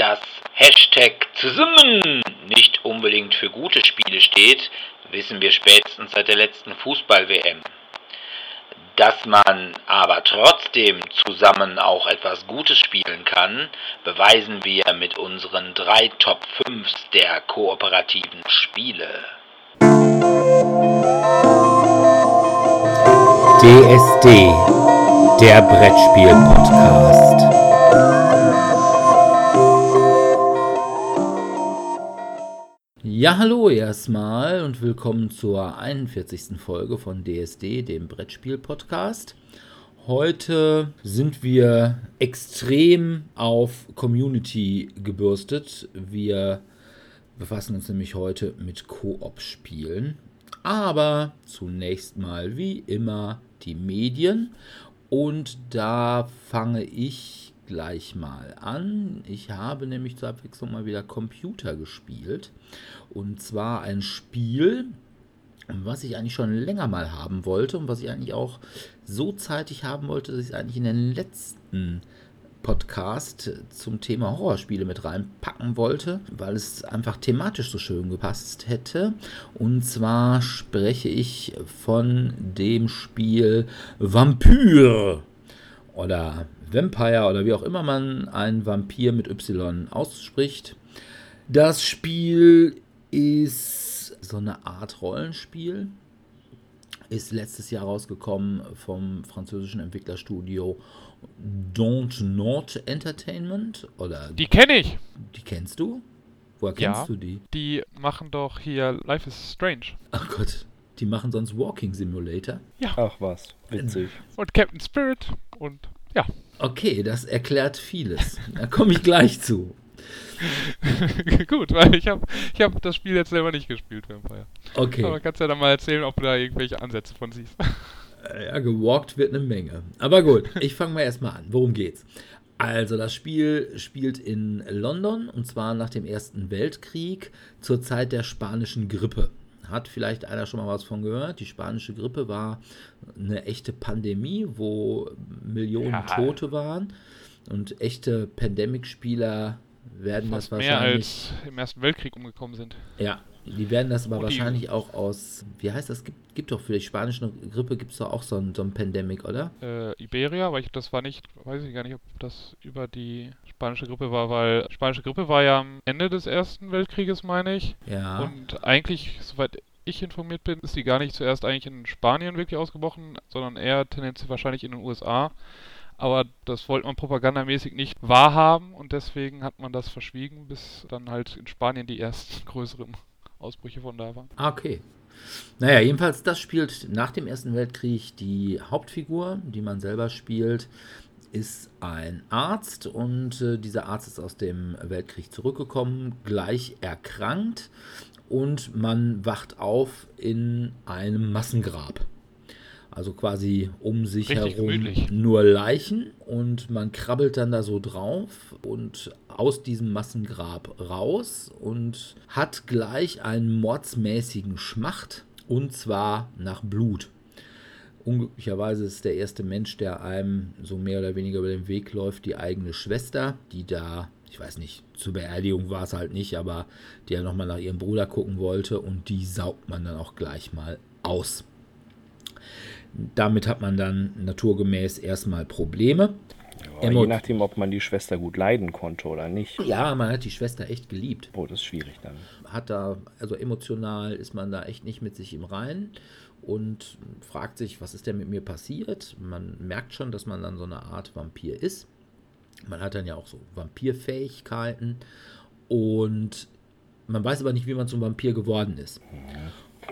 Dass Hashtag zusammen nicht unbedingt für gute Spiele steht, wissen wir spätestens seit der letzten Fußball-WM. Dass man aber trotzdem zusammen auch etwas Gutes spielen kann, beweisen wir mit unseren drei Top 5s der kooperativen Spiele. DSD, der Brettspiel-Podcast. Ja, hallo erstmal und willkommen zur 41. Folge von DSD, dem Brettspiel-Podcast. Heute sind wir extrem auf Community gebürstet. Wir befassen uns nämlich heute mit Koop-Spielen. Aber zunächst mal wie immer die Medien. Und da fange ich gleich mal an. Ich habe nämlich zur Abwechslung mal wieder Computer gespielt. Und zwar ein Spiel, was ich eigentlich schon länger mal haben wollte und was ich eigentlich auch so zeitig haben wollte, dass ich es eigentlich in den letzten Podcast zum Thema Horrorspiele mit reinpacken wollte, weil es einfach thematisch so schön gepasst hätte. Und zwar spreche ich von dem Spiel Vampyr oder Vampire oder wie auch immer man ein Vampir mit Y ausspricht. Das Spiel ist so eine Art Rollenspiel. Ist letztes Jahr rausgekommen vom französischen Entwicklerstudio Don't Not Entertainment oder Die kenne ich. die kennst du? Woher kennst Ja. du die? Die machen doch hier Life is Strange. Ach Gott, die machen sonst Walking Simulator. Ach was, witzig. Und Captain Spirit und ja. Okay, das erklärt vieles. Da komme ich gleich zu. Gut, weil ich habe ich hab das Spiel jetzt selber nicht gespielt, Vampire. Okay. Aber kannst ja dann mal erzählen, ob du da irgendwelche Ansätze von siehst. Äh, Ja, gewalkt wird eine Menge. Aber gut, ich fange mal erstmal an. Worum geht's? Also, das Spiel spielt in London und zwar nach dem Ersten Weltkrieg zur Zeit der spanischen Grippe. Hat vielleicht einer schon mal was von gehört? Die spanische Grippe war eine echte Pandemie, wo Millionen Ja. Tote waren und echte Pandemic-Spieler werden Fast das mehr wahrscheinlich. als im Ersten Weltkrieg umgekommen sind. Ja, die werden das aber die- wahrscheinlich auch aus. Wie heißt das? Gibt, gibt doch für die spanische Grippe gibt es doch auch so ein, so ein Pandemic, oder? Äh, Iberia, weil ich das war nicht, weiß ich gar nicht, ob das über die spanische Grippe war, weil spanische Grippe war ja am Ende des Ersten Weltkrieges, meine ich. Ja. Und eigentlich, soweit ich informiert bin, ist die gar nicht zuerst eigentlich in Spanien wirklich ausgebrochen, sondern eher tendenziell wahrscheinlich in den USA. Aber das wollte man propagandamäßig nicht wahrhaben und deswegen hat man das verschwiegen, bis dann halt in Spanien die ersten größeren Ausbrüche von da waren. Ah, okay. Naja, jedenfalls, das spielt nach dem Ersten Weltkrieg die Hauptfigur, die man selber spielt, ist ein Arzt und äh, dieser Arzt ist aus dem Weltkrieg zurückgekommen, gleich erkrankt und man wacht auf in einem Massengrab. Also quasi um sich Richtig herum gemütlich. nur Leichen und man krabbelt dann da so drauf und aus diesem Massengrab raus und hat gleich einen mordsmäßigen Schmacht und zwar nach Blut. Unglücklicherweise ist der erste Mensch, der einem so mehr oder weniger über den Weg läuft, die eigene Schwester, die da, ich weiß nicht, zur Beerdigung war es halt nicht, aber die ja nochmal nach ihrem Bruder gucken wollte und die saugt man dann auch gleich mal aus. Damit hat man dann naturgemäß erstmal Probleme. Ja, je nachdem, ob man die Schwester gut leiden konnte oder nicht. Ja, man hat die Schwester echt geliebt. Oh, das ist schwierig dann. Hat da, also emotional ist man da echt nicht mit sich im Reinen und fragt sich, was ist denn mit mir passiert? Man merkt schon, dass man dann so eine Art Vampir ist. Man hat dann ja auch so Vampirfähigkeiten und man weiß aber nicht, wie man zum Vampir geworden ist.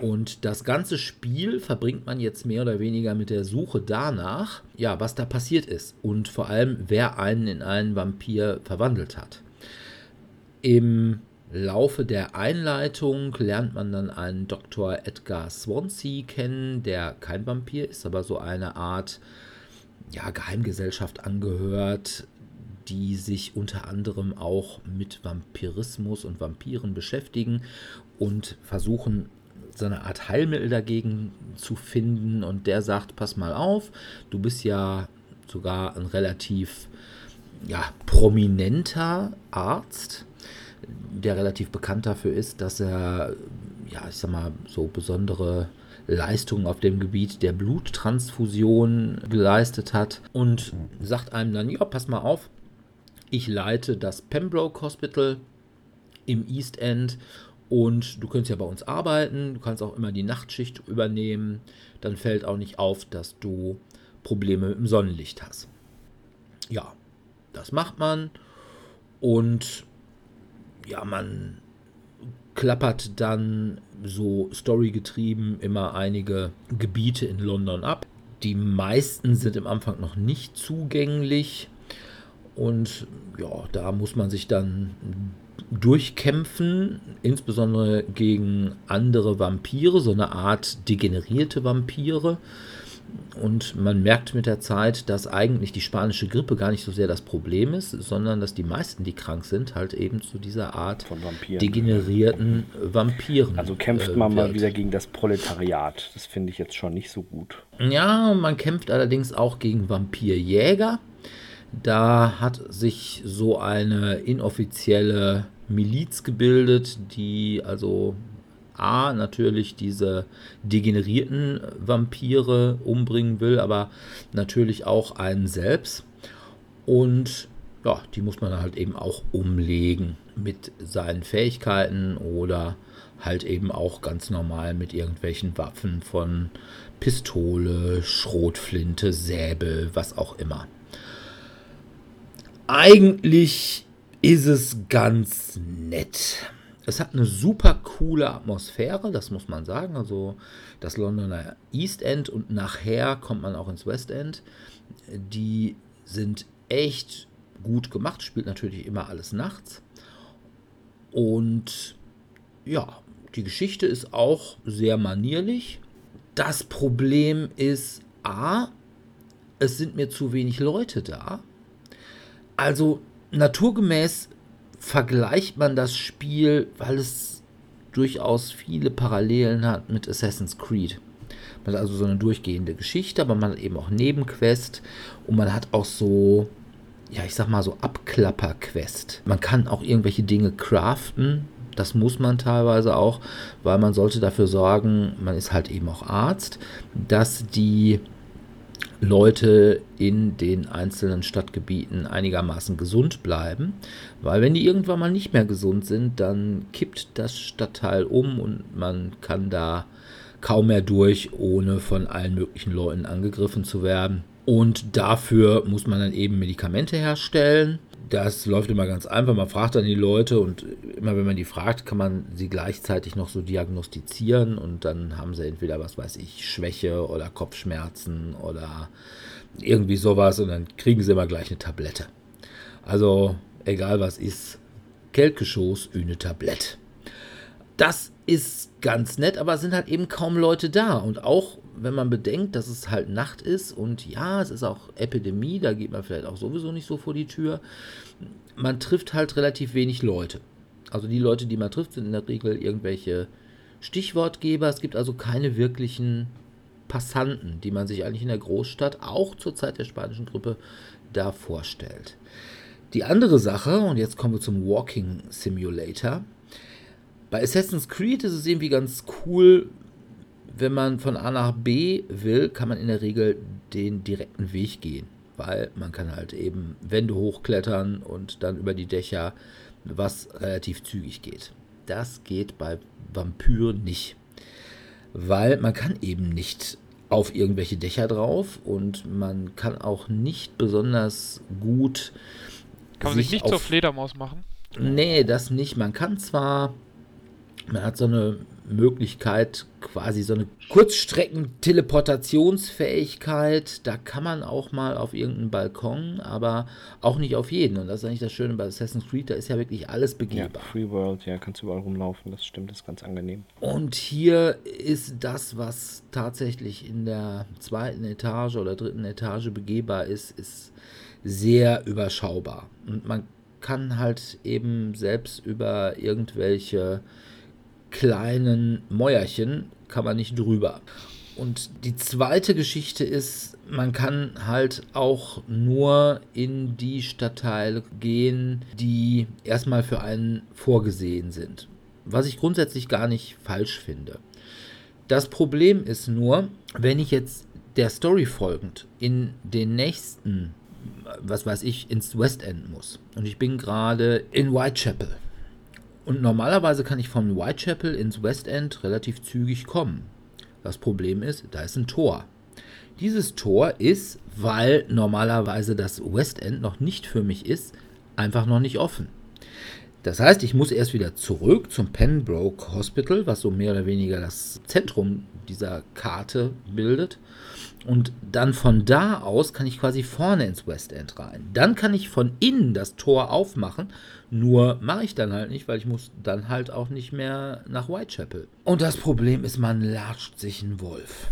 Und das ganze Spiel verbringt man jetzt mehr oder weniger mit der Suche danach, ja, was da passiert ist und vor allem, wer einen in einen Vampir verwandelt hat. Im Laufe der Einleitung lernt man dann einen Dr. Edgar Swansea kennen, der kein Vampir ist, aber so eine Art ja, Geheimgesellschaft angehört, die sich unter anderem auch mit Vampirismus und Vampiren beschäftigen und versuchen, so eine Art Heilmittel dagegen zu finden. Und der sagt, pass mal auf, du bist ja sogar ein relativ ja, prominenter Arzt, der relativ bekannt dafür ist, dass er, ja, ich sag mal, so besondere Leistungen auf dem Gebiet der Bluttransfusion geleistet hat und sagt einem dann, ja, pass mal auf, ich leite das Pembroke Hospital im East End und du könntest ja bei uns arbeiten, du kannst auch immer die Nachtschicht übernehmen, dann fällt auch nicht auf, dass du Probleme mit dem Sonnenlicht hast. Ja, das macht man und ja, man klappert dann so storygetrieben immer einige Gebiete in London ab. Die meisten sind im Anfang noch nicht zugänglich und ja, da muss man sich dann durchkämpfen, insbesondere gegen andere Vampire, so eine Art degenerierte Vampire. Und man merkt mit der Zeit, dass eigentlich die spanische Grippe gar nicht so sehr das Problem ist, sondern dass die meisten, die krank sind, halt eben zu dieser Art Von Vampiren. degenerierten Vampiren. Also kämpft äh, man mal wird. wieder gegen das Proletariat. Das finde ich jetzt schon nicht so gut. Ja, man kämpft allerdings auch gegen Vampirjäger. Da hat sich so eine inoffizielle Miliz gebildet, die also A natürlich diese degenerierten Vampire umbringen will, aber natürlich auch einen selbst. Und ja, die muss man halt eben auch umlegen mit seinen Fähigkeiten oder halt eben auch ganz normal mit irgendwelchen Waffen von Pistole, Schrotflinte, Säbel, was auch immer. Eigentlich ist es ganz nett. Es hat eine super coole Atmosphäre, das muss man sagen. Also das Londoner East End und nachher kommt man auch ins West End. Die sind echt gut gemacht, spielt natürlich immer alles nachts. Und ja, die Geschichte ist auch sehr manierlich. Das Problem ist, a, es sind mir zu wenig Leute da. Also naturgemäß vergleicht man das Spiel, weil es durchaus viele Parallelen hat mit Assassin's Creed. Man hat also so eine durchgehende Geschichte, aber man hat eben auch Nebenquest und man hat auch so, ja, ich sag mal so Abklapper-Quest. Man kann auch irgendwelche Dinge craften. Das muss man teilweise auch, weil man sollte dafür sorgen, man ist halt eben auch Arzt, dass die Leute in den einzelnen Stadtgebieten einigermaßen gesund bleiben, weil wenn die irgendwann mal nicht mehr gesund sind, dann kippt das Stadtteil um und man kann da kaum mehr durch, ohne von allen möglichen Leuten angegriffen zu werden. Und dafür muss man dann eben Medikamente herstellen. Das läuft immer ganz einfach. Man fragt dann die Leute und immer wenn man die fragt, kann man sie gleichzeitig noch so diagnostizieren und dann haben sie entweder, was weiß ich, Schwäche oder Kopfschmerzen oder irgendwie sowas und dann kriegen sie immer gleich eine Tablette. Also, egal was ist, Kelkgeschoss, eine Tablette. Das ist ganz nett, aber sind halt eben kaum Leute da. Und auch wenn man bedenkt, dass es halt Nacht ist und ja, es ist auch Epidemie, da geht man vielleicht auch sowieso nicht so vor die Tür. Man trifft halt relativ wenig Leute. Also die Leute, die man trifft, sind in der Regel irgendwelche Stichwortgeber. Es gibt also keine wirklichen Passanten, die man sich eigentlich in der Großstadt auch zur Zeit der spanischen Grippe da vorstellt. Die andere Sache, und jetzt kommen wir zum Walking Simulator. Bei Assassin's Creed ist es irgendwie ganz cool, wenn man von A nach B will, kann man in der Regel den direkten Weg gehen, weil man kann halt eben Wände hochklettern und dann über die Dächer, was relativ zügig geht. Das geht bei Vampyr nicht, weil man kann eben nicht auf irgendwelche Dächer drauf und man kann auch nicht besonders gut Kann man sich nicht zur Fledermaus machen? Nee, das nicht. Man kann zwar, man hat so eine Möglichkeit, quasi so eine Kurzstrecken-Teleportationsfähigkeit. Da kann man auch mal auf irgendeinen Balkon, aber auch nicht auf jeden. Und das ist eigentlich das Schöne bei Assassin's Creed, da ist ja wirklich alles Ja, begehbar. Free World, ja, kannst überall rumlaufen, das stimmt, das ist ganz angenehm. Und hier ist das, was tatsächlich in der zweiten Etage oder dritten Etage begehbar ist, ist sehr überschaubar. Und man kann halt eben selbst über irgendwelche kleinen Mäuerchen kann man nicht drüber. Und die zweite Geschichte ist, man kann halt auch nur in die Stadtteile gehen, die erstmal für einen vorgesehen sind. Was ich grundsätzlich gar nicht falsch finde. Das Problem ist nur, wenn ich jetzt der Story folgend in den nächsten, was weiß ich, ins West End muss. Und ich bin gerade in Whitechapel. Und normalerweise kann ich von Whitechapel ins West End relativ zügig kommen. Das Problem ist, da ist ein Tor. Dieses Tor ist, weil normalerweise das West End noch nicht für mich ist, einfach noch nicht offen. Das heißt, ich muss erst wieder zurück zum Pembroke Hospital, was so mehr oder weniger das Zentrum dieser Karte bildet. Und dann von da aus kann ich quasi vorne ins West End rein. Dann kann ich von innen das Tor aufmachen. Nur mache ich dann halt nicht, weil ich muss dann halt auch nicht mehr nach Whitechapel. Und das Problem ist, man latscht sich einen Wolf.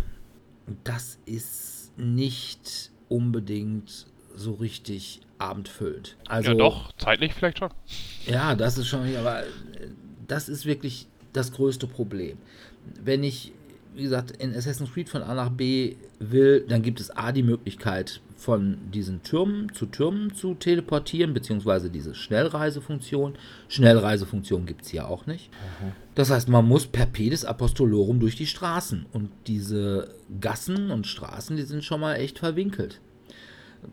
Und das ist nicht unbedingt so richtig abendfüllend. Also, ja, doch, zeitlich vielleicht schon. Ja, das ist schon, aber das ist wirklich das größte Problem. Wenn ich, wie gesagt, in Assassin's Creed von A nach B will, dann gibt es A die Möglichkeit, von diesen Türmen zu Türmen zu teleportieren, beziehungsweise diese Schnellreisefunktion. Schnellreisefunktion gibt es hier auch nicht. Mhm. Das heißt, man muss per Pedis Apostolorum durch die Straßen. Und diese Gassen und Straßen, die sind schon mal echt verwinkelt.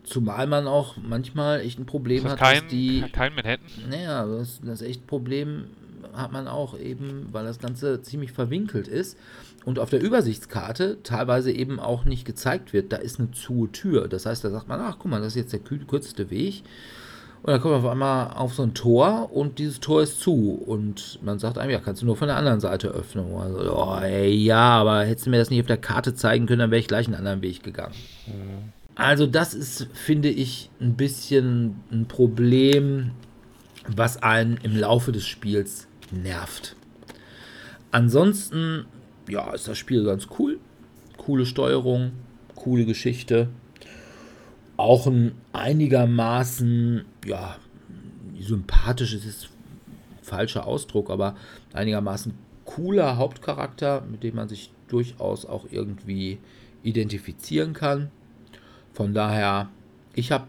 Zumal man auch manchmal echt ein Problem hat, kein, dass die. Kein Manhattan? Naja, das, das echt Problem hat man auch eben, weil das Ganze ziemlich verwinkelt ist und auf der Übersichtskarte teilweise eben auch nicht gezeigt wird, da ist eine zu Tür. Das heißt, da sagt man, ach guck mal, das ist jetzt der kürzeste Weg. Und dann kommt man auf einmal auf so ein Tor und dieses Tor ist zu. Und man sagt einem, ja, kannst du nur von der anderen Seite öffnen. Also, oh, ey, ja, aber hättest du mir das nicht auf der Karte zeigen können, dann wäre ich gleich einen anderen Weg gegangen. Mhm. Also das ist, finde ich, ein bisschen ein Problem, was einen im Laufe des Spiels nervt. Ansonsten, ja, ist das Spiel ganz cool. Coole Steuerung, coole Geschichte. Auch ein einigermaßen, ja, sympathisch ist es falscher Ausdruck, aber einigermaßen cooler Hauptcharakter, mit dem man sich durchaus auch irgendwie identifizieren kann. Von daher, ich habe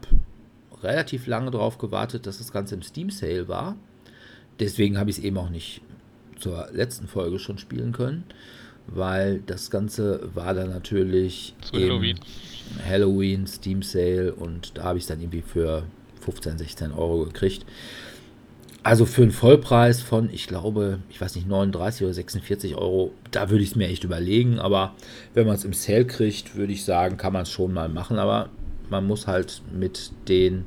relativ lange darauf gewartet, dass das Ganze im Steam Sale war. Deswegen habe ich es eben auch nicht zur letzten Folge schon spielen können, weil das Ganze war dann natürlich Halloween. Halloween Steam Sale und da habe ich es dann irgendwie für 15, 16 Euro gekriegt. Also für einen Vollpreis von, ich glaube, ich weiß nicht, 39 oder 46 Euro, da würde ich es mir echt überlegen. Aber wenn man es im Sale kriegt, würde ich sagen, kann man es schon mal machen. Aber man muss halt mit den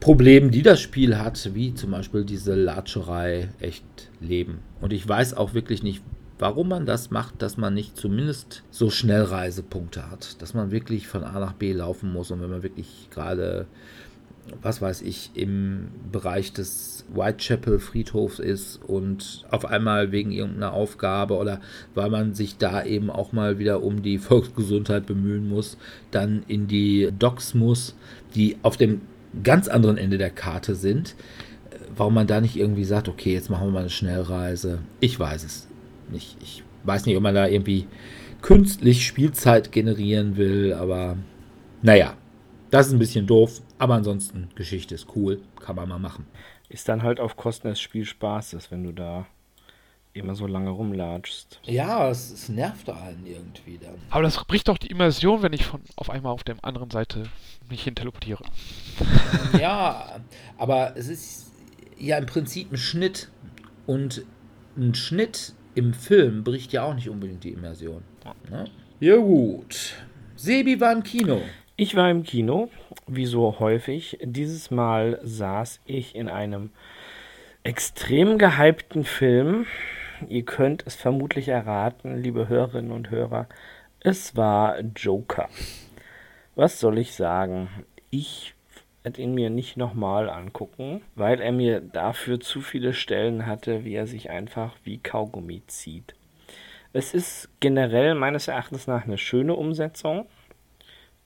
Problemen, die das Spiel hat, wie zum Beispiel diese Latscherei, echt leben. Und ich weiß auch wirklich nicht, warum man das macht, dass man nicht zumindest so Schnellreisepunkte hat. Dass man wirklich von A nach B laufen muss und wenn man wirklich gerade was weiß ich, im Bereich des Whitechapel Friedhofs ist und auf einmal wegen irgendeiner Aufgabe oder weil man sich da eben auch mal wieder um die Volksgesundheit bemühen muss, dann in die Docks muss, die auf dem ganz anderen Ende der Karte sind. Warum man da nicht irgendwie sagt, okay, jetzt machen wir mal eine Schnellreise. Ich weiß es nicht. Ich weiß nicht, ob man da irgendwie künstlich Spielzeit generieren will, aber naja, das ist ein bisschen doof, aber ansonsten, Geschichte ist cool, kann man mal machen. Ist dann halt auf Kosten des Spielspaßes, wenn du da immer so lange rumlatschst. Ja, es, es nervt einen irgendwie dann. Aber das bricht doch die Immersion, wenn ich von auf einmal auf der anderen Seite mich hin teleportiere. ja, aber es ist ja im Prinzip ein Schnitt und ein Schnitt im Film bricht ja auch nicht unbedingt die Immersion. Ne? Ja gut. Sebi war im Kino. Ich war im Kino, wie so häufig. Dieses Mal saß ich in einem extrem gehypten Film. Ihr könnt es vermutlich erraten, liebe Hörerinnen und Hörer. Es war Joker. Was soll ich sagen? Ich ihn mir nicht nochmal angucken, weil er mir dafür zu viele Stellen hatte, wie er sich einfach wie Kaugummi zieht. Es ist generell meines Erachtens nach eine schöne Umsetzung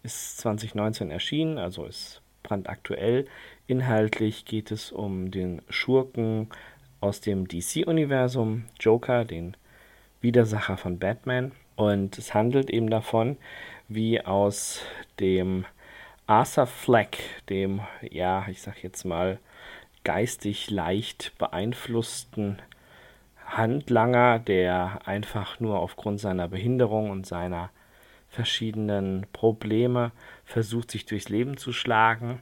ist 2019 erschienen, also ist brandaktuell. Inhaltlich geht es um den Schurken aus dem DC-Universum, Joker, den Widersacher von Batman. Und es handelt eben davon, wie aus dem Arthur Fleck, dem, ja, ich sag jetzt mal, geistig leicht beeinflussten Handlanger, der einfach nur aufgrund seiner Behinderung und seiner verschiedenen Probleme versucht, sich durchs Leben zu schlagen,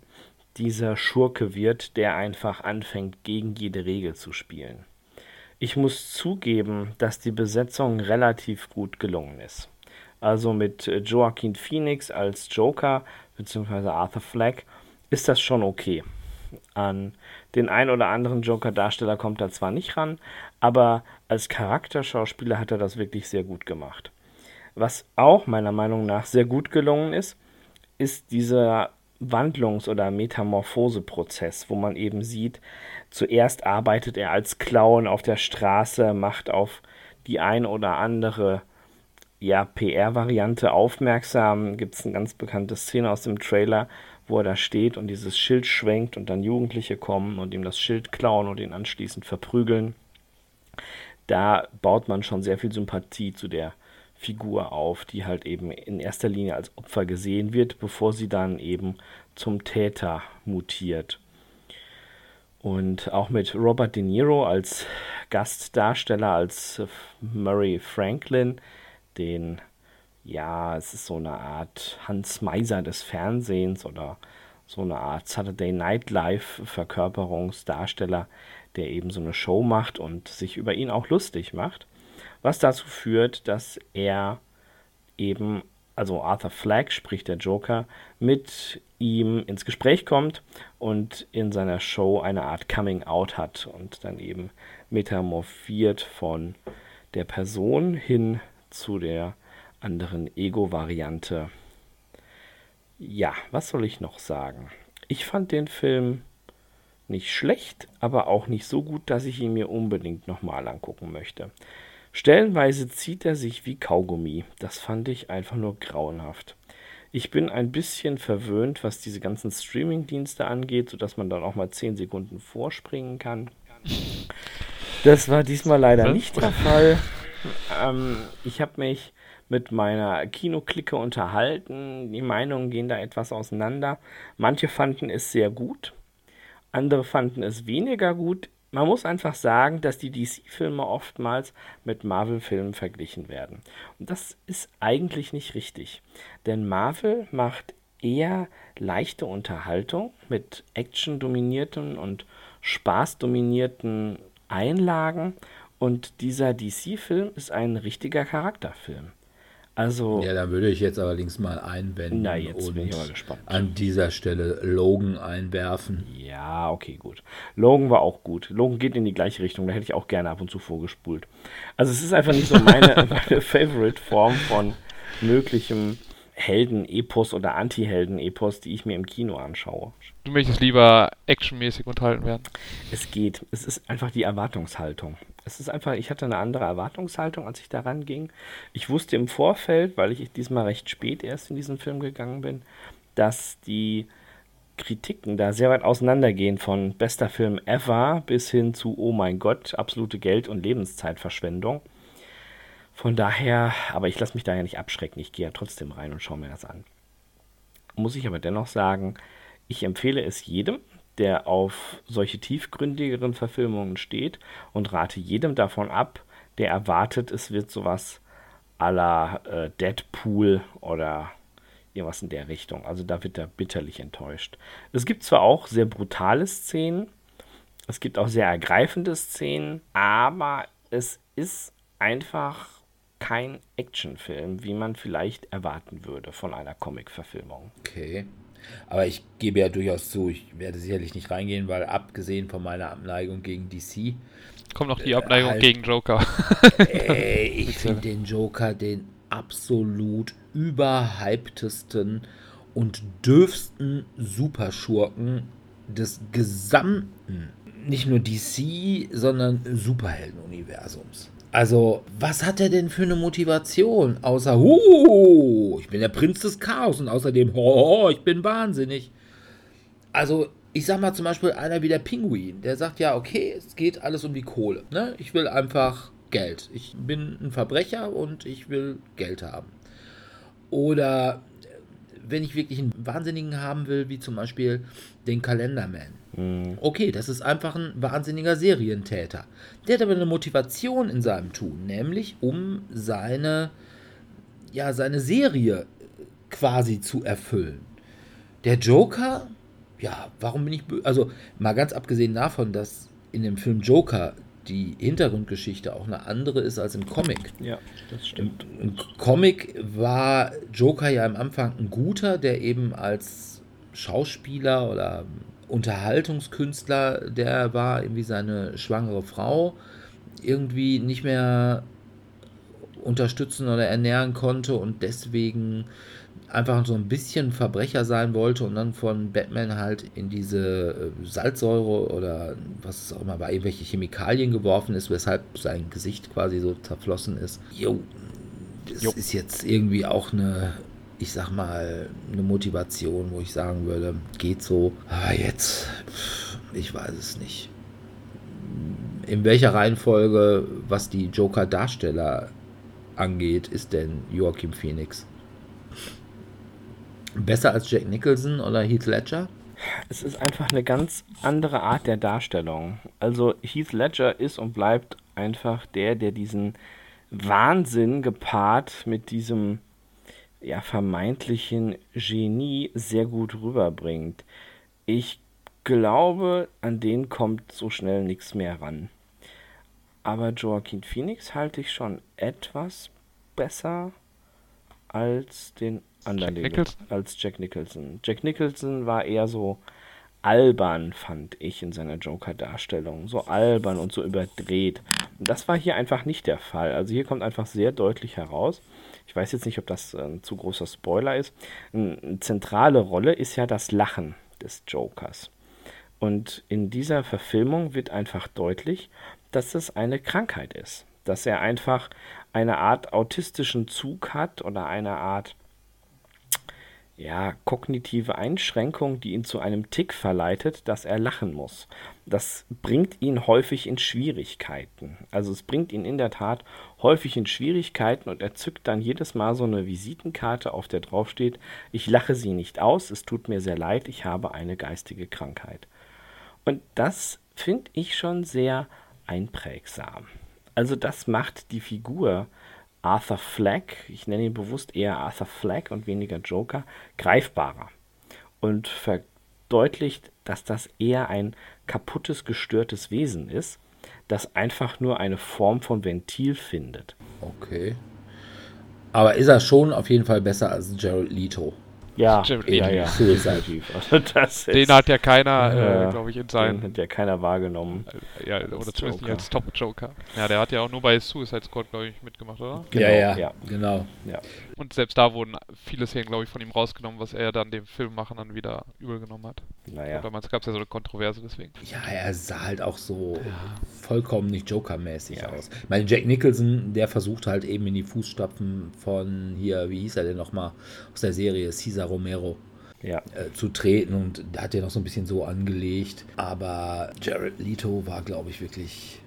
dieser Schurke wird, der einfach anfängt, gegen jede Regel zu spielen. Ich muss zugeben, dass die Besetzung relativ gut gelungen ist. Also mit Joaquin Phoenix als Joker bzw. Arthur Fleck ist das schon okay. An den ein oder anderen Joker-Darsteller kommt er zwar nicht ran, aber als Charakterschauspieler hat er das wirklich sehr gut gemacht. Was auch meiner Meinung nach sehr gut gelungen ist, ist dieser Wandlungs- oder Metamorphoseprozess, wo man eben sieht, zuerst arbeitet er als Clown auf der Straße, macht auf die ein oder andere ja, PR-Variante aufmerksam. Gibt es eine ganz bekannte Szene aus dem Trailer, wo er da steht und dieses Schild schwenkt und dann Jugendliche kommen und ihm das Schild klauen und ihn anschließend verprügeln. Da baut man schon sehr viel Sympathie zu der Figur auf, die halt eben in erster Linie als Opfer gesehen wird, bevor sie dann eben zum Täter mutiert. Und auch mit Robert De Niro als Gastdarsteller, als Murray Franklin, den, ja, es ist so eine Art Hans Meiser des Fernsehens oder so eine Art Saturday Night Live Verkörperungsdarsteller, der eben so eine Show macht und sich über ihn auch lustig macht. Was dazu führt, dass er eben, also Arthur Flagg, sprich der Joker, mit ihm ins Gespräch kommt und in seiner Show eine Art Coming Out hat und dann eben metamorphiert von der Person hin zu der anderen Ego-Variante. Ja, was soll ich noch sagen? Ich fand den Film nicht schlecht, aber auch nicht so gut, dass ich ihn mir unbedingt nochmal angucken möchte. Stellenweise zieht er sich wie Kaugummi. Das fand ich einfach nur grauenhaft. Ich bin ein bisschen verwöhnt, was diese ganzen Streaming-Dienste angeht, sodass man dann auch mal 10 Sekunden vorspringen kann. Das war diesmal leider nicht der Fall. Ähm, ich habe mich mit meiner Kinoklicke unterhalten. Die Meinungen gehen da etwas auseinander. Manche fanden es sehr gut, andere fanden es weniger gut man muss einfach sagen, dass die DC-Filme oftmals mit Marvel-Filmen verglichen werden. Und das ist eigentlich nicht richtig. Denn Marvel macht eher leichte Unterhaltung mit Action-dominierten und Spaß-dominierten Einlagen. Und dieser DC-Film ist ein richtiger Charakterfilm. Also. Ja, da würde ich jetzt allerdings mal einwenden na, jetzt und bin ich aber gespannt. an dieser Stelle Logan einwerfen. Ja, okay, gut. Logan war auch gut. Logan geht in die gleiche Richtung, da hätte ich auch gerne ab und zu vorgespult. Also es ist einfach nicht so meine, meine Favorite-Form von möglichem Helden-Epos oder Anti-Helden-Epos, die ich mir im Kino anschaue. Du möchtest lieber actionmäßig unterhalten werden? Es geht. Es ist einfach die Erwartungshaltung. Es ist einfach, ich hatte eine andere Erwartungshaltung, als ich daran ging. Ich wusste im Vorfeld, weil ich diesmal recht spät erst in diesen Film gegangen bin, dass die Kritiken da sehr weit auseinandergehen von bester Film ever bis hin zu oh mein Gott, absolute Geld- und Lebenszeitverschwendung. Von daher, aber ich lasse mich da ja nicht abschrecken. Ich gehe ja trotzdem rein und schaue mir das an. Muss ich aber dennoch sagen, ich empfehle es jedem, der auf solche tiefgründigeren Verfilmungen steht und rate jedem davon ab, der erwartet, es wird sowas à la äh, Deadpool oder irgendwas in der Richtung. Also da wird er bitterlich enttäuscht. Es gibt zwar auch sehr brutale Szenen, es gibt auch sehr ergreifende Szenen, aber es ist einfach kein Actionfilm, wie man vielleicht erwarten würde von einer Comic-Verfilmung. Okay. Aber ich gebe ja durchaus zu, ich werde sicherlich nicht reingehen, weil abgesehen von meiner Abneigung gegen DC. Kommt noch die Abneigung äh, halt, gegen Joker. ey, ich finde den Joker den absolut überhyptesten und dürfsten Superschurken des gesamten, nicht nur DC, sondern Superheldenuniversums. Also, was hat er denn für eine Motivation? Außer, huh, ich bin der Prinz des Chaos und außerdem, oh, ich bin wahnsinnig. Also, ich sag mal zum Beispiel einer wie der Pinguin, der sagt ja, okay, es geht alles um die Kohle. Ne? Ich will einfach Geld. Ich bin ein Verbrecher und ich will Geld haben. Oder wenn ich wirklich einen Wahnsinnigen haben will, wie zum Beispiel den Kalenderman. Mhm. Okay, das ist einfach ein wahnsinniger Serientäter. Der hat aber eine Motivation in seinem Tun, nämlich um seine, ja, seine Serie quasi zu erfüllen. Der Joker, ja, warum bin ich. Also, mal ganz abgesehen davon, dass in dem Film Joker die Hintergrundgeschichte auch eine andere ist als im Comic. Ja, das stimmt. Im, Im, Comic war Joker ja am Anfang ein guter, der eben als Schauspieler oder Unterhaltungskünstler, der war irgendwie seine schwangere Frau irgendwie nicht mehr unterstützen oder ernähren konnte und deswegen einfach so ein bisschen Verbrecher sein wollte und dann von Batman halt in diese äh, Salzsäure oder was es auch immer war, irgendwelche Chemikalien geworfen ist, weshalb sein Gesicht quasi so zerflossen ist. Jo, das jo. ist jetzt irgendwie auch eine, ich sag mal, eine Motivation, wo ich sagen würde, geht so. Aber jetzt, ich weiß es nicht. In welcher Reihenfolge, was die Joker-Darsteller angeht, ist denn Joachim Phoenix? Besser als Jack Nicholson oder Heath Ledger? Es ist einfach eine ganz andere Art der Darstellung. Also Heath Ledger ist und bleibt einfach der, der diesen Wahnsinn gepaart mit diesem ja, vermeintlichen Genie sehr gut rüberbringt. Ich glaube, an den kommt so schnell nichts mehr ran. Aber Joaquin Phoenix halte ich schon etwas besser als den anderen Jack als Jack Nicholson. Jack Nicholson war eher so albern, fand ich in seiner Joker-Darstellung. So albern und so überdreht. Und das war hier einfach nicht der Fall. Also hier kommt einfach sehr deutlich heraus. Ich weiß jetzt nicht, ob das ein äh, zu großer Spoiler ist. Eine zentrale Rolle ist ja das Lachen des Jokers. Und in dieser Verfilmung wird einfach deutlich, dass es eine Krankheit ist. Dass er einfach eine Art autistischen Zug hat oder eine Art ja, kognitive Einschränkung, die ihn zu einem Tick verleitet, dass er lachen muss. Das bringt ihn häufig in Schwierigkeiten. Also es bringt ihn in der Tat häufig in Schwierigkeiten und er zückt dann jedes Mal so eine Visitenkarte, auf der drauf steht, ich lache sie nicht aus, es tut mir sehr leid, ich habe eine geistige Krankheit. Und das finde ich schon sehr einprägsam. Also das macht die Figur Arthur Fleck, ich nenne ihn bewusst eher Arthur Fleck und weniger Joker, greifbarer und verdeutlicht, dass das eher ein kaputtes, gestörtes Wesen ist, das einfach nur eine Form von Ventil findet. Okay. Aber ist er schon auf jeden Fall besser als Gerald Leto? Ja, ja, ja, definitiv. Also den hat ja keiner, äh, äh glaube ich, in seinen. Den hat ja keiner wahrgenommen. Äh, ja, oder zumindest nicht als Top-Joker. Ja, der hat ja auch nur bei Suicide Squad, glaube ich, mitgemacht, oder? Genau, ja, ja, ja, genau. Ja. Und selbst da wurden viele Szenen, glaube ich, von ihm rausgenommen, was er dann dem Filmmachen dann wieder übel genommen hat. Naja. damals gab es ja so eine Kontroverse deswegen. Ja, er sah halt auch so ja. vollkommen nicht Joker-mäßig ja. aus. Ich meine, Jack Nicholson, der versucht halt eben in die Fußstapfen von hier, wie hieß er denn nochmal, aus der Serie Cesar Romero. Ja. Äh, zu treten und hat ja noch so ein bisschen so angelegt. Aber Jared Leto war, glaube ich, wirklich,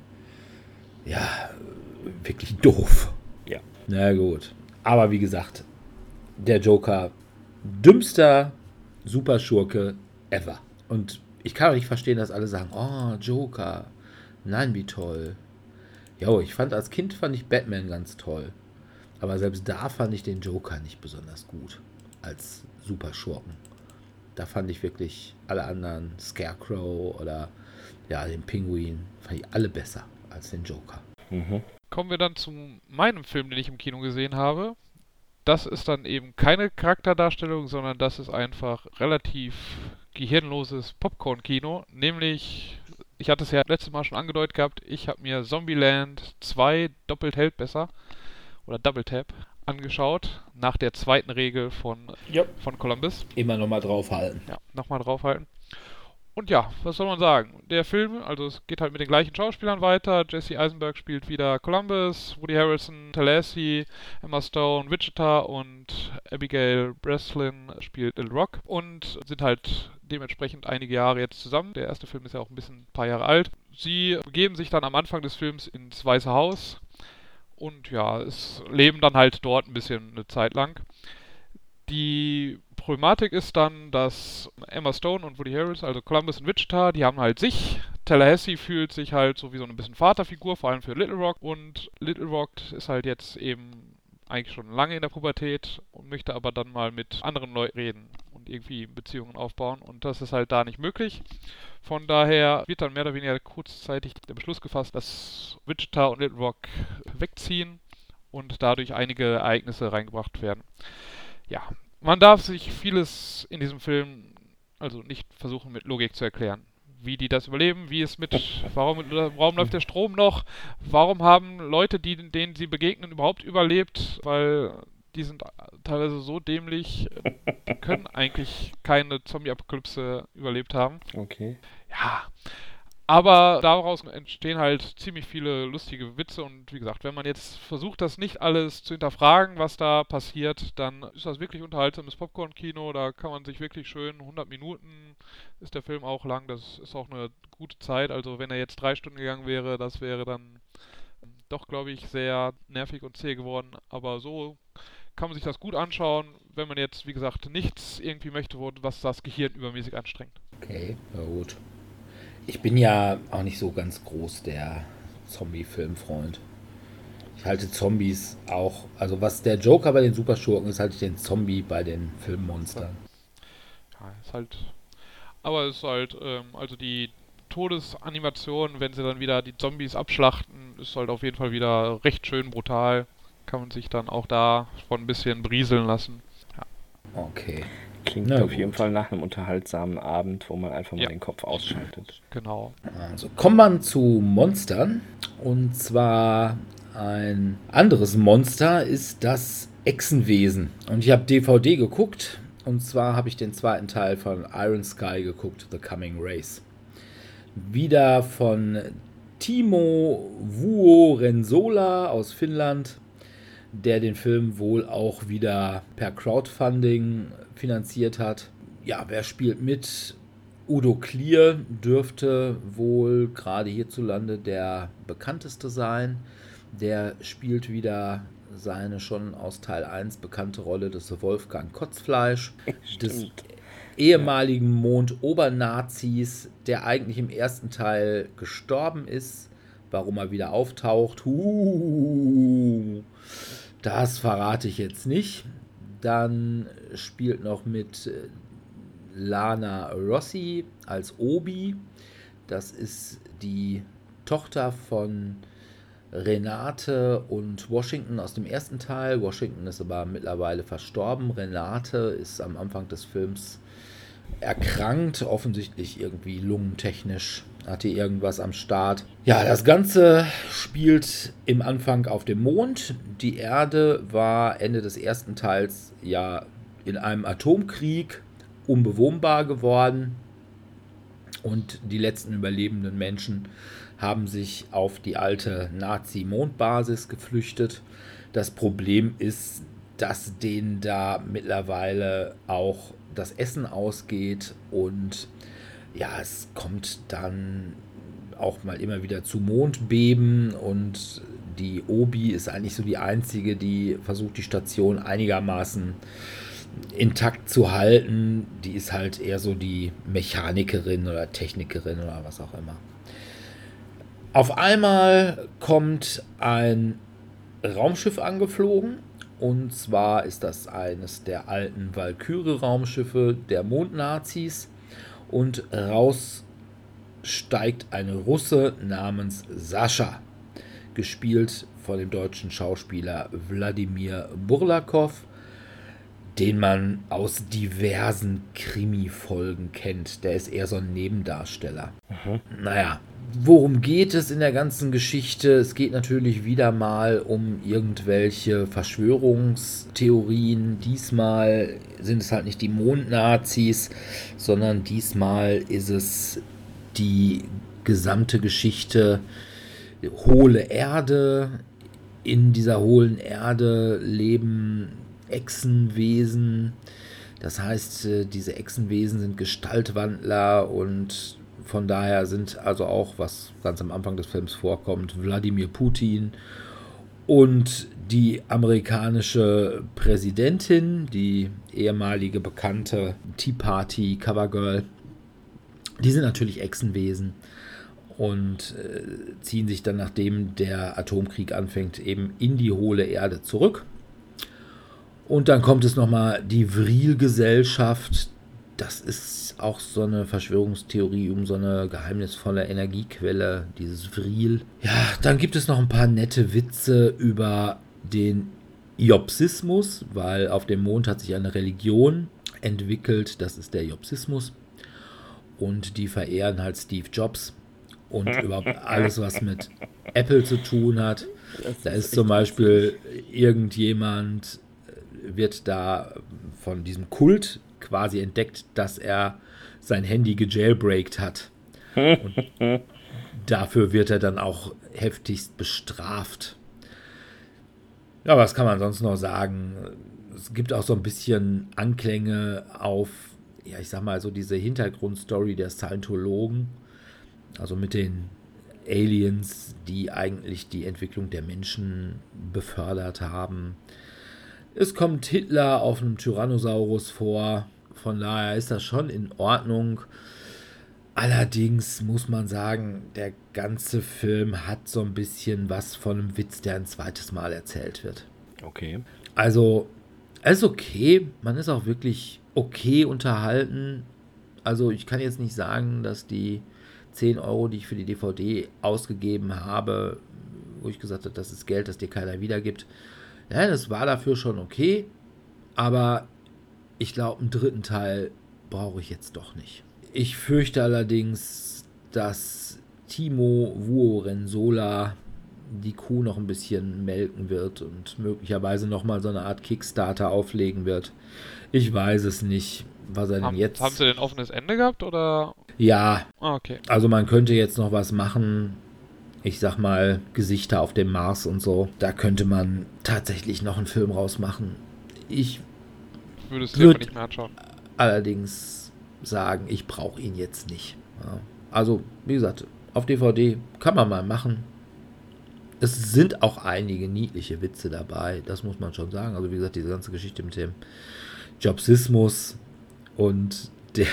ja, wirklich doof. Ja. Na gut. Aber wie gesagt, der Joker, dümmster Superschurke ever. Und ich kann auch nicht verstehen, dass alle sagen, oh, Joker, nein, wie toll. Jo, ich fand als Kind fand ich Batman ganz toll. Aber selbst da fand ich den Joker nicht besonders gut als Superschurken. Da fand ich wirklich alle anderen, Scarecrow oder ja, den Pinguin, fand ich alle besser als den Joker. Mhm kommen wir dann zu meinem Film, den ich im Kino gesehen habe. Das ist dann eben keine Charakterdarstellung, sondern das ist einfach relativ gehirnloses Popcorn-Kino. Nämlich, ich hatte es ja letztes Mal schon angedeutet gehabt, ich habe mir Zombieland 2 doppelt hält besser oder Double Tap angeschaut, nach der zweiten Regel von, yep. von Columbus. Immer nochmal draufhalten. Ja, nochmal draufhalten. Und ja, was soll man sagen? Der Film, also es geht halt mit den gleichen Schauspielern weiter. Jesse Eisenberg spielt wieder Columbus, Woody Harrelson, Tallahassee, Emma Stone, Wichita und Abigail Breslin spielt Little Rock und sind halt dementsprechend einige Jahre jetzt zusammen. Der erste Film ist ja auch ein bisschen ein paar Jahre alt. Sie begeben sich dann am Anfang des Films ins Weiße Haus und ja, es leben dann halt dort ein bisschen eine Zeit lang. Die Problematik ist dann, dass Emma Stone und Woody Harris, also Columbus und Wichita, die haben halt sich. Tallahassee fühlt sich halt so wie so ein bisschen Vaterfigur, vor allem für Little Rock. Und Little Rock ist halt jetzt eben eigentlich schon lange in der Pubertät und möchte aber dann mal mit anderen Leuten reden und irgendwie Beziehungen aufbauen. Und das ist halt da nicht möglich. Von daher wird dann mehr oder weniger kurzzeitig der Beschluss gefasst, dass Wichita und Little Rock wegziehen und dadurch einige Ereignisse reingebracht werden. Ja, man darf sich vieles in diesem Film also nicht versuchen mit Logik zu erklären. Wie die das überleben, wie es mit, warum, warum läuft der Strom noch, warum haben Leute, die, denen sie begegnen, überhaupt überlebt, weil die sind teilweise so dämlich, die können eigentlich keine Zombie-Apokalypse überlebt haben. Okay. Ja, aber daraus entstehen halt ziemlich viele lustige Witze und wie gesagt, wenn man jetzt versucht, das nicht alles zu hinterfragen, was da passiert, dann ist das wirklich unterhaltsames Popcorn-Kino. Da kann man sich wirklich schön, 100 Minuten ist der Film auch lang, das ist auch eine gute Zeit. Also wenn er jetzt drei Stunden gegangen wäre, das wäre dann doch, glaube ich, sehr nervig und zäh geworden. Aber so kann man sich das gut anschauen, wenn man jetzt, wie gesagt, nichts irgendwie möchte, was das Gehirn übermäßig anstrengt. Okay, na gut. Ich bin ja auch nicht so ganz groß der Zombie-Filmfreund. Ich halte Zombies auch, also was der Joker bei den Superschurken ist, halte ich den Zombie bei den Filmmonstern. Ja, ist halt. Aber es ist halt, ähm, also die Todesanimation, wenn sie dann wieder die Zombies abschlachten, ist halt auf jeden Fall wieder recht schön brutal. Kann man sich dann auch da von ein bisschen brieseln lassen. Ja. Okay. Klingt Na, auf gut. jeden Fall nach einem unterhaltsamen Abend, wo man einfach mal ja. den Kopf ausschaltet. Genau. Also kommen wir zu Monstern. Und zwar ein anderes Monster ist das Echsenwesen. Und ich habe DVD geguckt. Und zwar habe ich den zweiten Teil von Iron Sky geguckt, The Coming Race. Wieder von Timo Vuorensola aus Finnland, der den Film wohl auch wieder per Crowdfunding finanziert hat. Ja, wer spielt mit? Udo Klier dürfte wohl gerade hierzulande der bekannteste sein. Der spielt wieder seine schon aus Teil 1 bekannte Rolle des Wolfgang Kotzfleisch, des ehemaligen Mond-Obernazis, der eigentlich im ersten Teil gestorben ist. Warum er wieder auftaucht, uh, das verrate ich jetzt nicht. Dann spielt noch mit äh, Lana Rossi als Obi. Das ist die Tochter von Renate und Washington aus dem ersten Teil. Washington ist aber mittlerweile verstorben. Renate ist am Anfang des Films erkrankt, offensichtlich irgendwie lungentechnisch hatte irgendwas am Start. Ja, das Ganze spielt im Anfang auf dem Mond. Die Erde war Ende des ersten Teils ja in einem Atomkrieg unbewohnbar geworden. Und die letzten überlebenden Menschen haben sich auf die alte Nazi-Mondbasis geflüchtet. Das Problem ist, dass denen da mittlerweile auch das Essen ausgeht und ja, es kommt dann auch mal immer wieder zu Mondbeben und die Obi ist eigentlich so die einzige, die versucht, die Station einigermaßen intakt zu halten. Die ist halt eher so die Mechanikerin oder Technikerin oder was auch immer. Auf einmal kommt ein Raumschiff angeflogen. Und zwar ist das eines der alten Valkyrie-Raumschiffe der Mondnazis und raus steigt ein Russe namens Sascha, gespielt von dem deutschen Schauspieler Wladimir Burlakow, den man aus diversen Krimi-Folgen kennt. Der ist eher so ein Nebendarsteller. Mhm. Naja, worum geht es in der ganzen Geschichte? Es geht natürlich wieder mal um irgendwelche Verschwörungstheorien. Diesmal sind es halt nicht die Mondnazis, sondern diesmal ist es die gesamte Geschichte hohle Erde. In dieser hohlen Erde leben Echsenwesen. Das heißt, äh, diese Echsenwesen sind Gestaltwandler und von daher sind also auch, was ganz am Anfang des Films vorkommt, Wladimir Putin Und die amerikanische Präsidentin, die ehemalige bekannte Tea Party Covergirl, die sind natürlich Echsenwesen und äh, ziehen sich dann, nachdem der Atomkrieg anfängt, eben in die hohle Erde zurück. Und dann kommt es nochmal die Vril-Gesellschaft. Das ist auch so eine Verschwörungstheorie um so eine geheimnisvolle Energiequelle, dieses Vril. Ja, dann gibt es noch ein paar nette Witze über den Jobsismus, weil auf dem Mond hat sich eine Religion entwickelt, das ist der Jobsismus. Und die verehren halt Steve Jobs und überhaupt alles, was mit Apple zu tun hat. Da ist zum Beispiel irgendjemand, äh, wird da von diesem Kult quasi entdeckt, dass er sein Handy gejailbreakt hat. Und dafür wird er dann auch heftigst bestraft. Ja, was kann man sonst noch sagen? Es gibt auch so ein bisschen Anklänge auf, ja, ich sag mal, so diese Hintergrundstory der Scientologen. Also mit den Aliens, die eigentlich die Entwicklung der Menschen befördert haben. Es kommt Hitler auf einem Tyrannosaurus vor. Von daher ist das schon in Ordnung. Allerdings muss man sagen, der ganze Film hat so ein bisschen was von einem Witz, der ein zweites Mal erzählt wird. Okay. Also, es ist okay. Man ist auch wirklich okay unterhalten. Also, ich kann jetzt nicht sagen, dass die 10 Euro, die ich für die DVD ausgegeben habe, wo ich gesagt habe, das ist Geld, das dir keiner wiedergibt. Ja, das war dafür schon okay. Aber ich glaube, einen dritten Teil brauche ich jetzt doch nicht. Ich fürchte allerdings, dass Timo Vuorensola die Kuh noch ein bisschen melken wird und möglicherweise nochmal so eine Art Kickstarter auflegen wird. Ich weiß es nicht, was er Haben, denn jetzt. haben sie denn offenes Ende gehabt oder? Ja, Ah, okay. also man könnte jetzt noch was machen. Ich sag mal, Gesichter auf dem Mars und so. Da könnte man tatsächlich noch einen Film rausmachen. Ich Ich würde es selber nicht mehr anschauen. allerdings sagen, ich brauche ihn jetzt nicht. Ja. Also, wie gesagt, auf DVD kann man mal machen. Es sind auch einige niedliche Witze dabei, das muss man schon sagen. Also, wie gesagt, diese ganze Geschichte mit dem Jobsismus und der,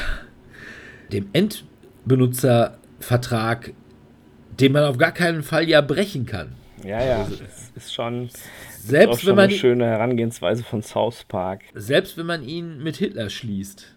dem Endbenutzervertrag, den man auf gar keinen Fall ja brechen kann. Ja, ja. Es ist schon, auch Selbst schon wenn man eine schöne Herangehensweise von South Park. Selbst wenn man ihn mit Hitler schließt,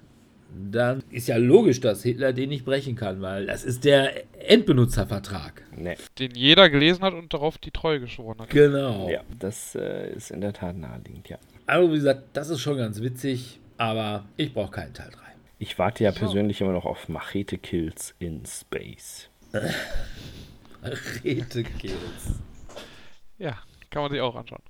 dann ist ja logisch, dass Hitler den nicht brechen kann, weil das ist der Endbenutzervertrag. Nee. Den jeder gelesen hat und darauf die Treue geschworen hat. Genau. Ja, das äh, ist in der Tat naheliegend, ja. Also wie gesagt, das ist schon ganz witzig, aber ich brauche keinen Teil 3. Ich warte ja persönlich immer noch auf Machete Kills in Space. Rete Kills. Ja, kann man sich auch anschauen.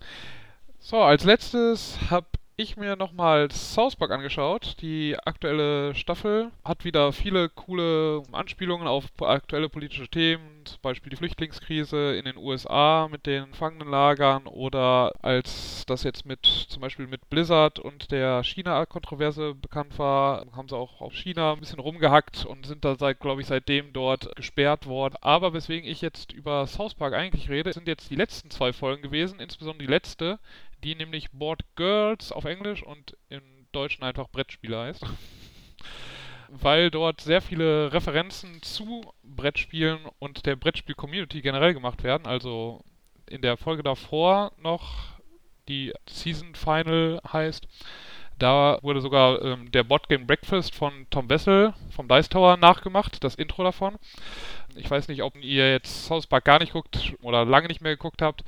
So, als letztes habe ich mir nochmal South Park angeschaut. Die aktuelle Staffel hat wieder viele coole Anspielungen auf aktuelle politische Themen, zum Beispiel die Flüchtlingskrise in den USA mit den Gefangenenlagern oder als das jetzt mit zum Beispiel mit Blizzard und der China-Kontroverse bekannt war, haben sie auch auf China ein bisschen rumgehackt und sind da seit, glaube ich, seitdem dort gesperrt worden. Aber weswegen ich jetzt über South Park eigentlich rede, sind jetzt die letzten zwei Folgen gewesen, insbesondere die letzte, die nämlich Board Girls auf Englisch und im Deutschen einfach Brettspieler heißt. Weil dort sehr viele Referenzen zu Brettspielen und der Brettspiel-Community generell gemacht werden. Also in der Folge davor noch, die Season Final heißt, da wurde sogar ähm, der Boardgame Breakfast von Tom Wessel vom Dice Tower nachgemacht, das Intro davon. Ich weiß nicht, ob ihr jetzt South Park gar nicht guckt oder lange nicht mehr geguckt habt.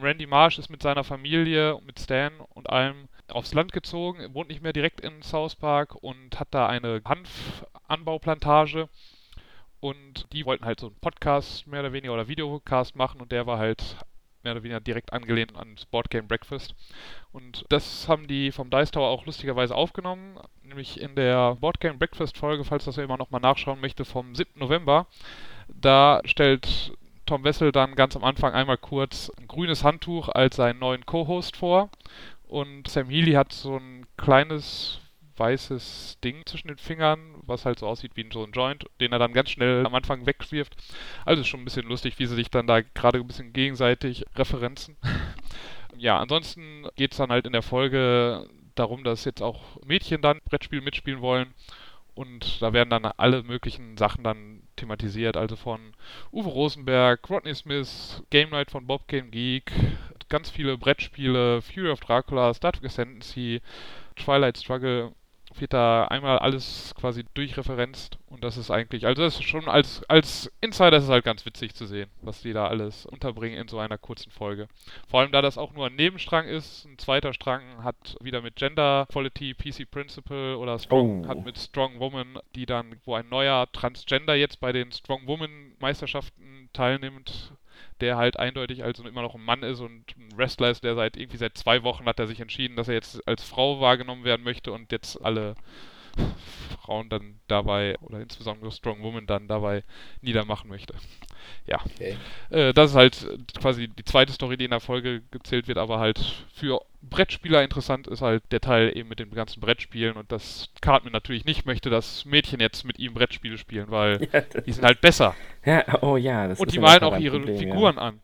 Randy Marsh ist mit seiner Familie, mit Stan und allem aufs Land gezogen, wohnt nicht mehr direkt in South Park und hat da eine Hanfanbauplantage. Und die wollten halt so einen Podcast mehr oder weniger oder Videocast machen und der war halt mehr oder weniger direkt angelehnt ans Boardgame Breakfast. Und das haben die vom Dice Tower auch lustigerweise aufgenommen, nämlich in der Boardgame Breakfast Folge, falls das jemand nochmal nachschauen möchte, vom 7. November. Da stellt Tom Wessel dann ganz am Anfang einmal kurz ein grünes Handtuch als seinen neuen Co-Host vor. Und Sam Healy hat so ein kleines weißes Ding zwischen den Fingern, was halt so aussieht wie ein Joint, den er dann ganz schnell am Anfang wegwirft. Also schon ein bisschen lustig, wie sie sich dann da gerade ein bisschen gegenseitig referenzen. ja, ansonsten geht es dann halt in der Folge darum, dass jetzt auch Mädchen dann Brettspiel mitspielen wollen. Und da werden dann alle möglichen Sachen dann thematisiert, also von Uwe Rosenberg, Rodney Smith, Game Night von Bob Game Geek, ganz viele Brettspiele, Fury of Dracula, Star Trek Ascendancy, Twilight Struggle wird da einmal alles quasi durchreferenzt und das ist eigentlich, also das ist schon als, als Insider ist es halt ganz witzig zu sehen, was die da alles unterbringen in so einer kurzen Folge. Vor allem da das auch nur ein Nebenstrang ist, ein zweiter Strang hat wieder mit Gender Quality, PC Principle oder Strong oh. hat mit Strong Woman, die dann, wo ein neuer Transgender jetzt bei den Strong Woman Meisterschaften teilnimmt, der halt eindeutig also immer noch ein Mann ist und ein Wrestler ist, der seit irgendwie seit zwei Wochen hat er sich entschieden, dass er jetzt als Frau wahrgenommen werden möchte und jetzt alle Frauen dann dabei oder insbesondere Strong Woman dann dabei niedermachen möchte. Ja. Okay. Äh, das ist halt quasi die zweite Story, die in der Folge gezählt wird, aber halt für Brettspieler interessant ist halt der Teil eben mit den ganzen Brettspielen und dass Cartman natürlich nicht möchte, dass Mädchen jetzt mit ihm Brettspiele spielen, weil ja, die sind halt besser. Ja, oh ja, das Und die malen auch ihre Problem, Figuren ja. an.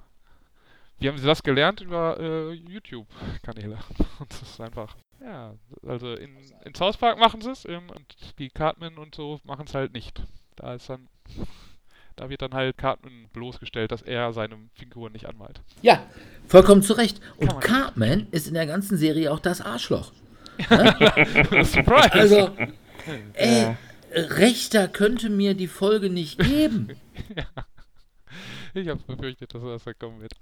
Wie haben sie das gelernt? Über äh, YouTube-Kanäle. das ist einfach. Ja, also in, in South Park machen sie es und die Cartman und so machen es halt nicht. Da ist dann da wird dann halt Cartman bloßgestellt, dass er seine Figuren nicht anmalt. Ja, vollkommen zu Recht. Und Cartman ist in der ganzen Serie auch das Arschloch. Surprise! Also, ey, ja. rechter könnte mir die Folge nicht geben. ja. Ich hab's befürchtet, dass das da kommen wird.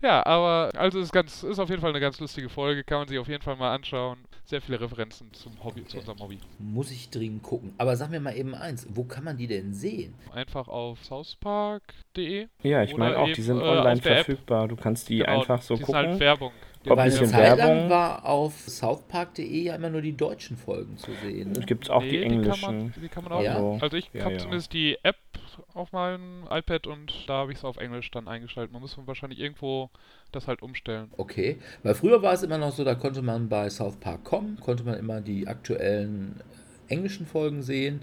Ja, aber also ist ganz, ist auf jeden Fall eine ganz lustige Folge, kann man sich auf jeden Fall mal anschauen. Sehr viele Referenzen zum Hobby, zu unserem Hobby. Muss ich dringend gucken. Aber sag mir mal eben eins, wo kann man die denn sehen? Einfach auf southpark.de. Ja, ich meine auch, die sind äh, online verfügbar. Du kannst die genau, einfach so die gucken. Ist halt Werbung. Weil ein bisschen Zeit Werbung. war auf southpark.de ja immer nur die deutschen Folgen zu sehen. Ne? Gibt es auch nee, die englischen. Die kann man, die kann man auch. Ja. Also ich ja, habe ja. zumindest die App auf meinem iPad und da habe ich es auf Englisch dann eingeschaltet. Man muss wahrscheinlich irgendwo das halt umstellen. Okay, weil früher war es immer noch so, da konnte man bei southpark.com, konnte man immer die aktuellen englischen Folgen sehen.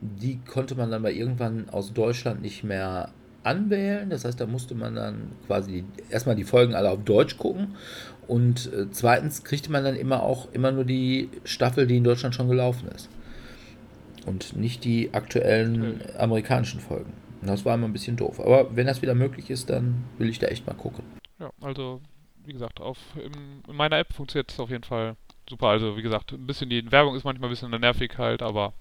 Die konnte man dann bei irgendwann aus Deutschland nicht mehr anwählen. Das heißt, da musste man dann quasi erstmal die Folgen alle auf Deutsch gucken und äh, zweitens kriegte man dann immer auch immer nur die Staffel, die in Deutschland schon gelaufen ist. Und nicht die aktuellen amerikanischen Folgen. Und das war immer ein bisschen doof. Aber wenn das wieder möglich ist, dann will ich da echt mal gucken. Ja, also wie gesagt, auf, im, in meiner App funktioniert es auf jeden Fall super. Also wie gesagt, ein bisschen die Werbung ist manchmal ein bisschen nervig halt, aber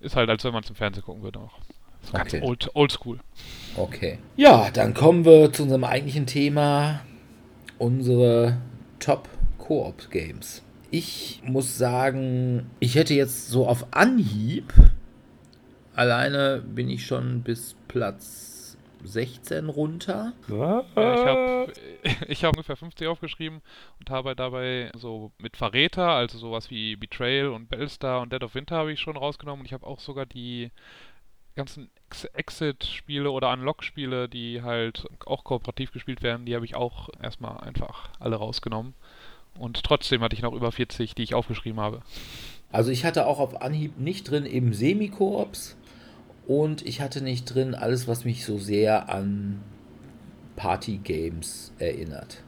ist halt, als wenn man es im Fernsehen gucken würde auch. Ganz okay. old, old school. Okay. Ja, dann kommen wir zu unserem eigentlichen Thema. Unsere Top Koop Games. Ich muss sagen, ich hätte jetzt so auf Anhieb, alleine bin ich schon bis Platz 16 runter. Ja, ich habe ich hab ungefähr 50 aufgeschrieben und habe dabei so mit Verräter, also sowas wie Betrayal und Bellstar und Dead of Winter habe ich schon rausgenommen und ich habe auch sogar die ganzen Exit-Spiele oder Unlock-Spiele, die halt auch kooperativ gespielt werden, die habe ich auch erstmal einfach alle rausgenommen. Und trotzdem hatte ich noch über 40, die ich aufgeschrieben habe. Also ich hatte auch auf Anhieb nicht drin eben Semi-Koops und ich hatte nicht drin alles, was mich so sehr an Party-Games erinnert.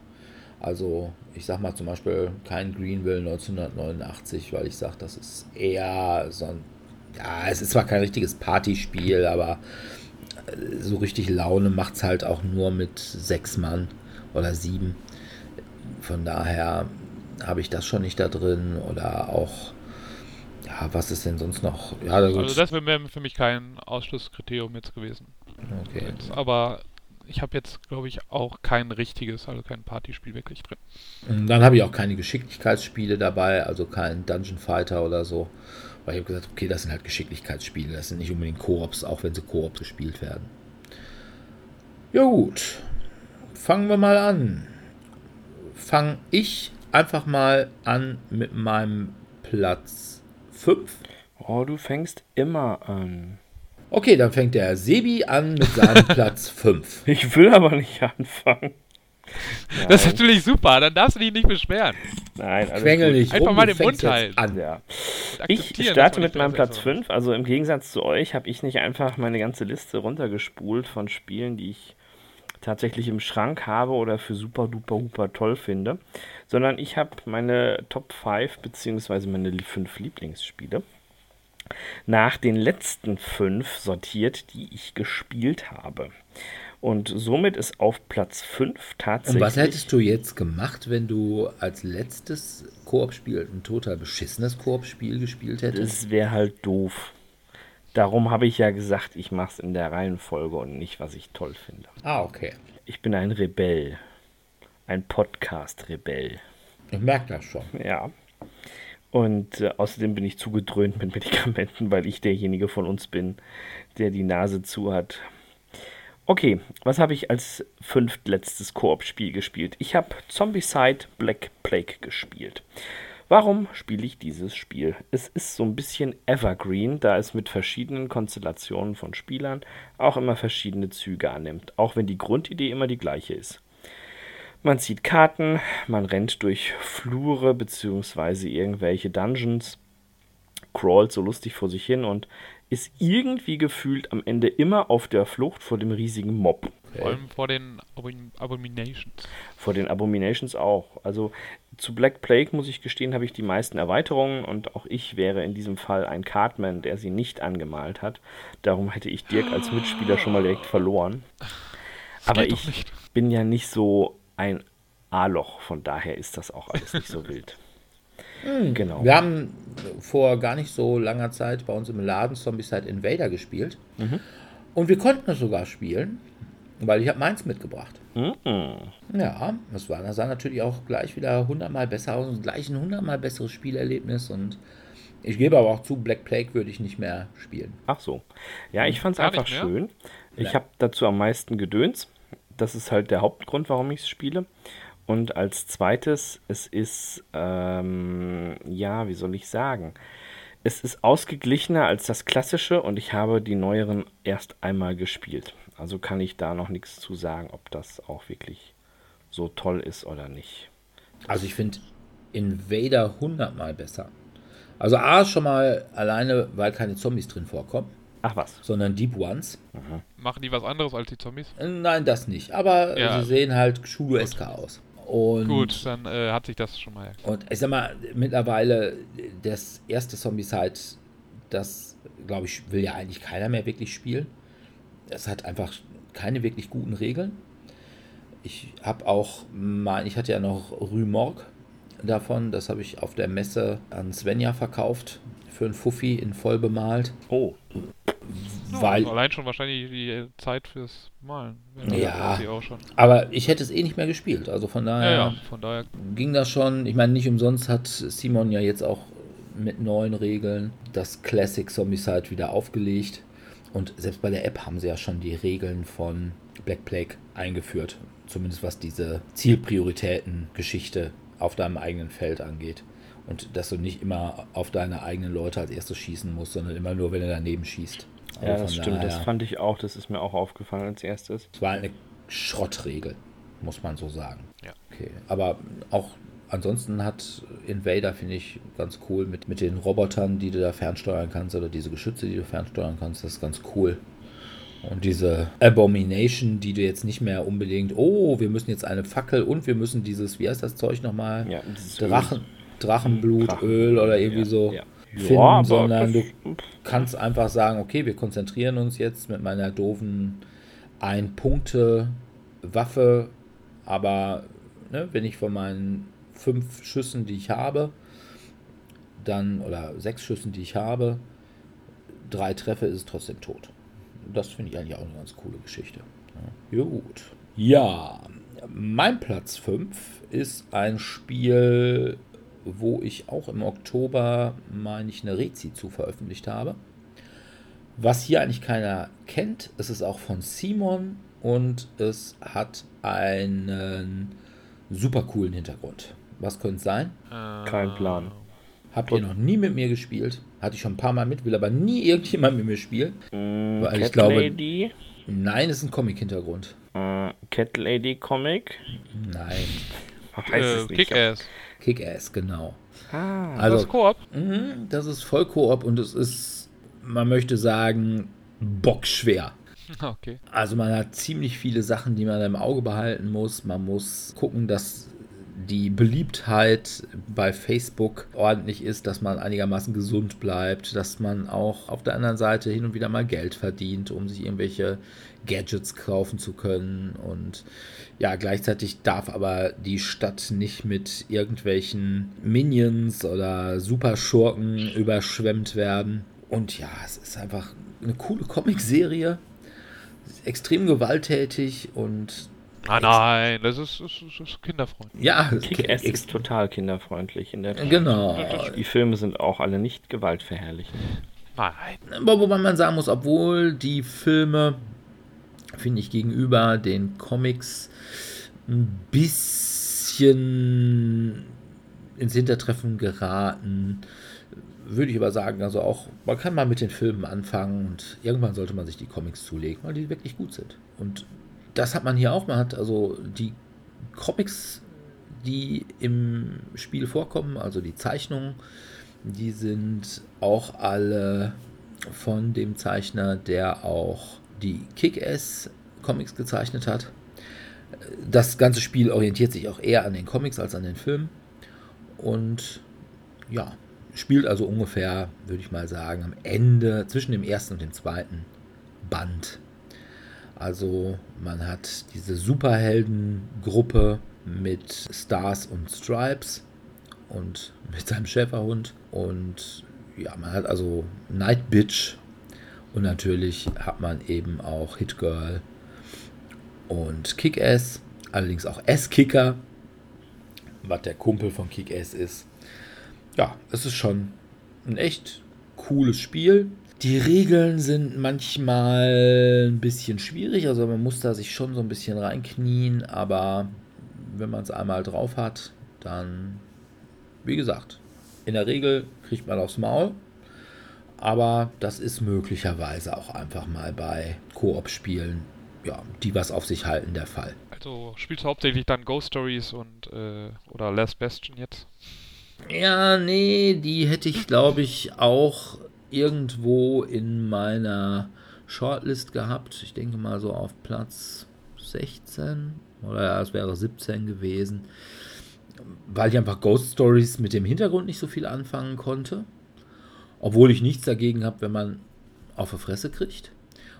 Also ich sag mal zum Beispiel kein Greenville 1989, weil ich sage, das ist eher so ein ja, es ist zwar kein richtiges Partyspiel, aber äh, so richtig Laune macht es halt auch nur mit sechs Mann oder sieben. Von daher habe ich das schon nicht da drin oder auch, ja, was ist denn sonst noch? Ja, also das wäre für mich kein Ausschlusskriterium jetzt gewesen. Okay. Jetzt, aber ich habe jetzt, glaube ich, auch kein richtiges, also kein Partyspiel wirklich drin. Dann habe ich auch keine Geschicklichkeitsspiele dabei, also kein Dungeon Fighter oder so. Weil ich habe gesagt, okay, das sind halt Geschicklichkeitsspiele, das sind nicht unbedingt Koops, auch wenn sie Koops gespielt werden. Ja gut, fangen wir mal an. Fange ich einfach mal an mit meinem Platz 5. Oh, du fängst immer an. Okay, dann fängt der Sebi an mit seinem Platz 5. Ich will aber nicht anfangen. Nein. Das ist natürlich super, dann darfst du dich nicht beschweren. Nein, also Quengel nicht. Einfach rum, mal den Mund halten. An. Ja. Ich starte mit meinem Platz 5. Also im Gegensatz zu euch habe ich nicht einfach meine ganze Liste runtergespult von Spielen, die ich tatsächlich im Schrank habe oder für super duper super toll finde, sondern ich habe meine Top 5 beziehungsweise meine 5 Lieblingsspiele nach den letzten 5 sortiert, die ich gespielt habe. Und somit ist auf Platz 5 tatsächlich. Und was hättest du jetzt gemacht, wenn du als letztes Koop-Spiel ein total beschissenes Koop-Spiel gespielt hättest? Das wäre halt doof. Darum habe ich ja gesagt, ich mache es in der Reihenfolge und nicht, was ich toll finde. Ah, okay. Ich bin ein Rebell. Ein Podcast-Rebell. Ich merke das schon. Ja. Und äh, außerdem bin ich zugedröhnt mit Medikamenten, weil ich derjenige von uns bin, der die Nase zu hat. Okay, was habe ich als fünftletztes Koop-Spiel gespielt? Ich habe Zombicide Black Plague gespielt. Warum spiele ich dieses Spiel? Es ist so ein bisschen evergreen, da es mit verschiedenen Konstellationen von Spielern auch immer verschiedene Züge annimmt, auch wenn die Grundidee immer die gleiche ist. Man zieht Karten, man rennt durch Flure bzw. irgendwelche Dungeons, crawlt so lustig vor sich hin und ist irgendwie gefühlt am Ende immer auf der Flucht vor dem riesigen Mob. Vor allem vor den Abomin Abominations. Vor den Abominations auch. Also zu Black Plague, muss ich gestehen, habe ich die meisten Erweiterungen und auch ich wäre in diesem Fall ein Cartman, der sie nicht angemalt hat. Darum hätte ich Dirk als Mitspieler schon mal direkt verloren. Aber ich bin ja nicht so ein A-Loch, von daher ist das auch alles nicht so wild. Hm, genau. Wir haben vor gar nicht so langer Zeit bei uns im Laden Zombicide Invader gespielt. Mhm. Und wir konnten es sogar spielen, weil ich habe meins mitgebracht. Mhm. Ja, das war, das sah natürlich auch gleich wieder hundertmal besser aus und gleich ein hundertmal besseres Spielerlebnis und ich gebe aber auch zu, Black Plague würde ich nicht mehr spielen. Ach so. Ja, ich fand es einfach schön. Ich habe dazu am meisten Gedöns. Das ist halt der Hauptgrund, warum ich es spiele. Und als zweites, es ist, ähm, ja, wie soll ich sagen? Es ist ausgeglichener als das klassische und ich habe die neueren erst einmal gespielt. Also kann ich da noch nichts zu sagen, ob das auch wirklich so toll ist oder nicht. Also ich finde Invader hundertmal besser. Also A schon mal alleine, weil keine Zombies drin vorkommen. Ach was. Sondern Deep Ones. Mhm. Machen die was anderes als die Zombies? Nein, das nicht. Aber ja. sie sehen halt Cthulhu-esker aus. Und, Gut, dann äh, hat sich das schon mal. Und ich sag mal, mittlerweile das erste Zombie-Side, das glaube ich, will ja eigentlich keiner mehr wirklich spielen. Es hat einfach keine wirklich guten Regeln. Ich habe auch, mein, ich hatte ja noch Rue davon, das habe ich auf der Messe an Svenja verkauft für einen Fuffi in voll bemalt. Oh. Weil, ja, allein schon wahrscheinlich die Zeit fürs Malen. Ja, aber ich hätte es eh nicht mehr gespielt. Also von daher, ja, ja, von daher ging das schon. Ich meine, nicht umsonst hat Simon ja jetzt auch mit neuen Regeln das Classic Zombicide wieder aufgelegt. Und selbst bei der App haben sie ja schon die Regeln von Black Plague eingeführt. Zumindest was diese Zielprioritäten-Geschichte auf deinem eigenen Feld angeht. Und dass du nicht immer auf deine eigenen Leute als erstes schießen musst, sondern immer nur, wenn du daneben schießt. Ja, also das stimmt. Daher, das fand ich auch. Das ist mir auch aufgefallen als erstes. Es war eine Schrottregel, muss man so sagen. Ja. Okay. Aber auch ansonsten hat Invader, finde ich, ganz cool mit, mit den Robotern, die du da fernsteuern kannst oder diese Geschütze, die du fernsteuern kannst. Das ist ganz cool. Und diese Abomination, die du jetzt nicht mehr unbedingt, oh, wir müssen jetzt eine Fackel und wir müssen dieses, wie heißt das Zeug nochmal? Ja, Drachen, Drachenblutöl oder irgendwie ja, so. Ja finden, ja, sondern du kannst einfach sagen, okay, wir konzentrieren uns jetzt mit meiner doofen Ein-Punkte-Waffe, aber ne, wenn ich von meinen fünf Schüssen, die ich habe, dann, oder sechs Schüssen, die ich habe, drei treffe, ist es trotzdem tot. Das finde ich eigentlich auch eine ganz coole Geschichte. Ja, gut. Ja, mein Platz 5 ist ein Spiel, wo ich auch im Oktober, meine ich, eine Rezi zu veröffentlicht habe. Was hier eigentlich keiner kennt, es ist auch von Simon und es hat einen super coolen Hintergrund. Was könnte es sein? Kein Plan. Habt ihr noch nie mit mir gespielt? Hatte ich schon ein paar Mal mit, will aber nie irgendjemand mit mir spielen. Mm, weil Cat ich glaube. Lady? Nein, es ist ein Comic-Hintergrund. Uh, Cat Lady Comic? Nein. Heißt äh, es nicht. Kick-Ass. Kick-Ass, genau. Ah, also, das ist Koop? Mh, das ist voll Koop und es ist, man möchte sagen, bockschwer. Okay. Also man hat ziemlich viele Sachen, die man im Auge behalten muss. Man muss gucken, dass die Beliebtheit bei Facebook ordentlich ist, dass man einigermaßen gesund bleibt, dass man auch auf der anderen Seite hin und wieder mal Geld verdient, um sich irgendwelche Gadgets kaufen zu können. Und ja, gleichzeitig darf aber die Stadt nicht mit irgendwelchen Minions oder Superschurken überschwemmt werden. Und ja, es ist einfach eine coole Comicserie. Extrem gewalttätig und Nein, nein, das ist, ist, ist kinderfreundlich. ja, Kick-Ass ex- ist total kinderfreundlich in der Tat. Genau. Die Filme sind auch alle nicht gewaltverherrlichend. Nein. Aber wobei man sagen muss, obwohl die Filme, finde ich, gegenüber den Comics ein bisschen ins Hintertreffen geraten, würde ich aber sagen, also auch, man kann mal mit den Filmen anfangen und irgendwann sollte man sich die Comics zulegen, weil die wirklich gut sind. Und das hat man hier auch. Man hat also die Comics, die im Spiel vorkommen, also die Zeichnungen, die sind auch alle von dem Zeichner, der auch die Kick-Ass-Comics gezeichnet hat. Das ganze Spiel orientiert sich auch eher an den Comics als an den Filmen. Und ja, spielt also ungefähr, würde ich mal sagen, am Ende zwischen dem ersten und dem zweiten Band. Also man hat diese Superheldengruppe mit Stars und Stripes und mit seinem Schäferhund. Und ja, man hat also Night Bitch und natürlich hat man eben auch Hit Girl und Kick-Ass, allerdings auch S-Kicker, was der Kumpel von Kick-Ass ist. Ja, es ist schon ein echt cooles Spiel. Die Regeln sind manchmal ein bisschen schwierig, also man muss da sich schon so ein bisschen reinknien, aber wenn man es einmal drauf hat, dann, wie gesagt, in der Regel kriegt man aufs Maul, aber das ist möglicherweise auch einfach mal bei Koop-Spielen, ja, die was auf sich halten, der Fall. Also spielst du hauptsächlich dann Ghost Stories und äh, oder Last Bastion jetzt? Ja, nee, die hätte ich, glaube ich, auch irgendwo in meiner Shortlist gehabt. Ich denke mal so auf Platz 16 oder ja, es wäre 17 gewesen, weil ich einfach Ghost Stories mit dem Hintergrund nicht so viel anfangen konnte. Obwohl ich nichts dagegen habe, wenn man auf die Fresse kriegt.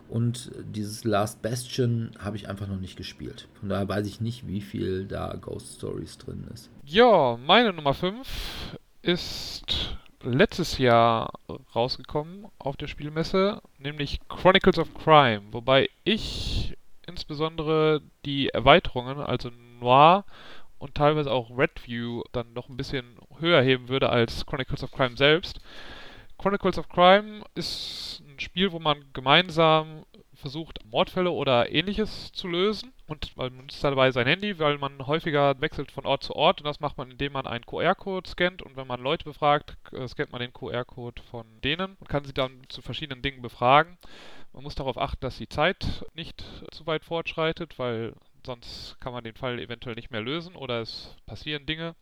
Und dieses Last Bastion habe ich einfach noch nicht gespielt. Von daher weiß ich nicht, wie viel da Ghost Stories drin ist. Ja, meine Nummer 5 ist letztes Jahr rausgekommen auf der Spielmesse, nämlich Chronicles of Crime, wobei ich insbesondere die Erweiterungen, also Noir und teilweise auch Redview, dann noch ein bisschen höher heben würde als Chronicles of Crime selbst. Chronicles of Crime ist ein Spiel, wo man gemeinsam versucht, Mordfälle oder ähnliches zu lösen. Und man nutzt dabei sein Handy, weil man häufiger wechselt von Ort zu Ort. Und das macht man, indem man einen QR-Code scannt. Und wenn man Leute befragt, äh, scannt man den QR-Code von denen und kann sie dann zu verschiedenen Dingen befragen. Man muss darauf achten, dass die Zeit nicht zu weit fortschreitet, weil sonst kann man den Fall eventuell nicht mehr lösen oder es passieren Dinge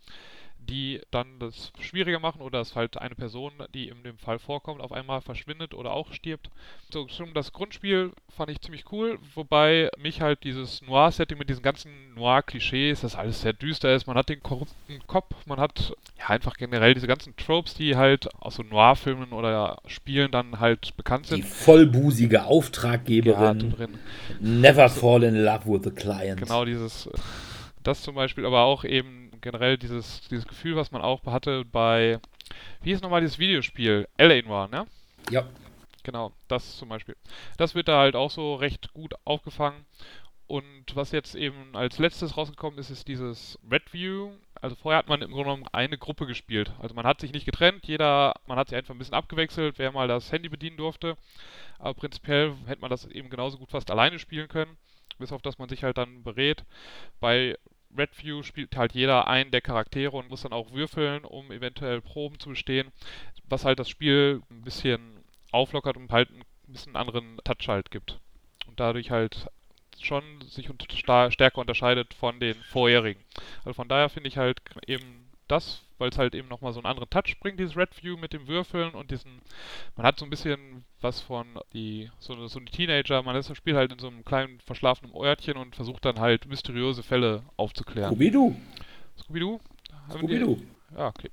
die dann das schwieriger machen oder es halt eine Person, die in dem Fall vorkommt, auf einmal verschwindet oder auch stirbt. So, schon das Grundspiel fand ich ziemlich cool, wobei mich halt dieses Noir-Setting mit diesen ganzen Noir-Klischees, das alles sehr düster ist, man hat den korrupten Kopf, man hat ja einfach generell diese ganzen Tropes, die halt aus so Noir-Filmen oder Spielen dann halt bekannt Die sind. vollbusige Gerade Auftraggeberin. drin. Never fall in love with the client. Genau dieses, das zum Beispiel, aber auch eben generell dieses, dieses Gefühl, was man auch hatte bei, wie ist nochmal dieses Videospiel? L.A. Noir, ne? Ja. Genau, das zum Beispiel. Das wird da halt auch so recht gut aufgefangen. Und was jetzt eben als letztes rausgekommen ist, ist dieses Red View. Also vorher hat man im Grunde genommen eine Gruppe gespielt. Also man hat sich nicht getrennt, jeder, man hat sich einfach ein bisschen abgewechselt, wer mal das Handy bedienen durfte. Aber prinzipiell hätte man das eben genauso gut fast alleine spielen können. Bis auf dass man sich halt dann berät. Bei Redview spielt halt jeder einen der Charaktere und muss dann auch würfeln, um eventuell Proben zu bestehen, was halt das Spiel ein bisschen auflockert und halt ein bisschen anderen Touch halt gibt. Und dadurch halt schon sich unter stärker unterscheidet von den vorherigen. Also von daher finde ich halt eben das, weil es halt eben nochmal so einen anderen Touch bringt, dieses Red View mit dem Würfeln und diesen, man hat so ein bisschen was von die, so, so ein Teenager, man ist, spielt halt in so einem kleinen verschlafenen Örtchen und versucht dann halt mysteriöse Fälle aufzuklären. Scooby-Doo. Scooby-Doo? Scooby-Doo. Ja, okay.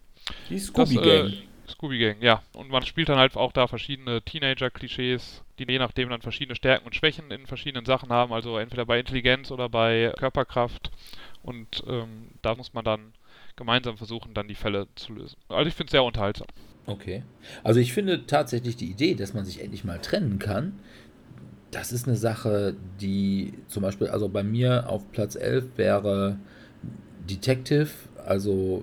Die Scooby-Gang. Äh, Scooby Gang, ja. Und man spielt dann halt auch da verschiedene Teenager-Klischees, die je nachdem dann verschiedene Stärken und Schwächen in verschiedenen Sachen haben, also entweder bei Intelligenz oder bei Körperkraft. Und ähm, da muss man dann gemeinsam versuchen, dann die Fälle zu lösen. Also ich finde es sehr unterhaltsam. Okay. Also ich finde tatsächlich die Idee, dass man sich endlich mal trennen kann, das ist eine Sache, die zum Beispiel, also bei mir auf Platz 11 wäre Detective, also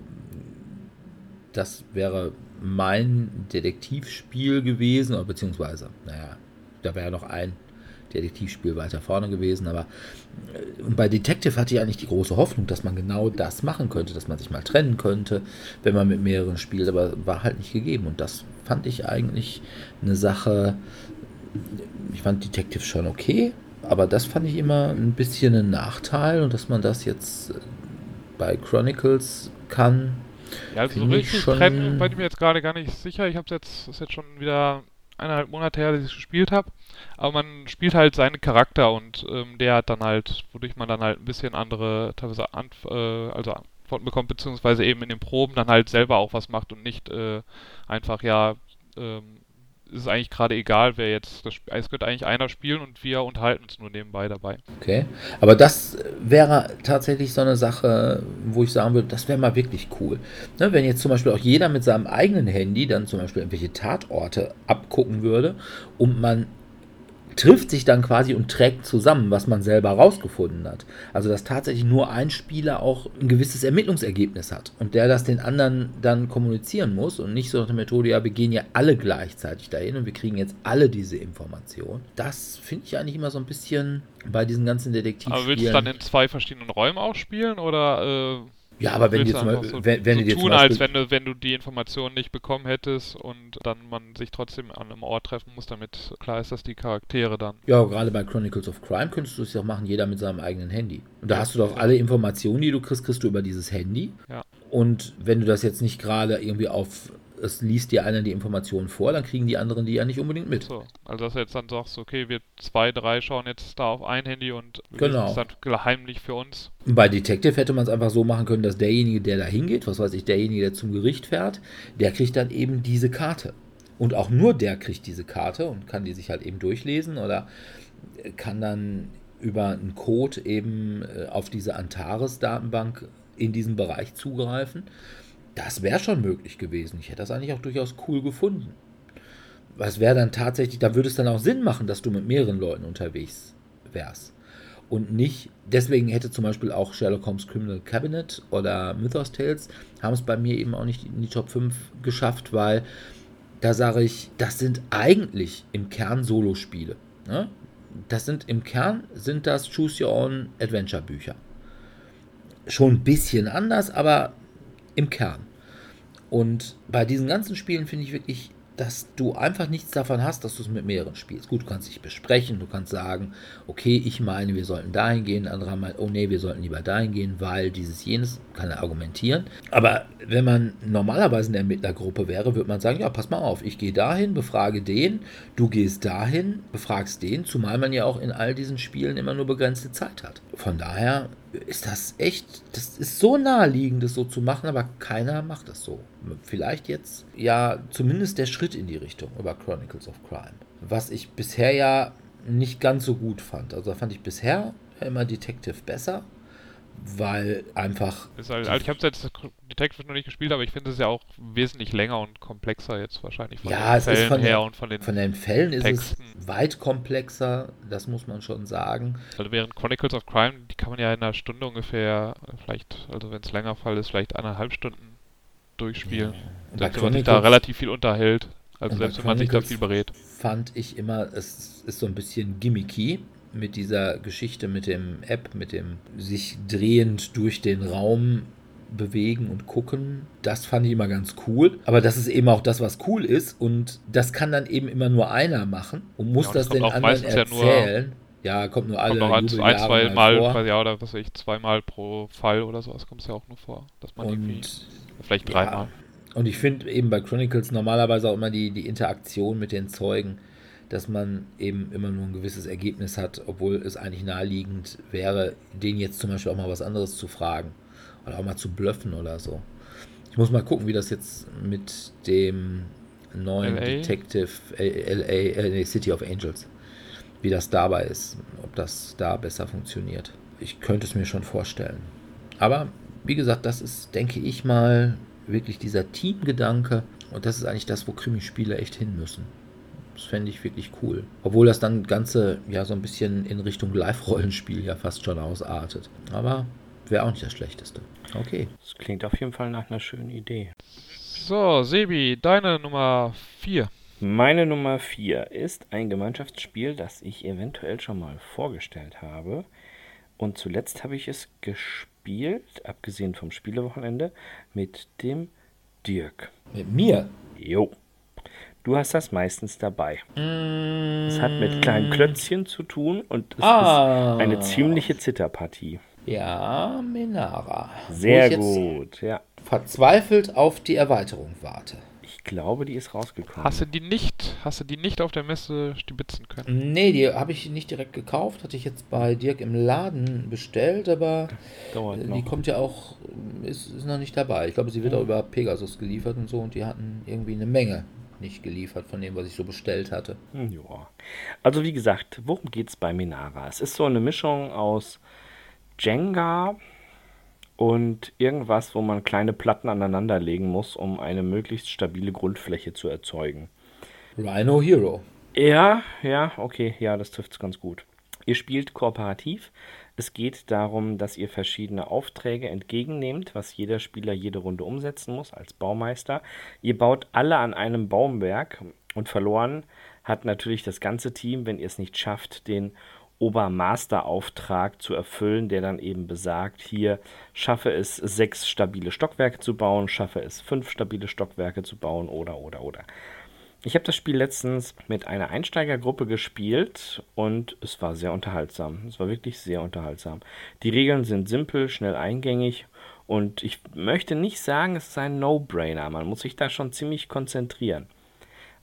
das wäre mein Detektivspiel gewesen, beziehungsweise, naja, da wäre ja noch ein Detektivspiel weiter vorne gewesen, aber äh, und bei Detective hatte ich eigentlich die große Hoffnung, dass man genau das machen könnte, dass man sich mal trennen könnte, wenn man mit mehreren spielt, aber war halt nicht gegeben und das fand ich eigentlich eine Sache, ich fand Detective schon okay, aber das fand ich immer ein bisschen ein Nachteil und dass man das jetzt bei Chronicles kann, ja, also so richtig trennen bin ich mir jetzt gerade gar nicht sicher. Ich habe jetzt, das ist jetzt schon wieder eineinhalb Monate her, dass ich es gespielt habe. Aber man spielt halt seinen Charakter und ähm, der hat dann halt, wodurch man dann halt ein bisschen andere, teilweise Anf äh, also Antworten bekommt, beziehungsweise eben in den Proben dann halt selber auch was macht und nicht äh, einfach, ja, ähm, ist eigentlich gerade egal, wer jetzt das Spiel. Es könnte eigentlich einer spielen und wir unterhalten uns nur nebenbei dabei. Okay. Aber das wäre tatsächlich so eine Sache, wo ich sagen würde, das wäre mal wirklich cool. Ne, wenn jetzt zum Beispiel auch jeder mit seinem eigenen Handy dann zum Beispiel irgendwelche Tatorte abgucken würde und man trifft sich dann quasi und trägt zusammen, was man selber rausgefunden hat. Also dass tatsächlich nur ein Spieler auch ein gewisses Ermittlungsergebnis hat und der das den anderen dann kommunizieren muss und nicht so nach der Methode, ja, wir gehen ja alle gleichzeitig dahin und wir kriegen jetzt alle diese Informationen. Das finde ich eigentlich immer so ein bisschen bei diesen ganzen Detektivspielen. Aber willst du dann in zwei verschiedenen Räumen auch spielen oder äh ja, aber wenn, dir zum, Beispiel, so, wenn, wenn so dir tun, als wenn du, wenn du die Informationen nicht bekommen hättest und dann man sich trotzdem an einem Ort treffen muss, damit klar ist, dass die Charaktere dann. Ja, gerade bei Chronicles of Crime könntest du es ja auch machen, jeder mit seinem eigenen Handy. Und da ja, hast du doch alle Informationen, die du kriegst, kriegst du über dieses Handy. Ja. Und wenn du das jetzt nicht gerade irgendwie auf es liest dir einer die Informationen vor, dann kriegen die anderen die ja nicht unbedingt mit. So, also dass du jetzt dann sagst, okay, wir zwei, drei schauen jetzt da auf ein Handy und genau. ist dann geheimlich für uns. Bei Detective hätte man es einfach so machen können, dass derjenige, der da hingeht, was weiß ich, derjenige, der zum Gericht fährt, der kriegt dann eben diese Karte. Und auch nur der kriegt diese Karte und kann die sich halt eben durchlesen oder kann dann über einen Code eben äh, auf diese Antares-Datenbank in diesem Bereich zugreifen. Das wäre schon möglich gewesen. Ich hätte das eigentlich auch durchaus cool gefunden. Was wäre dann tatsächlich, da würde es dann auch Sinn machen, dass du mit mehreren Leuten unterwegs wärst. Und nicht, deswegen hätte zum Beispiel auch Sherlock Holmes Criminal Cabinet oder Mythos Tales, haben es bei mir eben auch nicht in die Top 5 geschafft, weil da sage ich, das sind eigentlich im Kern Solospiele. Ne? Das sind im Kern sind das Choose Your Own Adventure Bücher. Schon ein bisschen anders, aber im Kern. Und bei diesen ganzen Spielen finde ich wirklich dass du einfach nichts davon hast, dass du es mit mehreren spielst. Gut, du kannst dich besprechen, du kannst sagen, okay, ich meine, wir sollten dahin gehen, andere meinen, oh nee, wir sollten lieber dahin gehen, weil dieses, jenes, kann er argumentieren. Aber wenn man normalerweise in der Ermittlergruppe wäre, würde man sagen, ja, pass mal auf, ich gehe dahin, befrage den, du gehst dahin, befragst den, zumal man ja auch in all diesen Spielen immer nur begrenzte Zeit hat. Von daher ist das echt, das ist so naheliegend, das so zu machen, aber keiner macht das so. Vielleicht jetzt ja zumindest der Schritt in die Richtung über Chronicles of Crime. Was ich bisher ja nicht ganz so gut fand. Also fand ich bisher immer Detective besser, weil einfach. Halt, also ich habe jetzt Detective noch nicht gespielt, aber ich finde es ja auch wesentlich länger und komplexer jetzt wahrscheinlich von ja, den Fällen von her den, und von den Von den Fällen Texten. ist es weit komplexer, das muss man schon sagen. Also während Chronicles of Crime, die kann man ja in einer Stunde ungefähr, vielleicht, also wenn es länger Fall ist, vielleicht eineinhalb Stunden durchspielen. Ja. Selbst wenn man sich da relativ viel unterhält. Also selbst wenn man sich da viel berät. Fand ich immer, es ist so ein bisschen gimmicky mit dieser Geschichte mit dem App, mit dem sich drehend durch den Raum bewegen und gucken. Das fand ich immer ganz cool. Aber das ist eben auch das, was cool ist. Und das kann dann eben immer nur einer machen und muss ja, und das, das den anderen erzählen. Ja, kommt nur alle kommt noch ein, ein zwei mal vor. ja, oder was weiß ich, zweimal pro Fall oder sowas kommt es ja auch nur vor. Dass man irgendwie, Und vielleicht ja, dreimal. Und ich finde eben bei Chronicles normalerweise auch immer die, die Interaktion mit den Zeugen, dass man eben immer nur ein gewisses Ergebnis hat, obwohl es eigentlich naheliegend wäre, den jetzt zum Beispiel auch mal was anderes zu fragen. Oder auch mal zu bluffen oder so. Ich muss mal gucken, wie das jetzt mit dem neuen LA? Detective äh, LA, äh, City of Angels, wie das dabei ist, ob das da besser funktioniert. Ich könnte es mir schon vorstellen. Aber wie gesagt, das ist, denke ich mal, wirklich dieser Teamgedanke. Und das ist eigentlich das, wo Krimispiele echt hin müssen. Das fände ich wirklich cool. Obwohl das dann Ganze ja so ein bisschen in Richtung Live-Rollenspiel ja fast schon ausartet. Aber wäre auch nicht das Schlechteste. Okay. Das klingt auf jeden Fall nach einer schönen Idee. So, Sebi, deine Nummer 4. Meine Nummer 4 ist ein Gemeinschaftsspiel, das ich eventuell schon mal vorgestellt habe. Und zuletzt habe ich es gespielt, abgesehen vom Spielewochenende, mit dem Dirk. Mit mir. Jo. Du hast das meistens dabei. Es Es hat mit kleinen Klötzchen zu tun und es Ah. ist eine ziemliche Zitterpartie. Ja, Menara. Sehr Wo ich jetzt gut, ja. Verzweifelt auf die Erweiterung warte. Ich glaube, die ist rausgekommen. Hast du die nicht, hast du die nicht auf der Messe stibitzen können? Nee, die habe ich nicht direkt gekauft. Hatte ich jetzt bei Dirk im Laden bestellt, aber Dauert die noch. kommt ja auch, ist, ist noch nicht dabei. Ich glaube, sie wird auch über Pegasus geliefert und so und die hatten irgendwie eine Menge nicht geliefert von dem, was ich so bestellt hatte. Hm, Ja. Also wie gesagt, worum geht's bei Minara? Es ist so eine Mischung aus Jenga und irgendwas, wo man kleine Platten aneinander legen muss, um eine möglichst stabile Grundfläche zu erzeugen. Rhino Hero. Ja, ja, okay, ja, das trifft's ganz gut. Ihr spielt kooperativ. Es geht darum, dass ihr verschiedene Aufträge entgegennehmt, was jeder Spieler jede Runde umsetzen muss als Baumeister. Ihr baut alle an einem Baumwerk und verloren hat natürlich das ganze Team, wenn ihr es nicht schafft, den Obermasterauftrag zu erfüllen, der dann eben besagt, hier schaffe es sechs stabile Stockwerke zu bauen, schaffe es fünf stabile Stockwerke zu bauen oder oder oder. Ich habe das Spiel letztens mit einer Einsteigergruppe gespielt und es war sehr unterhaltsam. Es war wirklich sehr unterhaltsam. Die Regeln sind simpel, schnell eingängig und ich möchte nicht sagen, es ist ein No-Brainer. Man muss sich da schon ziemlich konzentrieren.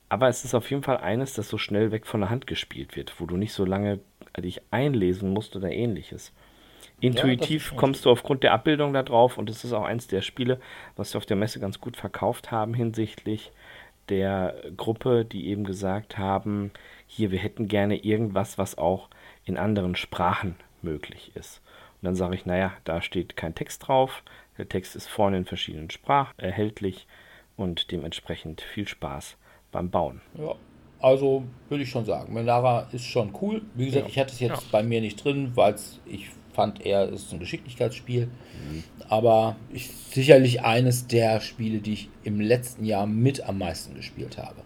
Aber es ist auf jeden Fall eines, das so schnell weg von der Hand gespielt wird, wo du nicht so lange dich einlesen musst oder ähnliches. Intuitiv stimmt. kommst du aufgrund der Abbildung da drauf und es ist auch eins der Spiele, was wir auf der Messe ganz gut verkauft haben hinsichtlich der Gruppe, die eben gesagt haben, hier, wir hätten gerne irgendwas, was auch in anderen Sprachen möglich ist. Und dann sage ich, naja, da steht kein Text drauf, der Text ist vorne in verschiedenen Sprachen erhältlich und dementsprechend viel Spaß beim Bauen. Ja, also würde ich schon sagen. Menara ist schon cool. Wie gesagt, Ja. ich hatte es jetzt Ja. bei mir nicht drin, weil ich fand eher, es ist ein Geschicklichkeitsspiel. Mhm. Aber ist sicherlich eines der Spiele, die ich im letzten Jahr mit am meisten gespielt habe.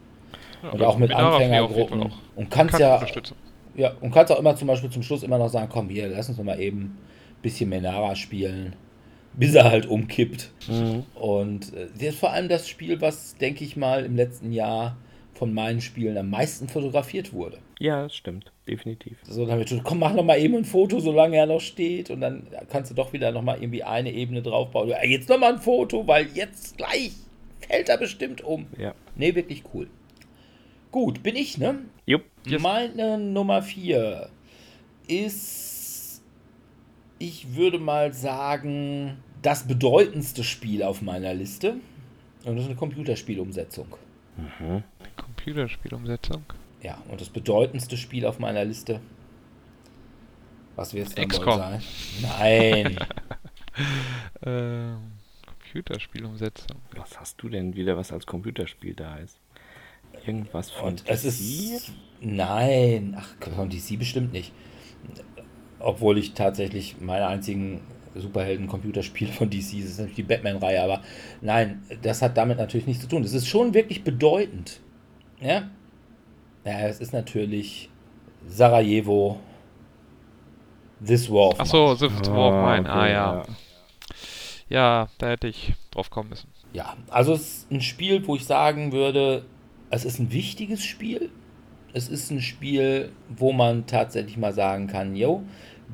Ja, Und auch mit ich jeden Anfängergruppen. Und kannst Kann ja, ja, und kannst auch immer zum Beispiel zum Schluss immer noch sagen, komm hier, lass uns noch mal eben ein bisschen Menara spielen, bis er halt umkippt. Und äh, das ist vor allem das Spiel, was, denke ich mal, im letzten Jahr von meinen Spielen am meisten fotografiert wurde. Ja, das stimmt, definitiv. So, dann wird schon, komm, mach noch mal eben ein Foto, solange er noch steht. Und dann kannst du doch wieder noch mal irgendwie eine Ebene draufbauen. Ja, jetzt noch mal ein Foto, weil jetzt gleich fällt er bestimmt um. Ja. Nee, wirklich cool. Gut, bin ich, ne? Jupp. Yes. Meine Nummer 4 ist, ich würde mal sagen, das bedeutendste Spiel auf meiner Liste. Und das ist eine Computerspielumsetzung. Computerspielumsetzung. Ja, und das bedeutendste Spiel auf meiner Liste. Was wird es dann wohl XCOM. sein? Nein. Ähm, Computerspielumsetzung. Was hast du denn wieder, was als Computerspiel da ist? Irgendwas von Und es DC? ist. Nein. Ach, von DC bestimmt nicht. Obwohl ich tatsächlich meine einzigen Superhelden-Computerspiele von DC, das ist natürlich die Batman-Reihe, aber nein, das hat damit natürlich nichts zu tun. Das ist schon wirklich bedeutend. Ja? Ja, es ist natürlich Sarajevo, This War of Achso, The War of Mine. Ah okay, ja. Ja, da hätte ich drauf kommen müssen. Ja, also es ist ein Spiel, wo ich sagen würde, es ist ein wichtiges Spiel. es ist ein Spiel, wo man tatsächlich mal sagen kann, yo,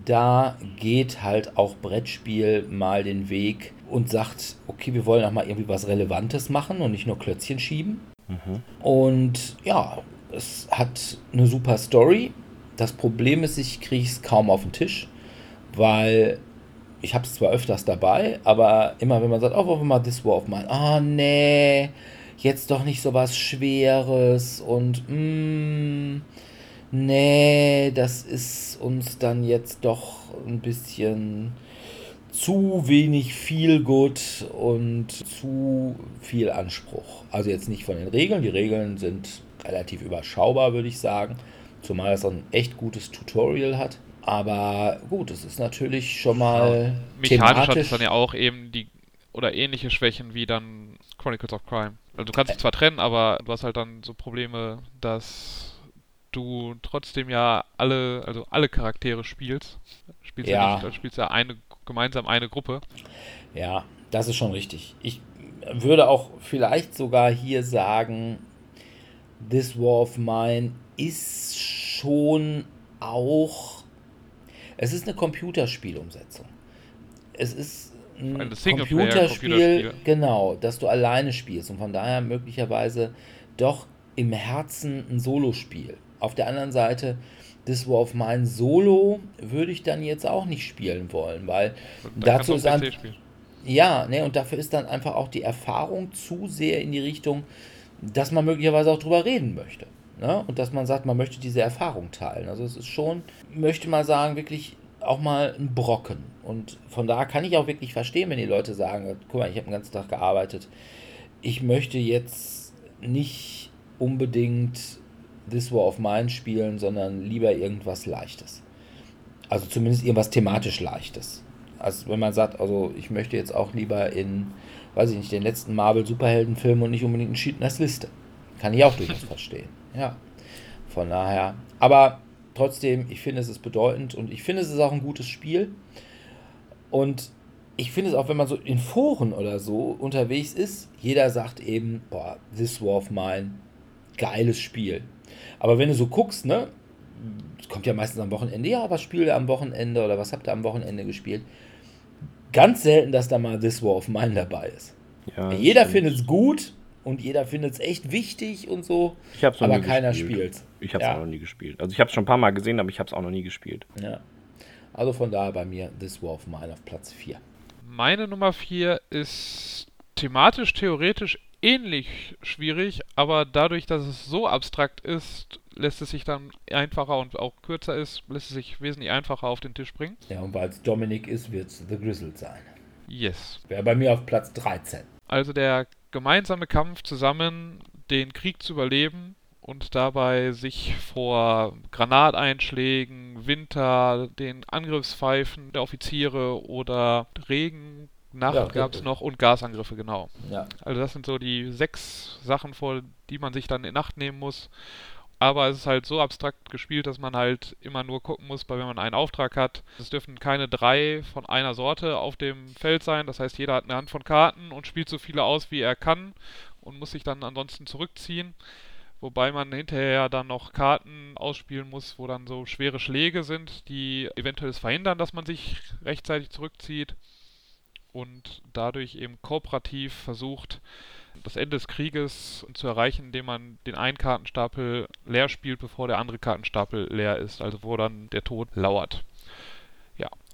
da geht halt auch Brettspiel mal den Weg und sagt, okay, wir wollen auch mal irgendwie was Relevantes machen und nicht nur Klötzchen schieben. Mhm. Und ja, es hat eine super Story. Das Problem ist, ich kriege es kaum auf den Tisch, weil ich habe es zwar öfters dabei, aber immer wenn man sagt, oh, wollen wir mal This War ah, oh, nee, jetzt doch nicht so was Schweres und, mm, nee, das ist uns dann jetzt doch ein bisschen zu wenig viel gut und zu viel Anspruch. Also jetzt nicht von den Regeln, die Regeln sind relativ überschaubar, würde ich sagen, zumal es ein echt gutes Tutorial hat. Aber gut, es ist natürlich schon mal. Ja, mechanisch hat es dann ja auch eben die oder ähnliche Schwächen wie dann Chronicles of Crime. Also du kannst dich zwar trennen, aber du hast halt dann so Probleme, dass du trotzdem ja alle, also alle Charaktere spielst. Spielst ja, ja nicht, spielst ja eine, gemeinsam eine Gruppe. Ja, das ist schon richtig. Ich würde auch vielleicht sogar hier sagen, This War of Mine ist schon auch es ist eine Computerspielumsetzung. Es ist ein Computerspiel, Computerspiel, genau, das du alleine spielst und von daher möglicherweise doch im Herzen ein Solospiel. Auf der anderen Seite, das War of Mine Solo würde ich dann jetzt auch nicht spielen wollen, weil dazu ist dann, ja, ne, und dafür ist dann einfach auch die Erfahrung zu sehr in die Richtung, dass man möglicherweise auch drüber reden möchte. Ne? Und dass man sagt, man möchte diese Erfahrung teilen. Also es ist schon, möchte mal sagen, wirklich auch mal ein Brocken. Und von da kann ich auch wirklich verstehen, wenn die Leute sagen, guck mal, ich habe den ganzen Tag gearbeitet. Ich möchte jetzt nicht unbedingt This War of Mine spielen, sondern lieber irgendwas Leichtes. Also zumindest irgendwas thematisch Leichtes. Also wenn man sagt, also ich möchte jetzt auch lieber in, weiß ich nicht, den letzten Marvel-Superheldenfilm und nicht unbedingt einen Cheat Liste. Kann ich auch durchaus verstehen. Ja. Von daher. Aber trotzdem, ich finde, es ist bedeutend und ich finde, es ist auch ein gutes Spiel. Und ich finde es auch, wenn man so in Foren oder so unterwegs ist, jeder sagt eben, boah, This War of Mine, geiles Spiel. Aber wenn du so guckst, ne, es kommt ja meistens am Wochenende, ja, was spielt ihr am Wochenende oder was habt ihr am Wochenende gespielt? Ganz selten, dass da mal This War of Mine dabei ist. Ja, jeder findet es gut, und jeder findet es echt wichtig und so. Ich hab's noch aber keiner spielt. Ich habe es ja. auch noch nie gespielt. Also ich habe es schon ein paar Mal gesehen, aber ich habe es auch noch nie gespielt. Ja. Also von daher bei mir This War of Mine auf Platz 4. Meine Nummer 4 ist thematisch, theoretisch ähnlich schwierig, aber dadurch, dass es so abstrakt ist, lässt es sich dann einfacher und auch kürzer ist, lässt es sich wesentlich einfacher auf den Tisch bringen. Ja, und weil es Dominic ist, wird es The Grizzled sein. Yes. Wäre bei mir auf Platz 13. Also der gemeinsame Kampf zusammen, den Krieg zu überleben und dabei sich vor Granateinschlägen, Winter, den Angriffspfeifen der Offiziere oder Regen, Nacht ja, gab es noch und Gasangriffe, genau. Ja. Also das sind so die sechs Sachen, vor die man sich dann in Nacht nehmen muss. Aber es ist halt so abstrakt gespielt, dass man halt immer nur gucken muss, weil wenn man einen Auftrag hat. Es dürfen keine drei von einer Sorte auf dem Feld sein. Das heißt, jeder hat eine Hand von Karten und spielt so viele aus, wie er kann und muss sich dann ansonsten zurückziehen. Wobei man hinterher dann noch Karten ausspielen muss, wo dann so schwere Schläge sind, die eventuell verhindern, dass man sich rechtzeitig zurückzieht und dadurch eben kooperativ versucht, das Ende des Krieges zu erreichen, indem man den einen Kartenstapel leer spielt, bevor der andere Kartenstapel leer ist, also wo dann der Tod lauert.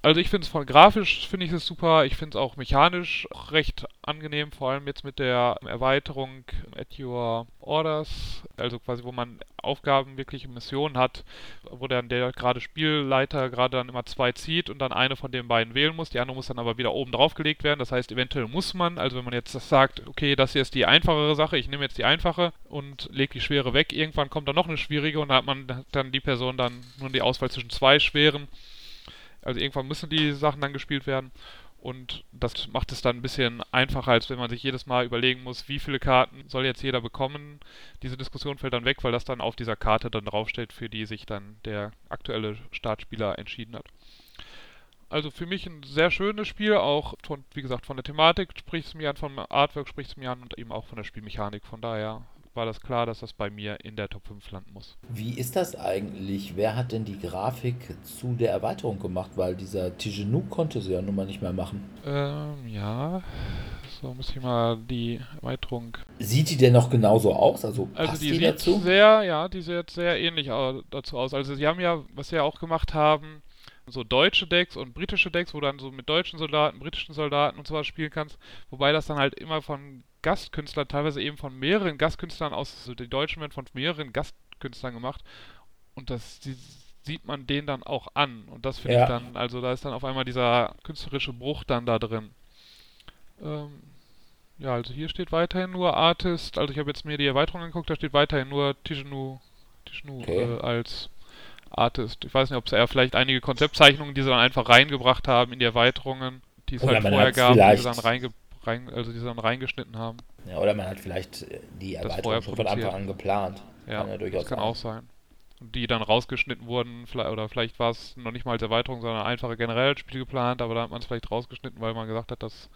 Also ich finde es von grafisch finde ich es super, ich finde es auch mechanisch recht angenehm, vor allem jetzt mit der Erweiterung at your orders, also quasi wo man Aufgaben, wirkliche Missionen hat, wo dann der gerade Spielleiter gerade dann immer zwei zieht und dann eine von den beiden wählen muss, die andere muss dann aber wieder oben drauf gelegt werden, das heißt eventuell muss man, also wenn man jetzt sagt, okay, das hier ist die einfachere Sache, ich nehme jetzt die einfache und lege die schwere weg, irgendwann kommt dann noch eine schwierige und dann hat man dann die Person dann nur die Auswahl zwischen zwei schweren, also irgendwann müssen die Sachen dann gespielt werden und das macht es dann ein bisschen einfacher, als wenn man sich jedes Mal überlegen muss, wie viele Karten soll jetzt jeder bekommen. Diese Diskussion fällt dann weg, weil das dann auf dieser Karte dann draufsteht, für die sich dann der aktuelle Startspieler entschieden hat. Also für mich ein sehr schönes Spiel, auch von, wie gesagt, von der Thematik spricht es mir an, vom Artwork spricht es mir an und eben auch von der Spielmechanik. Von daher war das klar, dass das bei mir in der Top 5 landen muss. Wie ist das eigentlich? Wer hat denn die Grafik zu der Erweiterung gemacht? Weil dieser Tigenou konnte sie ja nun mal nicht mehr machen. Ähm, ja. So muss ich mal die Erweiterung. Sieht die denn noch genauso aus? Also, Also passt die, die, sieht dazu? sehr, ja, die sieht sehr ähnlich dazu aus. Also sie haben ja, was sie ja auch gemacht haben, so deutsche Decks und britische Decks, wo du dann so mit deutschen Soldaten, britischen Soldaten und sowas spielen kannst. Wobei das dann halt immer von Gastkünstlern, teilweise eben von mehreren Gastkünstlern aus, also die Deutschen werden von mehreren Gastkünstlern gemacht. Und das die, sieht man denen dann auch an. Und das finde Ja. ich dann, also da ist dann auf einmal dieser künstlerische Bruch dann da drin. Ähm, ja, also hier steht weiterhin nur Artist. Also ich habe jetzt mir die Erweiterung angeguckt, da steht weiterhin nur Tishnu, Tishnu Okay. äh, als Artist. Ich weiß nicht, ob es eher vielleicht einige Konzeptzeichnungen, die sie dann einfach reingebracht haben in die Erweiterungen, die es Oder halt vorher gab, die sie dann reinge rein, also die sie dann reingeschnitten haben. Ja, oder man hat vielleicht äh, die Erweiterung schon von Anfang an geplant. Ja, Kann ja durchaus das kann sein. auch sein. Und die dann rausgeschnitten wurden, vielleicht, oder vielleicht war es noch nicht mal als Erweiterung, sondern einfache generell Spiel geplant, aber da hat man es vielleicht rausgeschnitten, weil man gesagt hat, das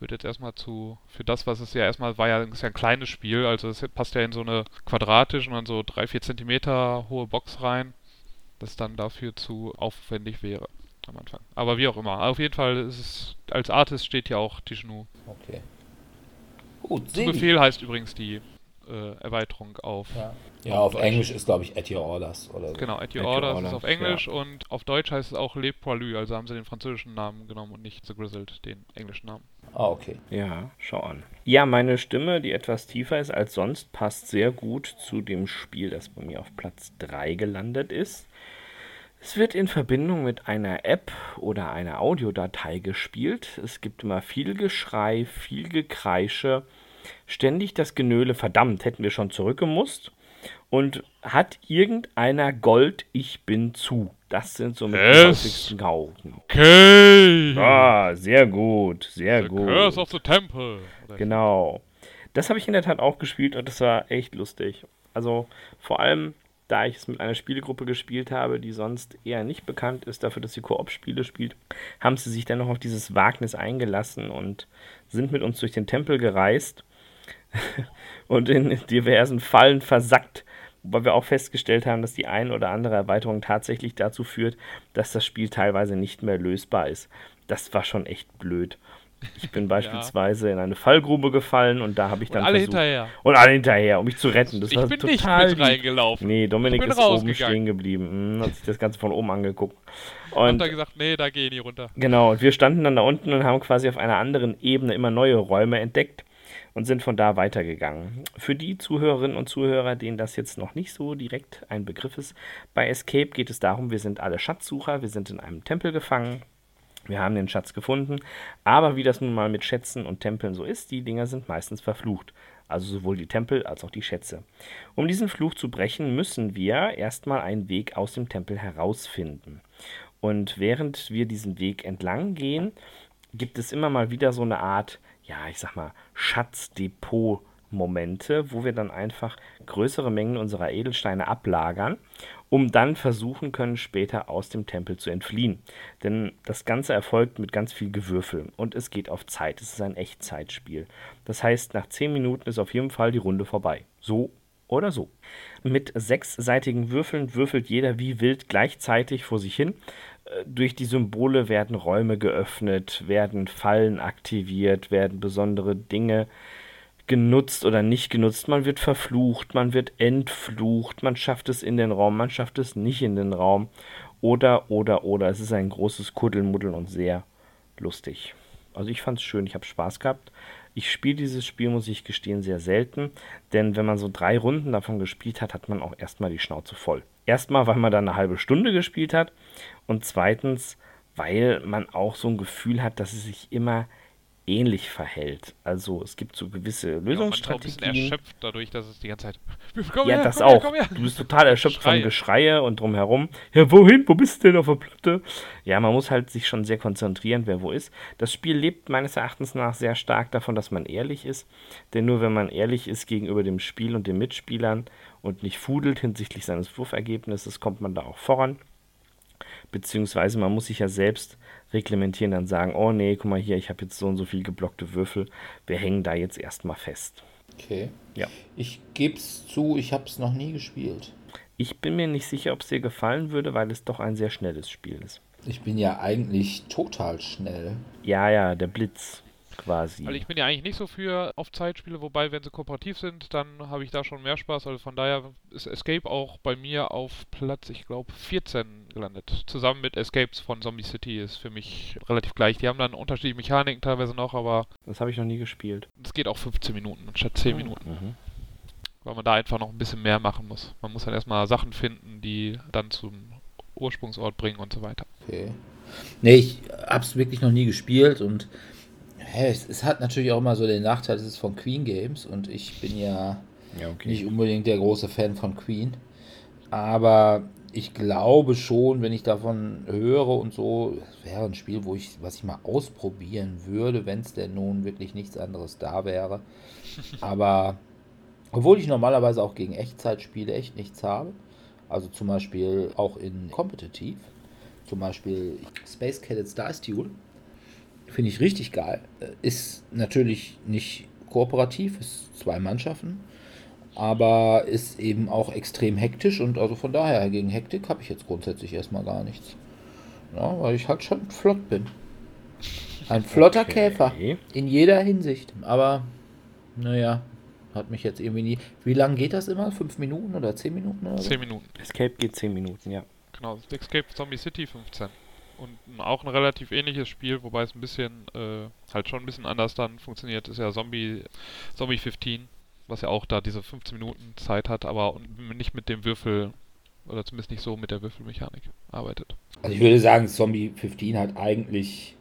wird jetzt erstmal zu, für das, was es ja erstmal war, ja, ist ja ein kleines Spiel, also es passt ja in so eine quadratisch und dann so 3-4 Zentimeter hohe Box rein, das dann dafür zu aufwendig wäre am Anfang. Aber wie auch immer, auf jeden Fall ist es, als Artist steht ja auch Tishnu. Okay. Gut, Zu. Befehl heißt übrigens die äh, Erweiterung auf Ja. ja, auf Englisch ist, glaube ich, At Your Orders oder so. Genau, At Your At Your Orders ist Orders, auf Englisch und auf Deutsch heißt es auch Le Poilu, also haben sie den französischen Namen genommen und nicht The Grizzled, den englischen Namen. Ah, okay. Ja, schau an. Ja, meine Stimme, die etwas tiefer ist als sonst, passt sehr gut zu dem Spiel, das bei mir auf Platz 3 gelandet ist. Es wird in Verbindung mit einer App oder einer Audiodatei gespielt. Es gibt immer viel Geschrei, viel Gekreische, ständig das Genöle, verdammt, hätten wir schon zurückgemusst. Und hat irgendeiner Gold, ich bin zu. Das sind so mit die häufigsten. Okay! Ah, sehr gut, sehr the gut. Curse of the Temple! Genau. Das habe ich in der Tat auch gespielt und das war echt lustig. Also vor allem, da ich es mit einer Spielegruppe gespielt habe, die sonst eher nicht bekannt ist dafür, dass sie Koop-Spiele spielt, haben sie sich dann noch auf dieses Wagnis eingelassen und sind mit uns durch den Tempel gereist und in diversen Fallen versackt. Wobei wir auch festgestellt haben, dass die ein oder andere Erweiterung tatsächlich dazu führt, dass das Spiel teilweise nicht mehr lösbar ist. Das war schon echt blöd. Ich bin beispielsweise in eine Fallgrube gefallen und da habe ich Und dann alle versucht, hinterher. und alle hinterher, um mich zu retten. Das ich war bin total nicht mit reingelaufen. Nee, Dominik ist oben stehen geblieben, hm, hat sich das Ganze von oben angeguckt. Und Und da gesagt, nee, da geh ich nicht runter. Genau, und wir standen dann da unten und haben quasi auf einer anderen Ebene immer neue Räume entdeckt und sind von da weitergegangen. Für die Zuhörerinnen und Zuhörer, denen das jetzt noch nicht so direkt ein Begriff ist, bei Escape geht es darum, wir sind alle Schatzsucher, wir sind in einem Tempel gefangen. Wir haben den Schatz gefunden, aber wie das nun mal mit Schätzen und Tempeln so ist, die Dinger sind meistens verflucht. Also sowohl die Tempel als auch die Schätze. Um diesen Fluch zu brechen, müssen wir erstmal einen Weg aus dem Tempel herausfinden. Und während wir diesen Weg entlang gehen, gibt es immer mal wieder so eine Art, ja, ich sag mal, Schatzdepot-Momente, wo wir dann einfach größere Mengen unserer Edelsteine ablagern, um dann versuchen können, später aus dem Tempel zu entfliehen. Denn das Ganze erfolgt mit ganz viel Gewürfel und es geht auf Zeit. Es ist ein Echtzeitspiel. Das heißt, nach 10 Minuten ist auf jeden Fall die Runde vorbei. So oder so. Mit sechsseitigen Würfeln würfelt jeder wie wild gleichzeitig vor sich hin. Durch die Symbole werden Räume geöffnet, werden Fallen aktiviert, werden besondere Dinge genutzt oder nicht genutzt. Man wird verflucht, man wird entflucht, man schafft es in den Raum, man schafft es nicht in den Raum. Oder, oder, oder. Es ist ein großes Kuddelmuddel und sehr lustig. Also ich fand es schön, ich habe Spaß gehabt. Ich spiele dieses Spiel, muss ich gestehen, sehr selten, denn wenn man so drei Runden davon gespielt hat, hat man auch erstmal die Schnauze voll. Erstmal, weil man dann eine halbe Stunde gespielt hat und zweitens, weil man auch so ein Gefühl hat, dass es sich immer ähnlich verhält. Also es gibt so gewisse Ja, man ist Lösungsstrategien. erschöpft dadurch, dass es die ganze Zeit. Komm Ja, her, das komm her, auch. komm her. Du bist total erschöpft Schreie. von Geschreie und drumherum. Ja, wohin? Wo bist du denn auf der Platte? Ja, man muss halt sich schon sehr konzentrieren, wer wo ist. Das Spiel lebt meines Erachtens nach sehr stark davon, dass man ehrlich ist. Denn nur wenn man ehrlich ist gegenüber dem Spiel und den Mitspielern und nicht fudelt hinsichtlich seines Wurfergebnisses, kommt man da auch voran. Beziehungsweise man muss sich ja selbst reglementieren, dann sagen, oh nee, guck mal hier, ich habe jetzt so und so viel geblockte Würfel, wir hängen da jetzt erstmal fest. Okay. Ja. Ich gebe es zu, ich habe es noch nie gespielt. Ich bin mir nicht sicher, ob es dir gefallen würde, weil es doch ein sehr schnelles Spiel ist. Ich bin ja eigentlich total schnell. Ja, ja, der Blitz quasi. Also ich bin ja eigentlich nicht so für auf Zeitspiele, wobei wenn sie kooperativ sind, dann habe ich da schon mehr Spaß. Also von daher ist Escape auch bei mir auf Platz, ich glaube, 14 gelandet. Zusammen mit Escapes von Zombie City ist für mich relativ gleich. Die haben dann unterschiedliche Mechaniken teilweise noch, aber das habe ich noch nie gespielt. es geht auch 15 Minuten anstatt 10 Minuten, Mhm. weil man da einfach noch ein bisschen mehr machen muss. Man muss dann erstmal Sachen finden, die dann zum Ursprungsort bringen und so weiter. Okay. Nee, ich hab's wirklich noch nie gespielt und hä, es, es hat natürlich auch immer so den Nachteil, es ist von Queen Games und ich bin ja Ja, okay. nicht unbedingt der große Fan von Queen. Aber ich glaube schon, wenn ich davon höre und so, es wäre ein Spiel, wo ich, was ich mal ausprobieren würde, wenn es denn nun wirklich nichts anderes da wäre. Aber obwohl ich normalerweise auch gegen Echtzeitspiele echt nichts habe, also zum Beispiel auch in Competitive, zum Beispiel Space Cadets Dice Duel, finde ich richtig geil. Äh, Ist natürlich nicht kooperativ, ist zwei Mannschaften aber ist eben auch extrem hektisch und also von daher gegen Hektik habe ich jetzt grundsätzlich erstmal gar nichts. Ja, weil ich halt schon flott bin. Ein flotter Okay. Käfer in jeder Hinsicht. Aber naja, hat mich jetzt irgendwie nie. Wie lange geht das immer? Fünf Minuten oder zehn Minuten oder so? 10 Minuten. Escape geht 10 Minuten, ja. Genau, Escape Zombie City 15. Und auch ein relativ ähnliches Spiel, wobei es ein bisschen, äh, halt schon ein bisschen anders dann funktioniert, ist ja Zombie, Zombie 15, was ja auch da diese 15 Minuten Zeit hat, aber und nicht mit dem Würfel, oder zumindest nicht so mit der Würfelmechanik arbeitet. Also ich würde sagen, Zombie 15 hat eigentlich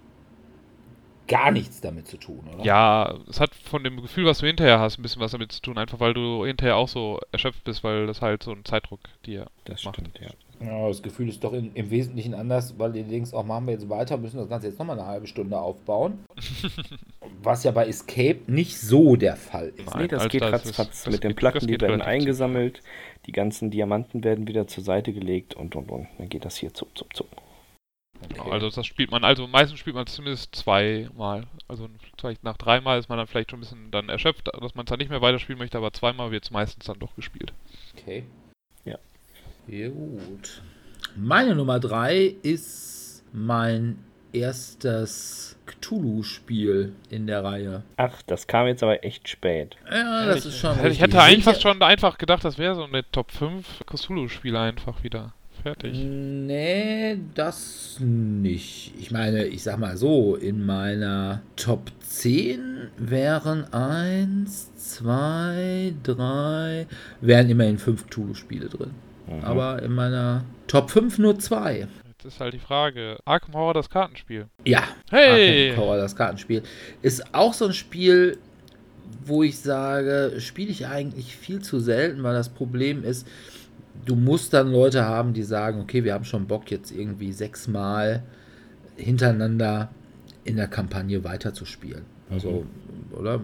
gar nichts damit zu tun, oder? Ja, es hat von dem Gefühl, was du hinterher hast, ein bisschen was damit zu tun, einfach weil du hinterher auch so erschöpft bist, weil das halt so ein Zeitdruck dir Das macht. stimmt, ja. Ja, das Gefühl ist doch in, im Wesentlichen anders, weil du denkst, auch machen wir jetzt weiter, müssen das Ganze jetzt nochmal eine halbe Stunde aufbauen. Was ja bei Escape nicht so der Fall ist. Nein, Nee, das also geht ratzfatz. Mit den Platten, das die werden eingesammelt, die ganzen Diamanten werden wieder zur Seite gelegt und und und. Dann geht das hier zup, zup, zup. Genau, Also das spielt man, also meistens spielt man zumindest zweimal. Also vielleicht nach dreimal ist man dann vielleicht schon ein bisschen dann erschöpft, dass man es dann nicht mehr weiterspielen möchte, aber zweimal wird es meistens dann doch gespielt. Okay. Ja. Ja, gut. Meine Nummer 3 ist mein erstes Cthulhu-Spiel in der Reihe. Ach, das kam jetzt aber echt spät. Ja, das ich, ist schon. Ich richtig. hätte eigentlich fast schon einfach gedacht, das wäre so eine Top 5 Cthulhu-Spiele einfach wieder. Fertig. Nee, das nicht. Ich meine, ich sag mal so, in meiner Top 10 wären 1, 2, 3, wären immerhin 5 Cthulhu-Spiele drin. Mhm. Aber in meiner Top 5 nur 2. Jetzt ist halt die Frage, Arkham Horror das Kartenspiel. Ja, Hey! Arkham Horror, das Kartenspiel. Ist auch so ein Spiel, wo ich sage, spiele ich eigentlich viel zu selten, weil das Problem ist, du musst dann Leute haben, die sagen, okay, wir haben schon Bock, jetzt irgendwie sechsmal hintereinander in der Kampagne weiterzuspielen. Also, oder?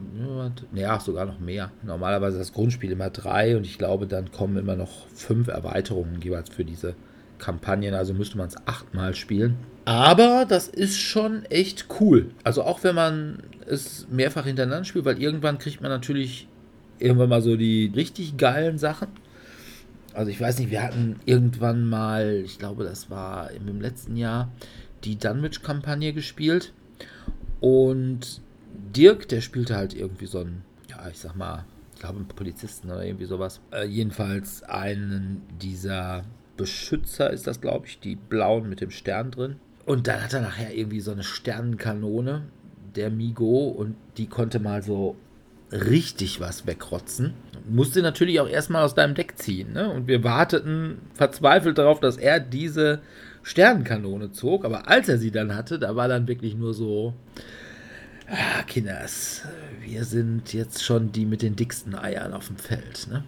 Ja, sogar noch mehr. Normalerweise ist das Grundspiel immer drei und ich glaube, dann kommen immer noch fünf Erweiterungen jeweils für diese Kampagnen. Also müsste man es achtmal spielen. Aber das ist schon echt cool. Also auch wenn man es mehrfach hintereinander spielt, weil irgendwann kriegt man natürlich irgendwann mal so die richtig geilen Sachen. Also ich weiß nicht, wir hatten irgendwann mal, ich glaube, das war im letzten Jahr, die Dunwich-Kampagne gespielt. Und Dirk, der spielte halt irgendwie so einen, ja, ich sag mal, ich glaube, einen Polizisten oder irgendwie sowas. Äh, jedenfalls einen dieser Beschützer ist das, glaube ich, die blauen mit dem Stern drin. Und dann hat er nachher irgendwie so eine Sternenkanone, der Migo, und die konnte mal so richtig was wegrotzen. Musste natürlich auch erstmal aus deinem Deck ziehen. Ne? Und wir warteten verzweifelt darauf, dass er diese Sternenkanone zog. Aber als er sie dann hatte, da war dann wirklich nur so, ah, Kinders, wir sind jetzt schon die mit den dicksten Eiern auf dem Feld. Ne?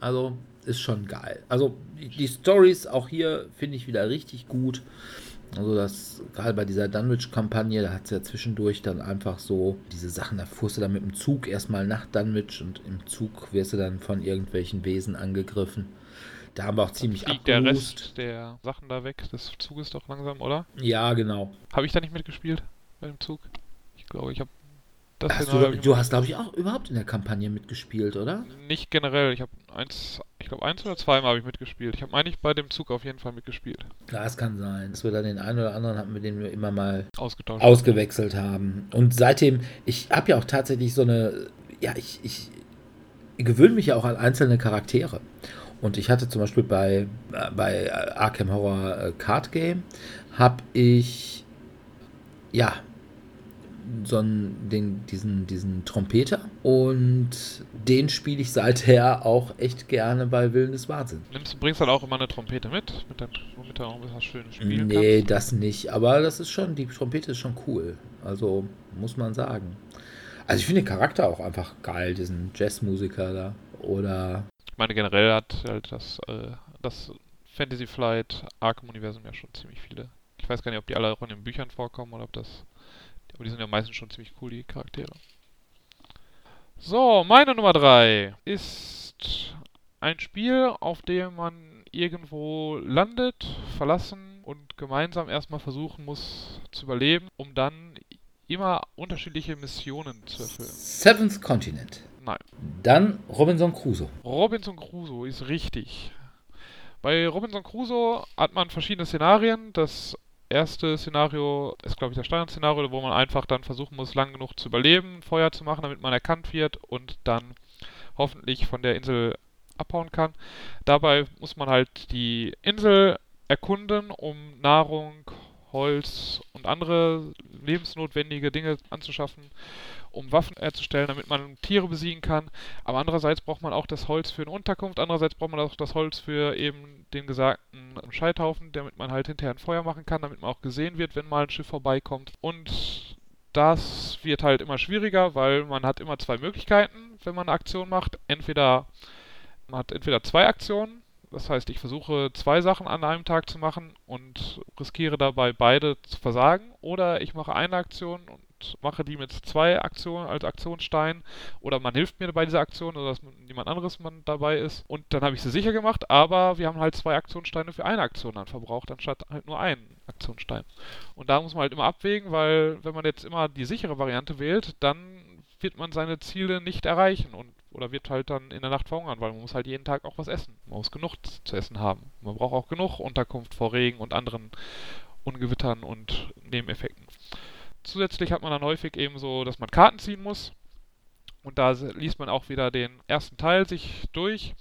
Also ist schon geil. Also die, die Stories auch hier finde ich wieder richtig gut. Also das, gerade bei dieser Dunwich-Kampagne, da hat es ja zwischendurch dann einfach so diese Sachen, da fuhrst du dann mit dem Zug erstmal nach Dunwich und im Zug wirst du dann von irgendwelchen Wesen angegriffen. Da haben wir auch ziemlich Fliegt der. Rest der Sachen da weg des Zuges doch langsam, oder? Ja, genau. Habe ich da nicht mitgespielt bei dem Zug? Glaube, ich habe Das Hast du, du hast, glaube ich, auch überhaupt in der Kampagne mitgespielt, oder? nicht generell. Ich habe eins, ich glaube eins oder zweimal habe ich mitgespielt. Ich habe eigentlich bei dem Zug auf jeden Fall mitgespielt. Ja, es kann sein, dass wir dann den einen oder anderen hatten, mit dem wir immer mal Ausgetauscht. ausgewechselt haben. Und seitdem, ich habe ja auch tatsächlich so eine, ja, ich, ich gewöhne mich ja auch an einzelne Charaktere. Und ich hatte zum Beispiel bei, äh, bei Arkham Horror äh, Card Game, habe ich, ja, so einen, den, diesen, diesen Trompeter und den spiele ich seither auch echt gerne bei Willen des Wahnsinns. Nimmst, du bringst dann auch immer eine Trompete mit, mit dann, womit du auch was Schönes spielen Nee, kannst. das nicht. Aber das ist schon, die Trompete ist schon cool. Also, muss man sagen. Also, ich finde den Charakter auch einfach geil, diesen Jazzmusiker da. Oder, Ich meine, generell hat halt das, äh, das Fantasy Flight Arkham-Universum ja schon ziemlich viele. Ich weiß gar nicht, ob die alle auch in den Büchern vorkommen oder ob das. Aber die sind ja meistens schon ziemlich cool, die Charaktere. So, meine Nummer 3 ist ein Spiel, auf dem man irgendwo landet, verlassen und gemeinsam erstmal versuchen muss zu überleben, um dann immer unterschiedliche Missionen zu erfüllen. Seventh Continent. Nein. Dann Robinson Crusoe. Robinson Crusoe ist richtig. Bei Robinson Crusoe hat man verschiedene Szenarien. Das erste Szenario ist, glaube ich, das Standardszenario, wo man einfach dann versuchen muss, lang genug zu überleben, Feuer zu machen, damit man erkannt wird und dann hoffentlich von der Insel abhauen kann. Dabei muss man halt die Insel erkunden, um Nahrung, Holz und andere lebensnotwendige Dinge anzuschaffen, um Waffen herzustellen, damit man Tiere besiegen kann. Aber andererseits braucht man auch das Holz für eine Unterkunft, andererseits braucht man auch das Holz für eben den gesagten Scheithaufen, damit man halt hinterher ein Feuer machen kann, damit man auch gesehen wird, wenn mal ein Schiff vorbeikommt. Und das wird halt immer schwieriger, weil man hat immer zwei Möglichkeiten, wenn man eine Aktion macht. Entweder man hat entweder zwei Aktionen, das heißt, ich versuche zwei Sachen an einem Tag zu machen und riskiere dabei beide zu versagen, oder ich mache eine Aktion und mache die mit zwei Aktionen als Aktionsstein oder man hilft mir bei dieser Aktion oder dass jemand anderes man dabei ist und dann habe ich sie sicher gemacht, aber wir haben halt zwei Aktionssteine für eine Aktion dann verbraucht, anstatt halt nur einen Aktionsstein. Und da muss man halt immer abwägen, weil wenn man jetzt immer die sichere Variante wählt, dann wird man seine Ziele nicht erreichen und oder wird halt dann in der Nacht verhungern, weil man muss halt jeden Tag auch was essen. Man muss genug zu essen haben. Man braucht auch genug Unterkunft vor Regen und anderen Ungewittern und Nebeneffekten. Zusätzlich hat man dann häufig eben so, dass man Karten ziehen muss. Und da liest man auch wieder den ersten Teil sich durch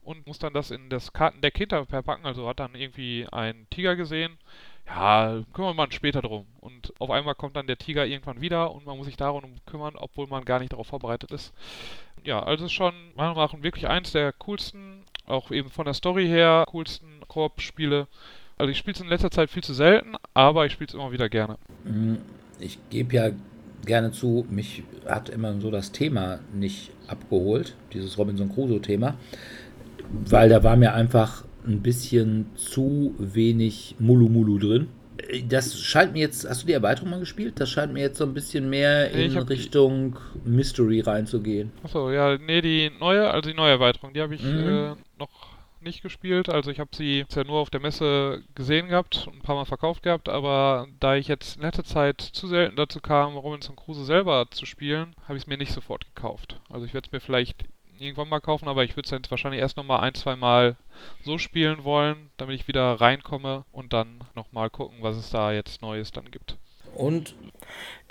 und muss dann das in das Kartendeck hinter verpacken. Also hat dann irgendwie einen Tiger gesehen. Ja, kümmern wir uns später drum. Und auf einmal kommt dann der Tiger irgendwann wieder und man muss sich darum kümmern, obwohl man gar nicht darauf vorbereitet ist. Ja, also schon meiner Meinung nach wirklich eins der coolsten, auch eben von der Story her, coolsten Koop-Spiele. Also ich spiele es in letzter Zeit viel zu selten, aber ich spiele es immer wieder gerne. Ich gebe ja gerne zu, mich hat immer so das Thema nicht abgeholt, dieses Robinson Crusoe-Thema, weil da war mir einfach ein bisschen zu wenig Mulu Mulu drin. Das scheint mir jetzt, hast du die Erweiterung mal gespielt? Das scheint mir jetzt so ein bisschen mehr in Richtung Mystery reinzugehen. Achso, ja, nee, die neue, also die neue Erweiterung, die habe ich Mhm. äh, noch nicht gespielt. Also ich habe sie jetzt ja nur auf der Messe gesehen gehabt und ein paar Mal verkauft gehabt, aber da ich jetzt in letzter Zeit zu selten dazu kam, Robinson Crusoe selber zu spielen, habe ich es mir nicht sofort gekauft. Also ich werde es mir vielleicht irgendwann mal kaufen, aber ich würde es dann wahrscheinlich erst nochmal ein, zwei Mal so spielen wollen, damit ich wieder reinkomme und dann nochmal gucken, was es da jetzt Neues dann gibt. Und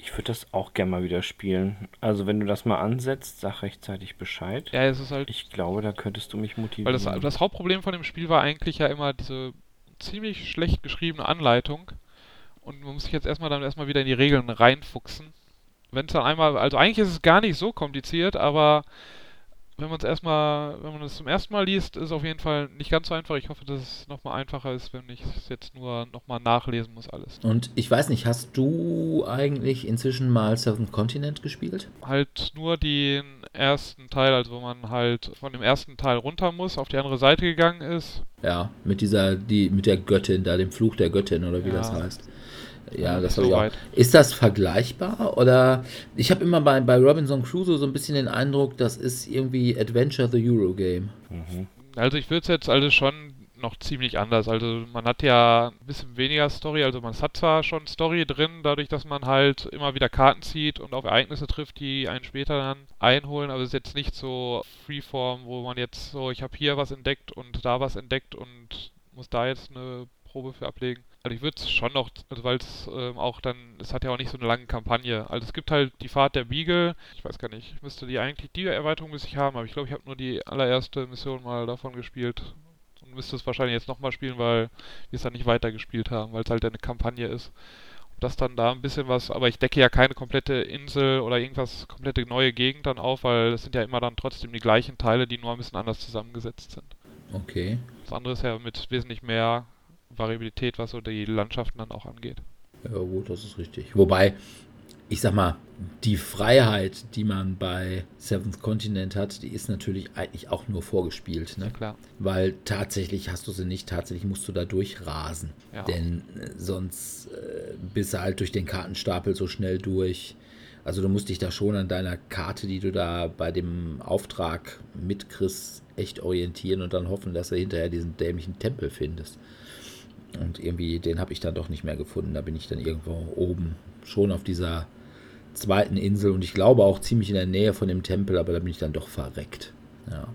Ich würde das auch gerne mal wieder spielen. Also wenn du das mal ansetzt, sag rechtzeitig Bescheid. Ja, es ist halt Ich glaube, da könntest du mich motivieren. Weil das, das Hauptproblem von dem Spiel war eigentlich ja immer diese ziemlich schlecht geschriebene Anleitung. Und man muss sich jetzt erstmal dann erstmal wieder in die Regeln reinfuchsen. Wenn es dann einmal, also eigentlich ist es gar nicht so kompliziert, aber wenn man es erstmal, wenn man es zum ersten Mal liest, ist es auf jeden Fall nicht ganz so einfach. Ich hoffe, dass es nochmal einfacher ist, wenn ich es jetzt nur nochmal nachlesen muss alles. Und ich weiß nicht, hast du eigentlich inzwischen mal Seventh Continent gespielt? Halt nur den ersten Teil, also wo man halt von dem ersten Teil runter muss, auf die andere Seite gegangen ist. Ja, mit dieser, die, mit der Göttin da, dem Fluch der Göttin oder wie Ja. das heißt. Ja, das so weit. Ist das vergleichbar? Oder ich habe immer bei, bei Robinson Crusoe so ein bisschen den Eindruck, das ist irgendwie Adventure the Eurogame. Mhm. Also ich würde es jetzt also schon noch ziemlich anders. Also man hat ja ein bisschen weniger Story, also man hat zwar schon Story drin, dadurch, dass man halt immer wieder Karten zieht und auf Ereignisse trifft, die einen später dann einholen, aber es ist jetzt nicht so Freeform, wo man jetzt so, ich habe hier was entdeckt und da was entdeckt und muss da jetzt eine Probe für ablegen. Also ich würde es schon noch, also weil es ähm, auch dann, es hat ja auch nicht so eine lange Kampagne. Also es gibt halt die Fahrt der Beagle. Ich weiß gar nicht, ich müsste die eigentlich, die Erweiterung müsste ich haben, aber ich glaube, ich habe nur die allererste Mission mal davon gespielt und müsste es wahrscheinlich jetzt nochmal spielen, weil wir es dann nicht weitergespielt haben, weil es halt eine Kampagne ist. Und das dann da ein bisschen was, aber ich decke ja keine komplette Insel oder irgendwas, komplette neue Gegend dann auf, weil es sind ja immer dann trotzdem die gleichen Teile, die nur ein bisschen anders zusammengesetzt sind. Okay. Das andere ist ja mit wesentlich mehr Variabilität, was so die Landschaften dann auch angeht. Ja, gut, das ist richtig. Wobei, ich sag mal, die Freiheit, die man bei Seventh Continent hat, die ist natürlich eigentlich auch nur vorgespielt. Ne? Ja, klar. Weil tatsächlich hast du sie nicht, tatsächlich musst du da durchrasen. Ja. Denn äh, sonst äh, bist du halt durch den Kartenstapel so schnell durch. Also du musst dich da schon an deiner Karte, die du da bei dem Auftrag mitkriegst, echt orientieren und dann hoffen, dass du hinterher diesen dämlichen Tempel findest. Und irgendwie, den habe ich dann doch nicht mehr gefunden. Da bin ich dann irgendwo oben, schon auf dieser zweiten Insel und ich glaube auch ziemlich in der Nähe von dem Tempel, aber da bin ich dann doch verreckt. Ja.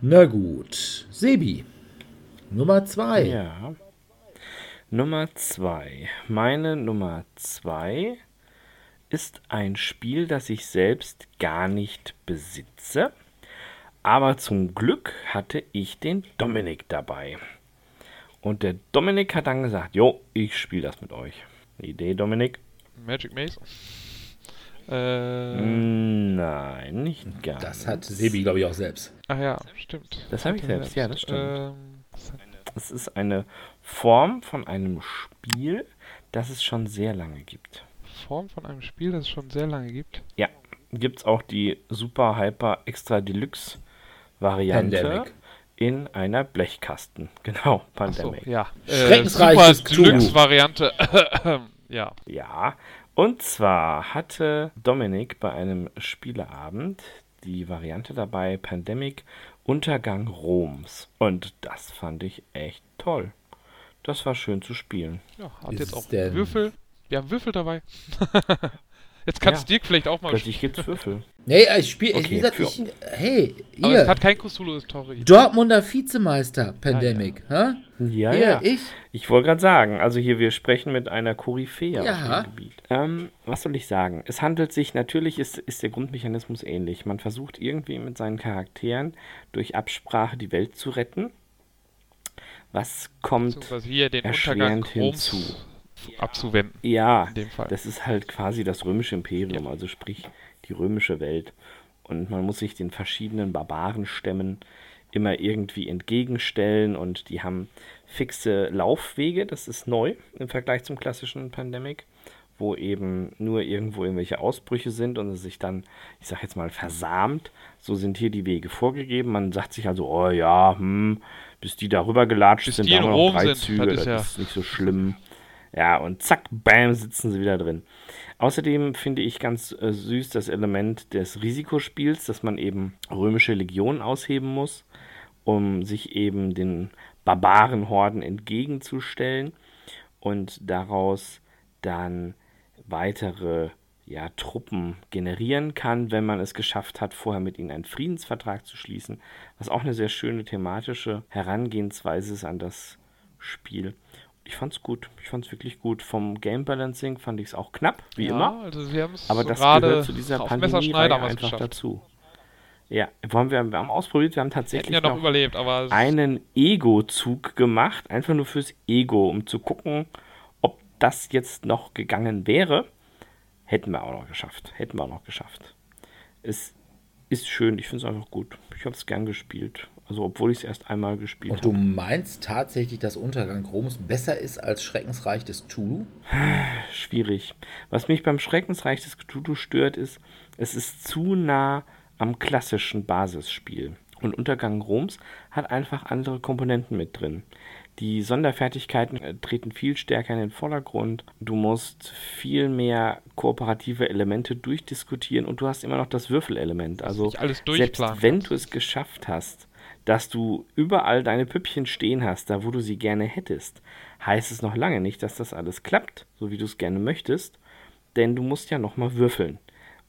Na gut. Sebi. Nummer zwei. Ja. Nummer zwei. Meine Nummer zwei ist ein Spiel, das ich selbst gar nicht besitze. Aber zum Glück hatte ich den Dominik dabei. Und der Dominik hat dann gesagt, jo, ich spiele das mit euch. Idee, Dominik? Magic Maze? Äh, Nein, nicht ganz. Das hat Sebi, glaube ich, auch selbst. ach ja, stimmt. Das habe ich selbst, ja, das stimmt. Ähm, Es ist eine Form von einem Spiel, das es schon sehr lange gibt. Form von einem Spiel, das es schon sehr lange gibt. Ja, gibt es auch die Super Hyper Extra Deluxe Variante Pandemic. In einer Blechkasten. Genau, Ach so, Pandemic. ja. Schreckensreiches Super Deluxe Cthulhu. Variante. ja. Ja, und zwar hatte Dominik bei einem Spieleabend die Variante dabei Pandemic Untergang Roms. Und das fand ich echt toll. Das war schön zu spielen. Ja, hat Ist jetzt auch denn- Würfel. Wir haben Würfel dabei. jetzt kannst Ja. Dirk vielleicht auch mal Plötzlich gibt's Würfel. Nee, ich spiele, Okay, wie gesagt, ich, hey, Aber es hier, hat kein Cthulhu-Story. Dortmunder Vizemeister, Pandemic, hä? Ja, Hier, ja. ich, Ich wollte gerade sagen, also hier, wir sprechen mit einer Koryphäe Ja. auf dem Gebiet. Ähm, was soll ich sagen? Es handelt sich, natürlich ist, ist der Grundmechanismus ähnlich. Man versucht irgendwie mit seinen Charakteren durch Absprache die Welt zu retten. Was kommt erschwerend hinzu? Abzuwenden. Ja, das ist halt quasi das römische Imperium, also sprich die römische Welt. Und man muss sich den verschiedenen Barbarenstämmen immer irgendwie entgegenstellen und die haben fixe Laufwege, das ist neu im Vergleich zum klassischen Pandemic, wo eben nur irgendwo irgendwelche Ausbrüche sind und es sich dann, ich sag jetzt mal, versamt. So sind hier die Wege vorgegeben. Man sagt sich also, oh ja, hm, bis die darüber gelatscht Bis sind, da haben wir noch drei sind, Züge, das das ist ist, ja- nicht so schlimm. Ja, und zack, bam, sitzen sie wieder drin. Außerdem finde ich ganz äh, süß das Element des Risikospiels, dass man eben römische Legionen ausheben muss, um sich eben den Barbarenhorden entgegenzustellen und daraus dann weitere ja, Truppen generieren kann, wenn man es geschafft hat, vorher mit ihnen einen Friedensvertrag zu schließen, was auch eine sehr schöne thematische Herangehensweise ist an das Spiel. Ich fand's gut. Ich fand's wirklich gut. Vom Game Balancing fand ich es auch knapp, wie ja, immer. Also es Aber so das gerade gehört zu dieser Pandemie einfach geschafft. dazu. Ja, wir haben, wir wir haben ausprobiert, wir haben tatsächlich ja noch, noch einen Ego-Zug gemacht, einfach nur fürs Ego, um zu gucken, ob das jetzt noch gegangen wäre. Hätten wir auch noch geschafft. Hätten wir auch noch geschafft. Es ist schön, ich finde es einfach gut. Ich habe es gern gespielt. Also, obwohl ich es erst einmal gespielt und du habe. meinst tatsächlich, dass Untergang Roms besser ist als Schreckensreich des Tulu? Schwierig. Was mich beim Schreckensreich des Cthulhu stört, ist, es ist zu nah am klassischen Basisspiel. Und Untergang Roms hat einfach andere Komponenten mit drin. Die Sonderfertigkeiten äh, treten viel stärker in den Vordergrund. Du musst viel mehr kooperative Elemente durchdiskutieren und du hast immer noch das Würfelelement. Also selbst wenn du es geschafft hast, dass du überall deine Püppchen stehen hast, da wo du sie gerne hättest, heißt es noch lange nicht, dass das alles klappt, so wie du es gerne möchtest, denn du musst ja nochmal würfeln.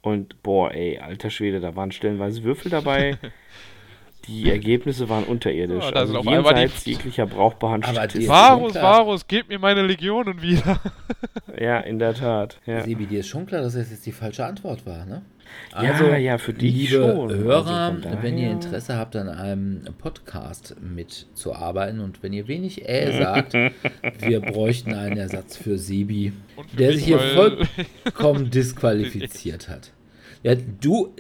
Und boah, ey, alter Schwede, da waren stellenweise Würfel dabei. Die Ergebnisse waren unterirdisch. Ja, da also einmal die- jenseits jeglicher brauchbaren die- Varus. Varus, gebt mir meine Legionen wieder. Ja, in der Tat. Ja. Sebi, dir ist schon klar, dass das jetzt die falsche Antwort war, ne? Ja, ja, für dich liebe schon. Hörer, Also wenn ihr Interesse habt, an einem Podcast mitzuarbeiten und wenn ihr wenig äh sagt, wir bräuchten einen Ersatz für Sebi, für der sich hier vollkommen disqualifiziert hat. Ja, du,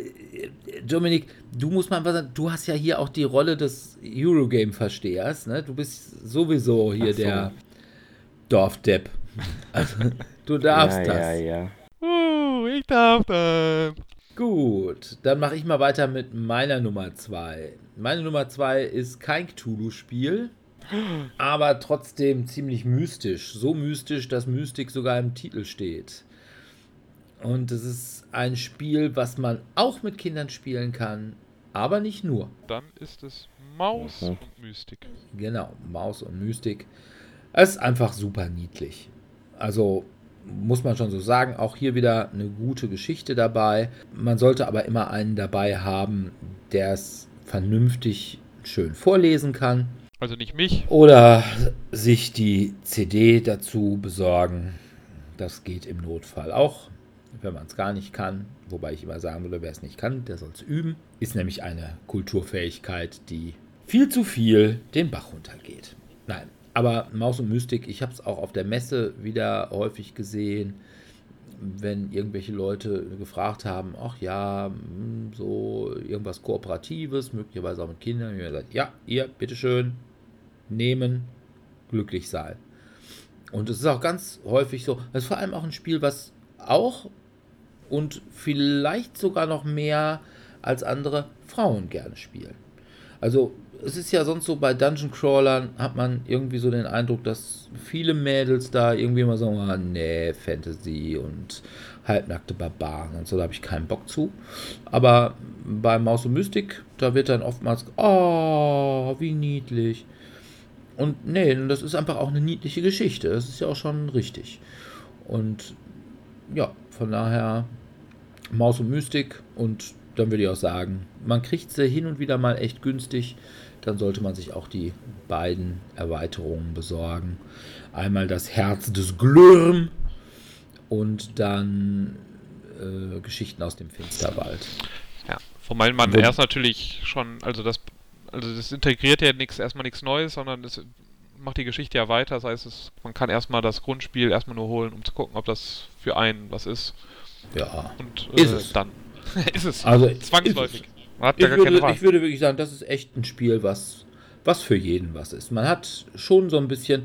Dominik, du musst mal was sagen, du hast ja hier auch die Rolle des Eurogame-Verstehers, ne? Du bist sowieso hier so. der Dorfdepp. Also, du darfst ja, das. Ja, ja. Uh, ich darf das. Gut, dann mache ich mal weiter mit meiner Nummer 2. Meine Nummer 2 ist kein Cthulhu-Spiel, aber trotzdem ziemlich mystisch. So mystisch, dass Mystik sogar im Titel steht. Und es ist ein Spiel, was man auch mit Kindern spielen kann, aber nicht nur. Dann ist es Maus Mhm. und Mystik. Genau, Maus und Mystik. Es ist einfach super niedlich. Also muss man schon so sagen, auch hier wieder eine gute Geschichte dabei. Man sollte aber immer einen dabei haben, der es vernünftig schön vorlesen kann. Also nicht mich. Oder sich die CD dazu besorgen. Das geht im Notfall auch, wenn man es gar nicht kann. Wobei ich immer sagen würde, wer es nicht kann, der soll es üben. Ist nämlich eine Kulturfähigkeit, die viel zu viel den Bach runtergeht. Nein, aber Maus und Mystik, ich habe es auch auf der Messe wieder häufig gesehen, wenn irgendwelche Leute gefragt haben, ach ja, hm, so irgendwas Kooperatives, möglicherweise auch mit Kindern. Habe gesagt, ja, ihr, bitteschön, nehmen, glücklich sein. Und es ist auch ganz häufig so, das ist vor allem auch ein Spiel, was auch und vielleicht sogar noch mehr als andere Frauen gerne spielen. Also es ist ja sonst so bei Dungeon Crawlern hat man irgendwie so den Eindruck, dass viele Mädels da irgendwie immer sagen, ah, nee, Fantasy und halbnackte Barbaren und so, da habe ich keinen Bock zu. Aber bei Maus und Mystik, da wird dann oftmals, oh, wie niedlich. Und nee, das ist einfach auch eine niedliche Geschichte. Das ist ja auch schon richtig. Und ja, von daher Maus und Mystik und dann würde ich auch sagen, man kriegt sie hin und wieder mal echt günstig. Dann sollte man sich auch die beiden Erweiterungen besorgen. Einmal das Herz des Glürm und dann äh, Geschichten aus dem Finsterwald. Ja. Von meinem Mann Wo- erst natürlich schon, also das, also das integriert ja nichts, erstmal nichts Neues, sondern das macht die Geschichte ja weiter. Das heißt, es, man kann erstmal das Grundspiel erstmal nur holen, um zu gucken, ob das für einen was ist. Ja. Und Ist äh, es. dann ist es. Also Zwangsläufig. ist Man hat Ich würde, ich würde wirklich sagen, das ist echt ein Spiel, was, was für jeden was ist. Man hat schon so ein bisschen,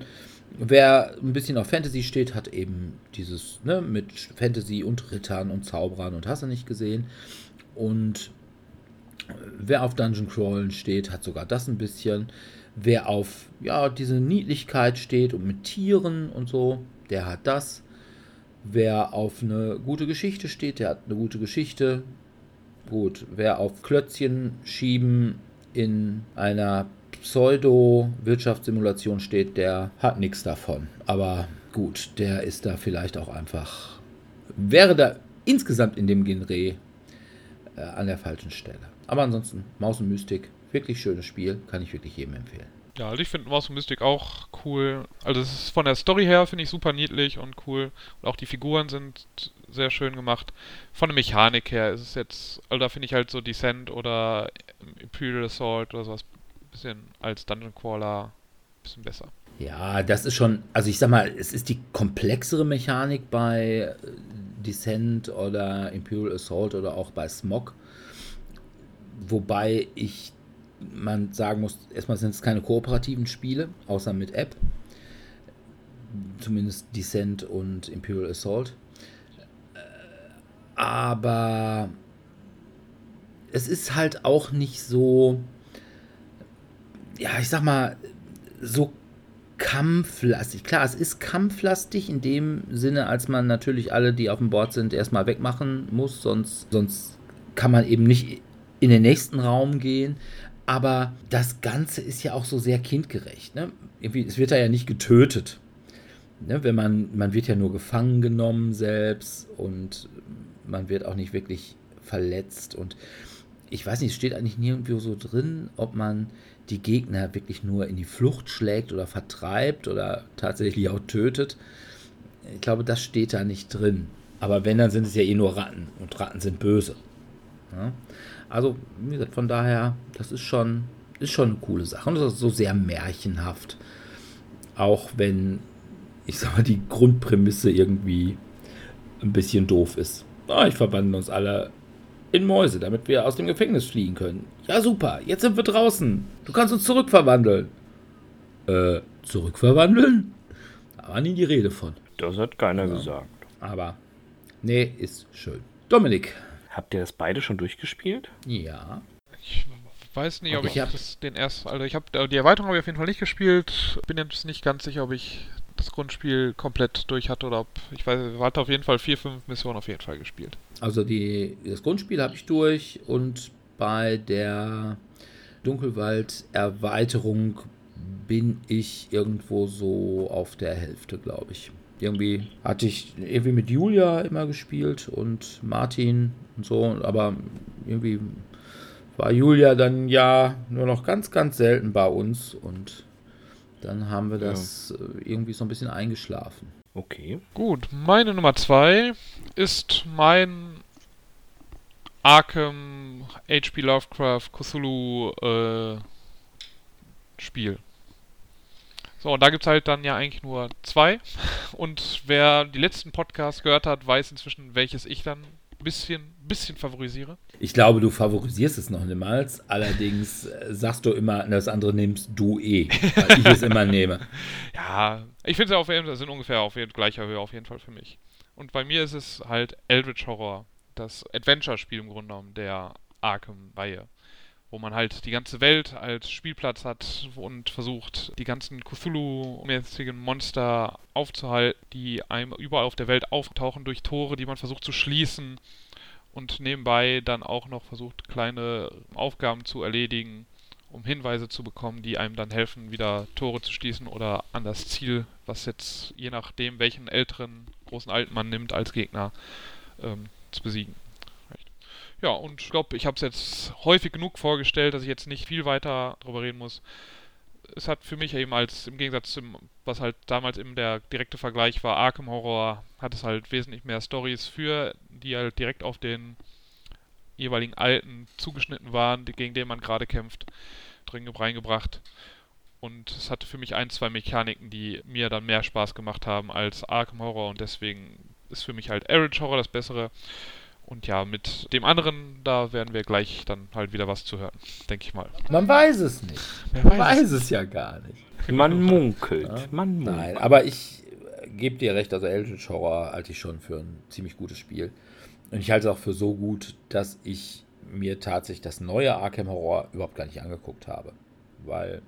wer ein bisschen auf Fantasy steht, hat eben dieses, ne, mit Fantasy und Rittern und Zauberern und hast du nicht gesehen. Und wer auf Dungeon Crawlen steht, hat sogar das ein bisschen. Wer auf, ja, diese Niedlichkeit steht und mit Tieren und so, der hat das. Wer auf eine gute Geschichte steht, der hat eine gute Geschichte. Gut, wer auf Klötzchen schieben in einer Pseudo-Wirtschaftssimulation steht, der hat nichts davon. Aber gut, der ist da vielleicht auch einfach, wäre da insgesamt in dem Genre äh, an der falschen Stelle. Aber ansonsten, Maus und Mystik, wirklich schönes Spiel, kann ich wirklich jedem empfehlen. Ja, also ich finde Maus und Mystik auch cool. Also es ist von der Story her finde ich super niedlich und cool. Und auch die Figuren sind sehr schön gemacht. Von der Mechanik her ist es jetzt, also da finde ich halt so Descent oder Imperial Assault oder sowas ein bisschen als Dungeon Crawler ein bisschen besser. Ja, das ist schon, also ich sag mal, es ist die komplexere Mechanik bei äh, Descent oder Imperial Assault oder auch bei Smog. Wobei ich, man sagen muss, erstmal sind es keine kooperativen Spiele, außer mit App. Zumindest Descent und Imperial Assault. Aber es ist halt auch nicht so, ja, ich sag mal, so kampflastig. Klar, es ist kampflastig in dem Sinne, als man natürlich alle, die auf dem Board sind, erstmal wegmachen muss, sonst, sonst kann man eben nicht in den nächsten Raum gehen. Aber das Ganze ist ja auch so sehr kindgerecht. Ne? Irgendwie, es wird da ja nicht getötet. Ne? Wenn man, man wird ja nur gefangen genommen selbst und man wird auch nicht wirklich verletzt. Und ich weiß nicht, es steht eigentlich nirgendwo so drin, ob man die Gegner wirklich nur in die Flucht schlägt oder vertreibt oder tatsächlich auch tötet. Ich glaube, das steht da nicht drin. Aber wenn, dann sind es ja eh nur Ratten und Ratten sind böse. Ja? Also, wie gesagt, von daher, das ist schon, ist schon eine coole Sache. Und das ist so sehr märchenhaft. Auch wenn, ich sag mal, die Grundprämisse irgendwie ein bisschen doof ist. Oh, ich verwandle uns alle in Mäuse, damit wir aus dem Gefängnis fliehen können. Ja, super, jetzt sind wir draußen. Du kannst uns zurückverwandeln. Äh, zurückverwandeln? Da war nie die Rede von. Das hat keiner ja. gesagt. Aber, nee, ist schön. Dominik. Habt ihr das beide schon durchgespielt? Ja. Ich weiß nicht, ob ich, ich das den ersten, also ich habe die Erweiterung habe ich auf jeden Fall nicht gespielt. Bin jetzt nicht ganz sicher, ob ich das Grundspiel komplett durch hatte oder ob ich weiß, ich hatte auf jeden Fall vier, fünf Missionen auf jeden Fall gespielt. Also die, das Grundspiel habe ich durch und bei der Dunkelwald-Erweiterung bin ich irgendwo so auf der Hälfte, glaube ich. Irgendwie hatte ich irgendwie mit Julia immer gespielt und Martin und so, aber irgendwie war Julia dann ja nur noch ganz, ganz selten bei uns und dann haben wir das ja. Äh, irgendwie so ein bisschen eingeschlafen. Okay. Gut, meine Nummer zwei ist mein Arkham H.P. Lovecraft Cthulhu äh, Spiel. So, und da gibt es halt dann ja eigentlich nur zwei. Und wer die letzten Podcasts gehört hat, weiß inzwischen, welches ich dann bisschen, bisschen favorisiere. Ich glaube, du favorisierst es noch niemals. Allerdings äh, sagst du immer, das andere nimmst du eh, weil ich es immer nehme. Ja, ich finde es auf jeden Fall, sind ungefähr auf jeden, gleicher Höhe auf jeden Fall für mich. Und bei mir ist es halt Eldritch Horror das Adventure-Spiel im Grunde genommen der Arkham-Reihe. Wo man halt die ganze Welt als Spielplatz hat und versucht, die ganzen Cthulhu-mäßigen Monster aufzuhalten, die einem überall auf der Welt auftauchen durch Tore, die man versucht zu schließen und nebenbei dann auch noch versucht, kleine Aufgaben zu erledigen, um Hinweise zu bekommen, die einem dann helfen, wieder Tore zu schließen oder an das Ziel, was jetzt je nachdem, welchen älteren, großen Alten man nimmt als Gegner, ähm, zu besiegen. Ja, und ich glaube, ich habe es jetzt häufig genug vorgestellt, dass ich jetzt nicht viel weiter darüber reden muss. Es hat für mich eben als, im Gegensatz zum, was halt damals eben der direkte Vergleich war, Arkham Horror, hat es halt wesentlich mehr Stories für, die halt direkt auf den jeweiligen Alten zugeschnitten waren, gegen den man gerade kämpft, drin reingebracht. Und es hatte für mich ein, zwei Mechaniken, die mir dann mehr Spaß gemacht haben als Arkham Horror und deswegen ist für mich halt Average Horror das Bessere. Und ja, mit dem anderen, da werden wir gleich dann halt wieder was zu hören, denke ich mal. Man weiß es nicht. Man weiß, weiß es ja gar nicht. Man munkelt. Ja? Man munkelt. Nein, aber ich gebe dir recht, also Eldritch Horror halte ich schon für ein ziemlich gutes Spiel. Und ich halte es auch für so gut, dass ich mir tatsächlich das neue Arkham Horror überhaupt gar nicht angeguckt habe. Weil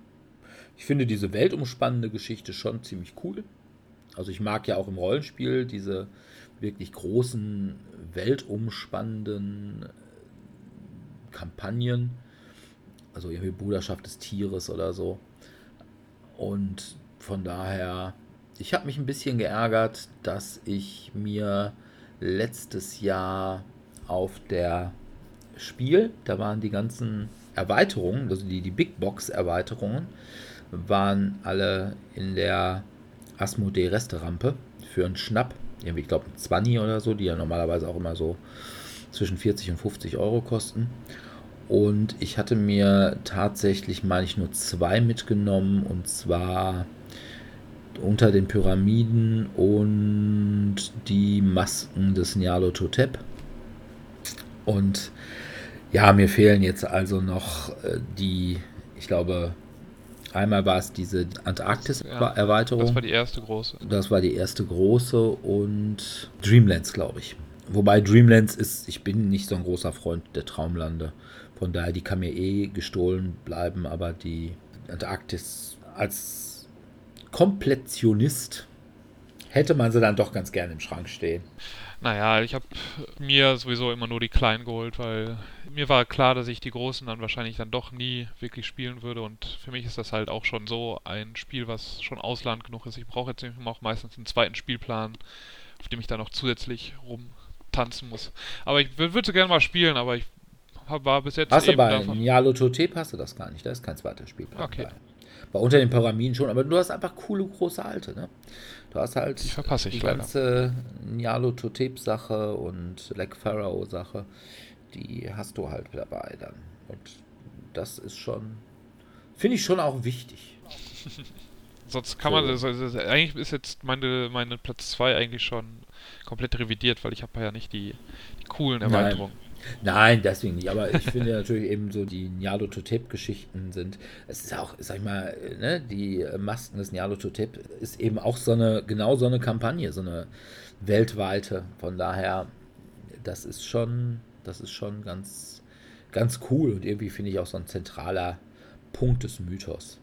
ich finde diese weltumspannende Geschichte schon ziemlich cool. Also ich mag ja auch im Rollenspiel diese wirklich großen, weltumspannenden Kampagnen. Also irgendwie Bruderschaft des Tieres oder so. Und von daher, ich habe mich ein bisschen geärgert, dass ich mir letztes Jahr auf der Spiel, da waren die ganzen Erweiterungen, also die, die Big Box Erweiterungen, waren alle in der Asmodee Resterampe für einen Schnapp. Irgendwie, ich glaube, ein 20 oder so, die ja normalerweise auch immer so zwischen 40 und 50 Euro kosten. Und ich hatte mir tatsächlich, meine ich, nur zwei mitgenommen. Und zwar unter den Pyramiden und die Masken des Nyarlathotep. Und ja, mir fehlen jetzt also noch äh, die, ich glaube, Einmal war es diese Antarktis-Erweiterung. Ja, das war die erste große. Das war die erste große und Dreamlands, glaube ich. Wobei Dreamlands ist, ich bin nicht so ein großer Freund der Traumlande. Von daher, die kann mir eh gestohlen bleiben, aber die Antarktis als Komplettionist hätte man sie dann doch ganz gerne im Schrank stehen. Naja, ich habe mir sowieso immer nur die kleinen geholt, weil mir war klar, dass ich die großen dann wahrscheinlich dann doch nie wirklich spielen würde und für mich ist das halt auch schon so ein Spiel, was schon Ausland genug ist. Ich brauche jetzt auch meistens einen zweiten Spielplan, auf dem ich dann noch zusätzlich rumtanzen muss. Aber ich würde sie gerne mal spielen, aber ich war bis jetzt Hast du bei Nialo Totep hast du das gar nicht, da ist kein zweiter Spielplan Okay. bei. Bei unter den Pyramiden schon, aber du hast einfach coole große alte, ne? Du hast halt Die verpasse ich die leider. ganze Nialo Totep Sache und Black Pharaoh Sache, die hast du halt dabei dann. Und das ist schon, finde ich schon auch wichtig. Sonst kann So. man, also, also, eigentlich ist jetzt meine, meine Platz 2 eigentlich schon komplett revidiert, weil ich habe ja nicht die, die coolen. Erweiterungen. Nein, deswegen nicht. Aber ich finde natürlich eben so die Nyarlathotep-Geschichten sind. Es ist auch, sag ich mal, ne, die Masken des Nyarlathotep ist eben auch so eine, genau so eine Kampagne, so eine weltweite. Von daher, das ist schon, das ist schon ganz, ganz cool und irgendwie finde ich auch so ein zentraler Punkt des Mythos.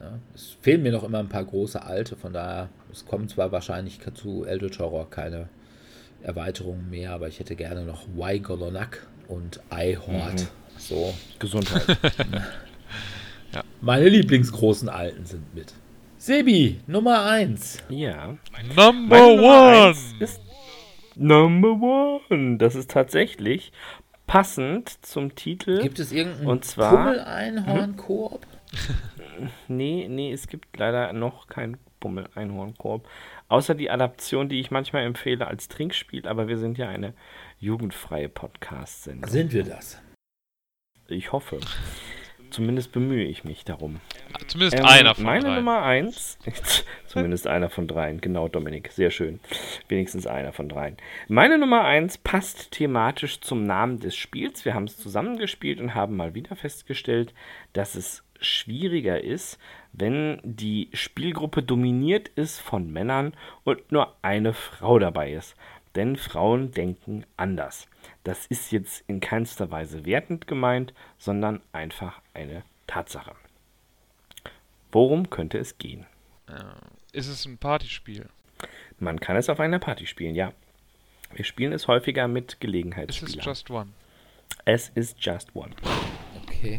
Ja, es fehlen mir noch immer ein paar große alte, von daher, es kommen zwar wahrscheinlich zu Eldritch Horror keine Erweiterungen mehr, aber ich hätte gerne noch Waigolonak und Ihort. So, Gesundheit. meine Lieblingsgroßen Alten sind mit. Sebi, Nummer 1. ja. Number Meine Nummer one! ist Number One. Das ist tatsächlich passend zum Titel. Gibt es irgendeinen Und zwar- Pummel-Einhorn-Koop? Nee, nee, es gibt leider noch kein Bummel-Einhorn-Koop. Außer die Adaption, die ich manchmal empfehle als Trinkspiel, aber wir sind ja eine jugendfreie Podcast-Sendung. Sind wir das? Ich hoffe. Zumindest bemühe ich mich darum. Zumindest Ähm, einer von Meine drei. Nummer eins, zumindest einer von dreien, genau, Dominik, sehr schön. Wenigstens einer von dreien. Meine Nummer eins passt thematisch zum Namen des Spiels. Wir haben es zusammengespielt und haben mal wieder festgestellt, dass es schwieriger ist, wenn die Spielgruppe dominiert ist von Männern und nur eine Frau dabei ist. Denn Frauen denken anders. Das ist jetzt in keinster Weise wertend gemeint, sondern einfach eine Tatsache. Worum könnte es gehen? Äh, ist es ein Partyspiel? Man kann es auf einer Party spielen, ja. Wir spielen es häufiger mit Ist es Gelegenheitsspielern. Just One? Es ist Just One. Okay.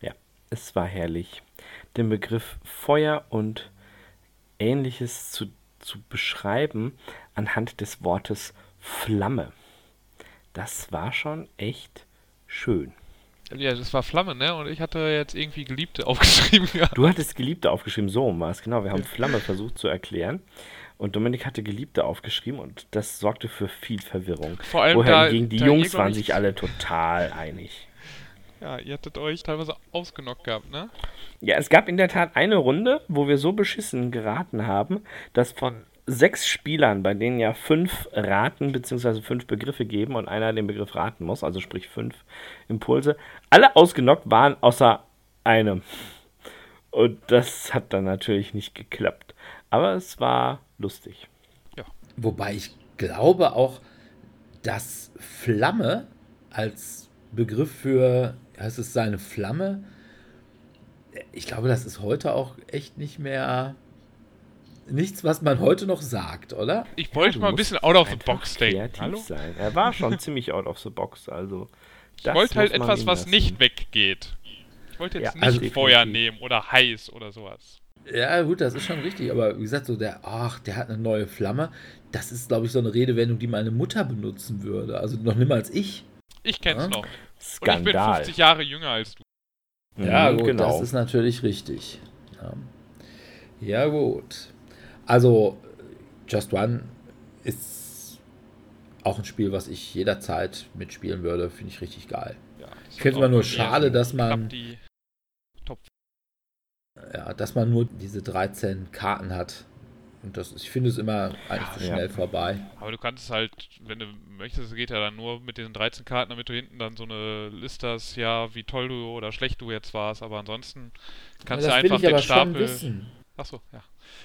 Ja, es war herrlich. Den Begriff Feuer und ähnliches zu, zu beschreiben anhand des Wortes Flamme. Das war schon echt schön. Ja, das war Flamme, ne? Und ich hatte jetzt irgendwie Geliebte aufgeschrieben gehabt. Du hattest Geliebte aufgeschrieben, so war es, genau. Wir haben Flamme versucht zu erklären. Und Dominik hatte Geliebte aufgeschrieben und das sorgte für viel Verwirrung. Vor allem da, Wohingegen die da Jungs waren ich, sich alle total einig. Ja, ihr hattet euch teilweise ausgenockt gehabt, ne? Ja, es gab in der Tat eine Runde, wo wir so beschissen geraten haben, dass von sechs Spielern, bei denen ja fünf raten bzw. fünf Begriffe geben und einer den Begriff raten muss, also sprich fünf Impulse, alle ausgenockt waren außer einem. Und das hat dann natürlich nicht geklappt. Aber es war lustig. Wobei ich glaube auch, dass Flamme als Begriff für, heißt es seine Flamme, ich glaube, das ist heute auch echt nicht mehr nichts, was man heute noch sagt, oder? Ich wollte du mal ein bisschen out of the box denken. kreativ Hallo? sein. Er war schon ziemlich out of the box, also. Ich wollte halt etwas, was nicht nicht weggeht. Ich wollte jetzt Ja, nicht also Feuer definitiv. nehmen oder heiß oder sowas. Ja, gut, das ist schon richtig, aber wie gesagt, so der, ach, der hat eine neue Flamme, das ist, glaube ich, so eine Redewendung, die meine Mutter benutzen würde. Also noch nimmer als ich. Ich kenn's Ja? noch. Und ich bin Skandal. 50 Jahre jünger als du. Ja, Mhm, gut, genau. das ist natürlich richtig. Ja, ja gut. Also, Just One ist auch ein Spiel, was ich jederzeit mitspielen würde. Finde ich richtig geil. Ja, Ich finde es nur schade, so dass man- knapp die Top Ja, dass man nur diese 13 Karten hat. Und das ist, ich finde es immer eigentlich Ja, zu ja. schnell vorbei. Aber du kannst es halt, wenn du möchtest, es geht ja dann nur mit diesen 13 Karten, damit du hinten dann so eine Liste hast, ja, wie toll du oder schlecht du jetzt warst. Aber ansonsten kannst Ja, du einfach den Stapel. Achso, ja.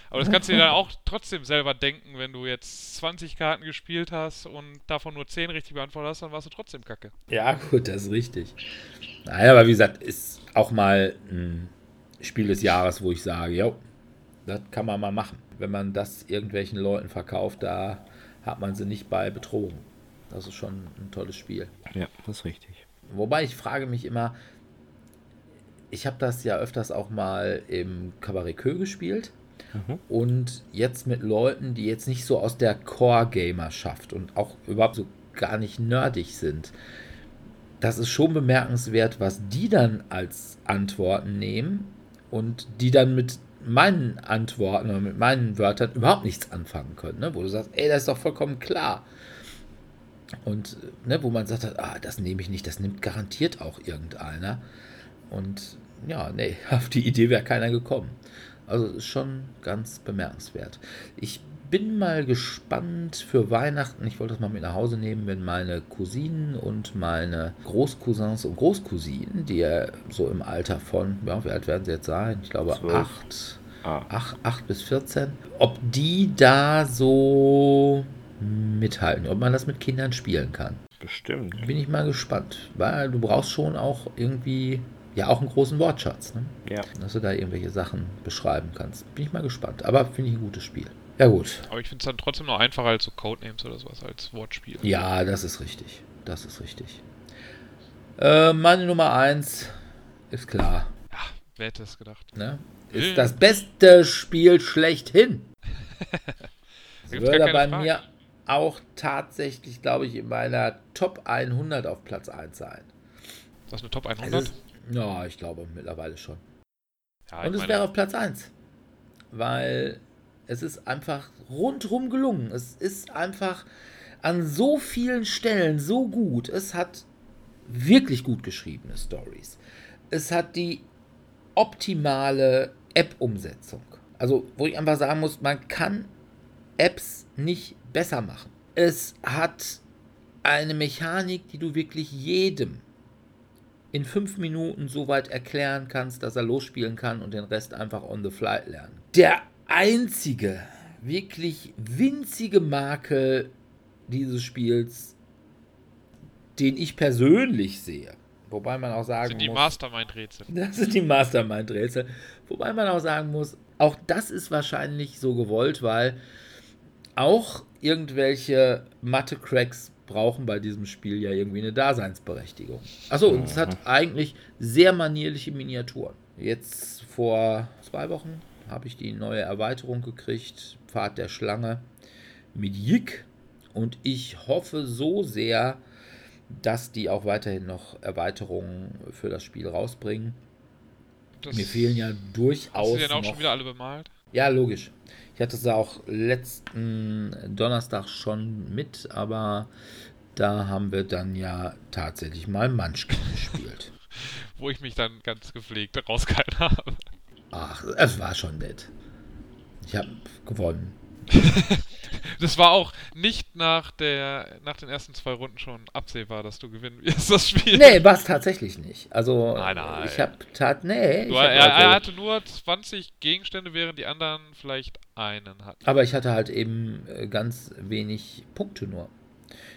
Aber das kannst du dir dann auch trotzdem selber denken, wenn du jetzt 20 Karten gespielt hast und davon nur 10 richtig beantwortet hast, dann warst du trotzdem kacke. Ja, gut, das ist richtig. Naja, aber wie gesagt, ist auch mal ein Spiel des Jahres, wo ich sage, jo, das kann man mal machen. Wenn man das irgendwelchen Leuten verkauft, da hat man sie nicht bei betrogen. Das ist schon ein tolles Spiel. Ja, das ist richtig. Wobei ich frage mich immer, ich habe das ja öfters auch mal im Cabaret Kö gespielt mhm. und jetzt mit Leuten, die jetzt nicht so aus der Core-Gamerschaft und auch überhaupt so gar nicht nerdig sind. Das ist schon bemerkenswert, was die dann als Antworten nehmen und die dann mit meinen Antworten oder mit meinen Wörtern überhaupt nichts anfangen können. Ne? Wo du sagst, ey, das ist doch vollkommen klar. Und ne, wo man sagt, ah, das nehme ich nicht, das nimmt garantiert auch irgendeiner. Und ja, nee, auf die Idee wäre keiner gekommen. Also ist schon ganz bemerkenswert. Ich bin mal gespannt für Weihnachten. Ich wollte das mal mit nach Hause nehmen, wenn meine Cousinen und meine Großcousins und Großcousinen, die ja so im Alter von, ja, wie alt werden sie jetzt sein? Ich glaube 8, ah. 8, 8 bis 14. Ob die da so mithalten, ob man das mit Kindern spielen kann. Bestimmt. Bin ich mal gespannt, weil du brauchst schon auch irgendwie ja auch einen großen Wortschatz, ne? Ja. dass du da irgendwelche Sachen beschreiben kannst. Bin ich mal gespannt, aber finde ich ein gutes Spiel. Ja gut. Aber ich finde es dann trotzdem noch einfacher als so Codenames oder sowas als Wortspiel. Ja, das ist richtig. Das ist richtig. Äh, meine Nummer 1 ist klar. Ja, wer hätte es gedacht? Ne? Ist äh. das beste Spiel schlechthin. Würde bei Frage. mir auch tatsächlich, glaube ich, in meiner Top 100 auf Platz 1 sein. Das ist eine Top 100? Ist, ja, ich glaube mittlerweile schon. Ja, Und es wäre auf Platz 1. Weil es ist einfach rundrum gelungen. Es ist einfach an so vielen Stellen so gut. Es hat wirklich gut geschriebene Stories. Es hat die optimale App-Umsetzung. Also, wo ich einfach sagen muss, man kann Apps nicht besser machen. Es hat eine Mechanik, die du wirklich jedem in fünf Minuten so weit erklären kannst, dass er losspielen kann und den Rest einfach on the fly lernen. Der einzige, wirklich winzige Makel dieses Spiels, den ich persönlich sehe, wobei man auch sagen das sind die muss, Mastermind-Rätsel. Das sind die Mastermind-Rätsel. Wobei man auch sagen muss, auch das ist wahrscheinlich so gewollt, weil auch irgendwelche Mathe-Cracks brauchen bei diesem Spiel ja irgendwie eine Daseinsberechtigung. Achso, und es hat mhm. eigentlich sehr manierliche Miniaturen. Jetzt vor zwei Wochen habe ich die neue Erweiterung gekriegt, Pfad der Schlange mit Yik. Und ich hoffe so sehr, dass die auch weiterhin noch Erweiterungen für das Spiel rausbringen. Das Mir fehlen ja durchaus. Hast du denn auch schon wieder alle bemalt? Ja, logisch. Ich hatte es auch letzten Donnerstag schon mit, aber da haben wir dann ja tatsächlich mal Munchkin gespielt. Wo ich mich dann ganz gepflegt rausgehalten habe. Ach, es war schon nett. Ich habe gewonnen. das war auch nicht nach, der, nach den ersten zwei Runden schon absehbar, dass du gewinnen wirst, das Spiel. Nee, war es tatsächlich nicht. Also, nein, nein. ich habe tat, nee. Du, er, er, hatte nur 20 Gegenstände, während die anderen vielleicht einen hatten. Aber ich hatte halt eben äh, ganz wenig Punkte nur.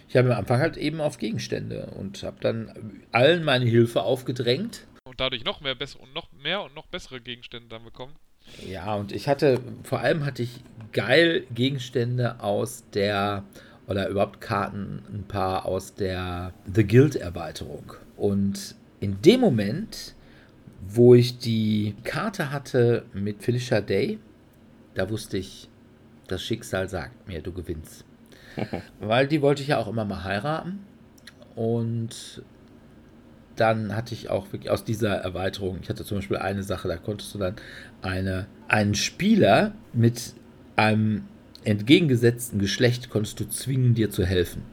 Ich habe am Anfang halt eben auf Gegenstände und habe dann allen meine Hilfe aufgedrängt. Und dadurch noch mehr, und noch mehr und noch bessere Gegenstände dann bekommen. Ja, und ich hatte, vor allem hatte ich geil Gegenstände aus der, oder überhaupt Karten, ein paar aus der The Guild Erweiterung. Und in dem Moment, wo ich die Karte hatte mit Felicia Day, da wusste ich, das Schicksal sagt mir, du gewinnst. Weil die wollte ich ja auch immer mal heiraten. Und dann hatte ich auch wirklich aus dieser Erweiterung, ich hatte zum Beispiel eine Sache, da konntest du dann eine, einen Spieler mit einem entgegengesetzten Geschlecht konntest du zwingen, dir zu helfen.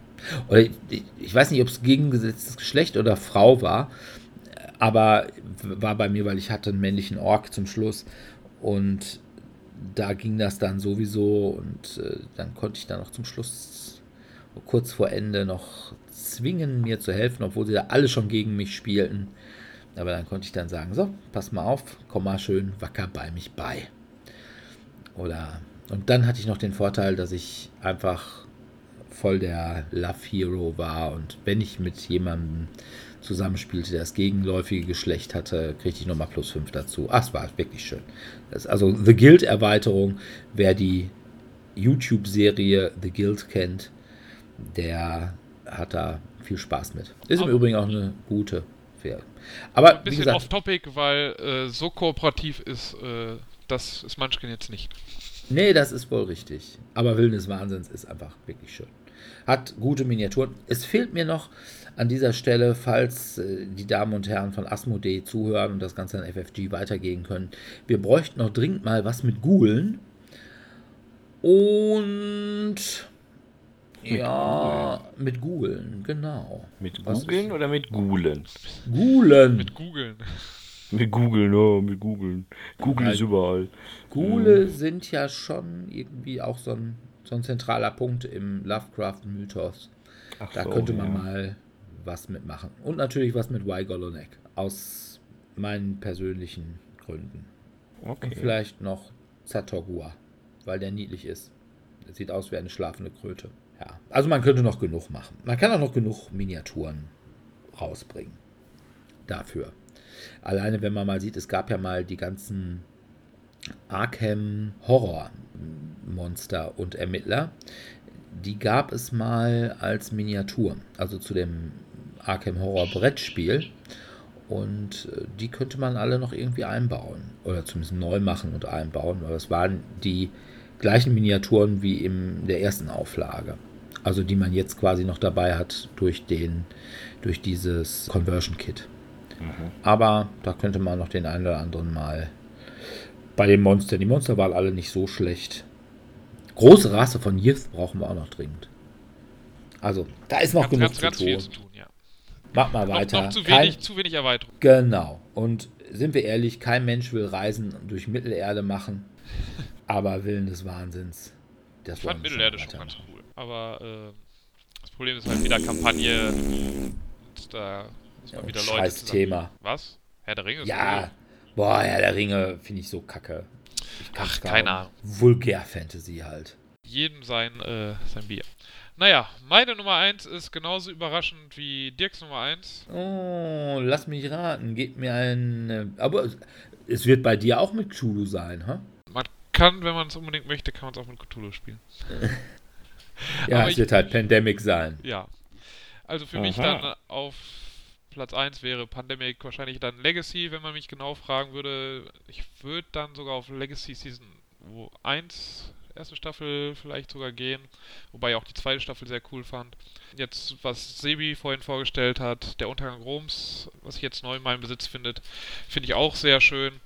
Oder ich, ich weiß nicht, ob es gegengesetztes Geschlecht oder Frau war, aber war bei mir, weil ich hatte einen männlichen Ork zum Schluss und da ging das dann sowieso und äh, dann konnte ich dann noch zum Schluss kurz vor Ende noch zwingen, mir zu helfen, obwohl sie da alle schon gegen mich spielten. Aber dann konnte ich dann sagen, so, pass mal auf, komm mal schön wacker bei mich bei. Oder und dann hatte ich noch den Vorteil, dass ich einfach voll der Love Hero war und wenn ich mit jemandem zusammenspielte, der das gegenläufige Geschlecht hatte, kriegte ich nochmal plus 5 dazu. Ach, es war wirklich schön. Das, also The Guild Erweiterung, wer die YouTube-Serie The Guild kennt, der hat da viel Spaß mit. Ist im Übrigen auch eine gute Fähre. Aber Ein bisschen gesagt, off-topic, weil äh, so kooperativ ist, äh, das ist Munchkin jetzt nicht. Nee, das ist wohl richtig. Aber Willen des Wahnsinns ist einfach wirklich schön. Hat gute Miniaturen. Es fehlt mir noch an dieser Stelle, falls äh, die Damen und Herren von Asmodee zuhören und das Ganze an FFG weitergehen können. Wir bräuchten noch dringend mal was mit Gulen. Und ja, mit Gulen, genau. Mit Googeln oder mit Gulen? Gulen. Mit googeln. Mit Googeln, ja, mit Googeln. Google ist Nein. überall. Gule sind ja schon irgendwie auch so ein, so ein zentraler Punkt im Lovecraft-Mythos. Ach Da so, könnte man ja. mal was mitmachen. Und natürlich was mit Wygolonek. Aus meinen persönlichen Gründen. Okay. Und vielleicht noch Zatogua, weil der niedlich ist. Der sieht aus wie eine schlafende Kröte. Ja. Also man könnte noch genug machen. Man kann auch noch genug Miniaturen rausbringen. Dafür. Alleine, wenn man mal sieht, es gab ja mal die ganzen Arkham Horror Monster und Ermittler. Die gab es mal als Miniatur, also zu dem Arkham Horror Brettspiel. Und äh, die könnte man alle noch irgendwie einbauen. Oder zumindest neu machen und einbauen. Aber es waren die gleichen Miniaturen wie in der ersten Auflage. Also die man jetzt quasi noch dabei hat durch, den, durch dieses Conversion Kit. Aber da könnte man noch den einen oder anderen mal bei den Monstern. Die Monster waren alle nicht so schlecht. Große Rasse von Yith brauchen wir auch noch dringend. Also, da ist noch Ganz, genug ganz, zu ganz tun. viel zu tun, ja. Mach mal Noch, weiter. noch zu Kein- wenig, zu wenig Erweiterung. Genau. Und sind wir ehrlich, kein Mensch will Reisen durch Mittelerde machen. Aber Willen des Wahnsinns. Das Ich fand Mittelerde schon ganz weitermachen. Aber äh, das Problem ist halt wieder Kampagne. Und da muss man Ja, wieder Leute scheiß zusammen- Thema. Was? Herr der Ringe? ist Ja, cool. boah, ja, der Ringe finde ich so kacke. Ich Ach, keine Ahnung. Vulgär-Fantasy halt. Jedem sein, äh, sein Bier. Naja, meine Nummer 1 ist genauso überraschend wie Dirks Nummer 1. Oh, lass mich raten. Gib mir ein. äh, Aber es- wird bei dir auch mit Cthulhu sein, hä? Man kann, wenn man es unbedingt möchte, kann man es auch mit Cthulhu spielen. Ja, Aber es ich- wird halt Pandemic sein. Ja. Also für mich Aha. dann auf Platz 1 wäre Pandemic wahrscheinlich dann Legacy, wenn man mich genau fragen würde. Ich würde dann sogar auf Legacy Season 1, erste Staffel vielleicht sogar gehen. Wobei ich auch die zweite Staffel sehr cool fand. Jetzt, was Sebi vorhin vorgestellt hat, der Untergang Roms, was ich jetzt neu in meinem Besitz findet, finde ich auch sehr schön.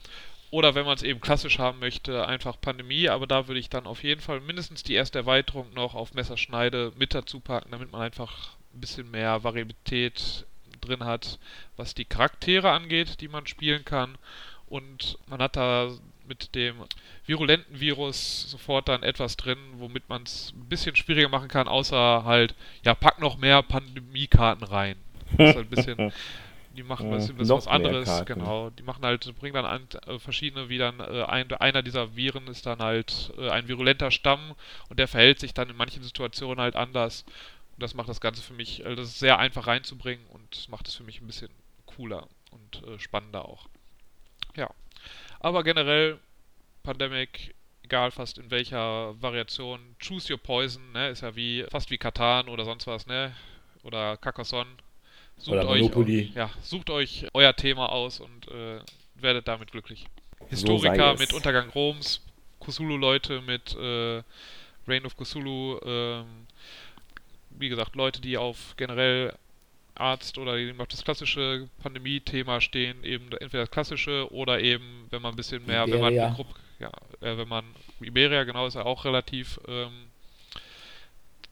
Oder wenn man es eben klassisch haben möchte, einfach Pandemie, aber da würde ich dann auf jeden Fall mindestens die erste Erweiterung noch auf Messerschneide mit dazu packen, damit man einfach ein bisschen mehr Variabilität drin hat, was die Charaktere angeht, die man spielen kann. Und man hat da mit dem virulenten Virus sofort dann etwas drin, womit man es ein bisschen schwieriger machen kann, außer halt, ja, pack noch mehr Pandemiekarten rein. Das ist halt ein bisschen, die machen ein bisschen, Hm, bisschen noch was mehr anderes, genau. Die machen halt, bringen dann an, äh, verschiedene, wie dann äh, ein, einer dieser Viren ist dann halt äh, ein virulenter Stamm und der verhält sich dann in manchen Situationen halt anders. Und das macht das Ganze für mich, äh, das ist sehr einfach reinzubringen und macht es für mich ein bisschen cooler und äh, spannender auch. Ja. Aber generell, Pandemic, egal fast in welcher Variation, choose your poison, ne, ist ja wie, fast wie Katan oder sonst was, ne, oder Carcassonne. Sucht Oder euch, Monopoly. ja, sucht euch euer Thema aus und äh, werdet damit glücklich. Historiker es. mit Untergang Roms, Cthulhu-Leute mit äh, Reign of Cthulhu, ähm, wie gesagt, Leute, die auf generell Arzt oder auf das klassische Pandemie-Thema stehen, eben entweder das klassische oder eben, wenn man ein bisschen mehr, wenn man Iberia. Gruppe, ja, äh, wenn man Iberia genau ist ja auch relativ ähm,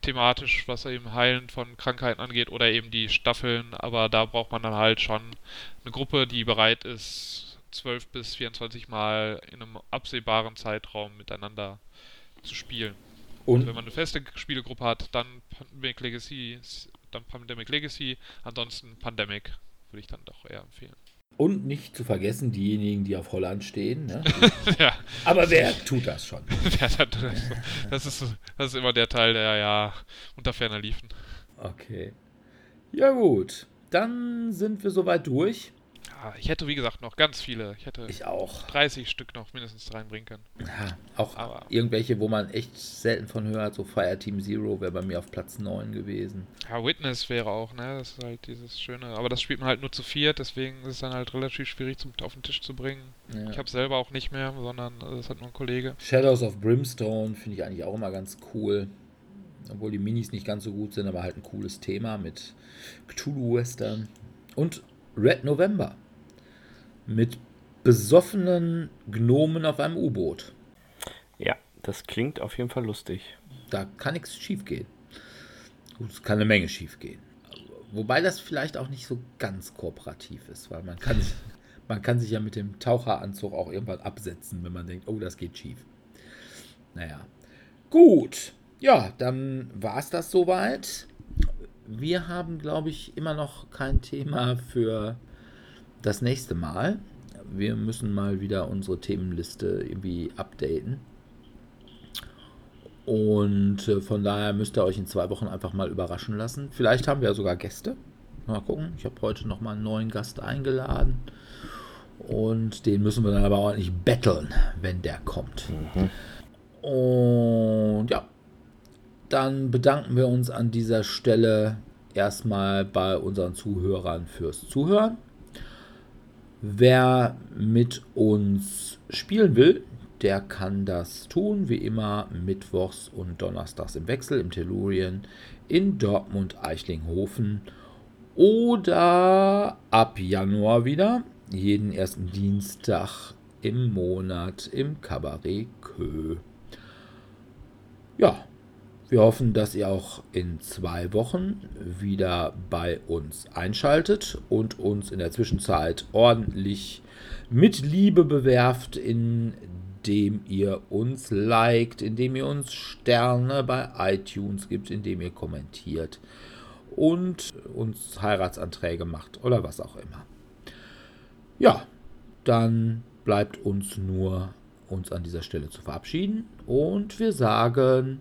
thematisch, was eben Heilen von Krankheiten angeht oder eben die Staffeln, aber da braucht man dann halt schon eine Gruppe, die bereit ist, 12 bis 24 Mal in einem absehbaren Zeitraum miteinander zu spielen. Und wenn Und man eine feste Spielegruppe hat, dann Pandemic Legacy, dann Pandemic Legacy, ansonsten Pandemic würde ich dann doch eher empfehlen. Und nicht zu vergessen diejenigen, die auf Holland stehen. Ne? ja. Aber wer tut das schon? das, ist, das ist immer der Teil, der ja unter ferner liefen. Okay. Ja gut, dann sind wir soweit durch. Ja, ich hätte, wie gesagt, noch ganz viele. Ich hätte ich auch. 30 Stück noch mindestens reinbringen können. Ja, auch Aber irgendwelche, wo man echt selten von hört. So Fireteam Zero wäre bei mir auf Platz 9 gewesen. Ja, Witness wäre auch, ne? Das ist halt dieses Schöne. Aber das spielt man halt nur zu viert, deswegen ist es dann halt relativ schwierig zum, auf den Tisch zu bringen. Ja. Ich habe selber auch nicht mehr, sondern das hat nur ein Kollege. Shadows of Brimstone finde ich eigentlich auch immer ganz cool. Obwohl die Minis nicht ganz so gut sind, aber halt ein cooles Thema mit Cthulhu-Western. Und Red November mit besoffenen Gnomen auf einem U-Boot. Ja, das klingt auf jeden Fall lustig. Da kann nichts schief gehen. Gut, es kann eine Menge schief gehen. Wobei das vielleicht auch nicht so ganz kooperativ ist, weil man kann, man kann sich ja mit dem Taucheranzug auch irgendwann absetzen, wenn man denkt, oh, das geht schief. Naja. Gut. Ja, dann war es das soweit. Wir haben, glaube ich, immer noch kein Thema für das nächste Mal. Wir müssen mal wieder unsere Themenliste irgendwie updaten. Und äh, von daher müsst ihr euch in zwei Wochen einfach mal überraschen lassen. Vielleicht haben wir ja sogar Gäste. Mal gucken. Ich habe heute noch mal einen neuen Gast eingeladen. Und den müssen wir dann aber ordentlich betteln, wenn der kommt. Mhm. Und ja, dann bedanken wir uns an dieser Stelle erstmal bei unseren Zuhörern fürs Zuhören. Wer mit uns spielen will, der kann das tun, wie immer mittwochs und donnerstags im Wechsel im Tellurien in Dortmund Eichlinghofen oder ab Januar wieder jeden ersten Dienstag im Monat im Cabaret Kö. Ja, wir hoffen, dass ihr auch in zwei Wochen wieder bei uns einschaltet und uns in der Zwischenzeit ordentlich mit Liebe bewerft, indem ihr uns liked, indem ihr uns Sterne bei iTunes gibt, indem ihr kommentiert und uns Heiratsanträge macht oder was auch immer. Ja, dann bleibt uns nur uns an dieser Stelle zu verabschieden und wir sagen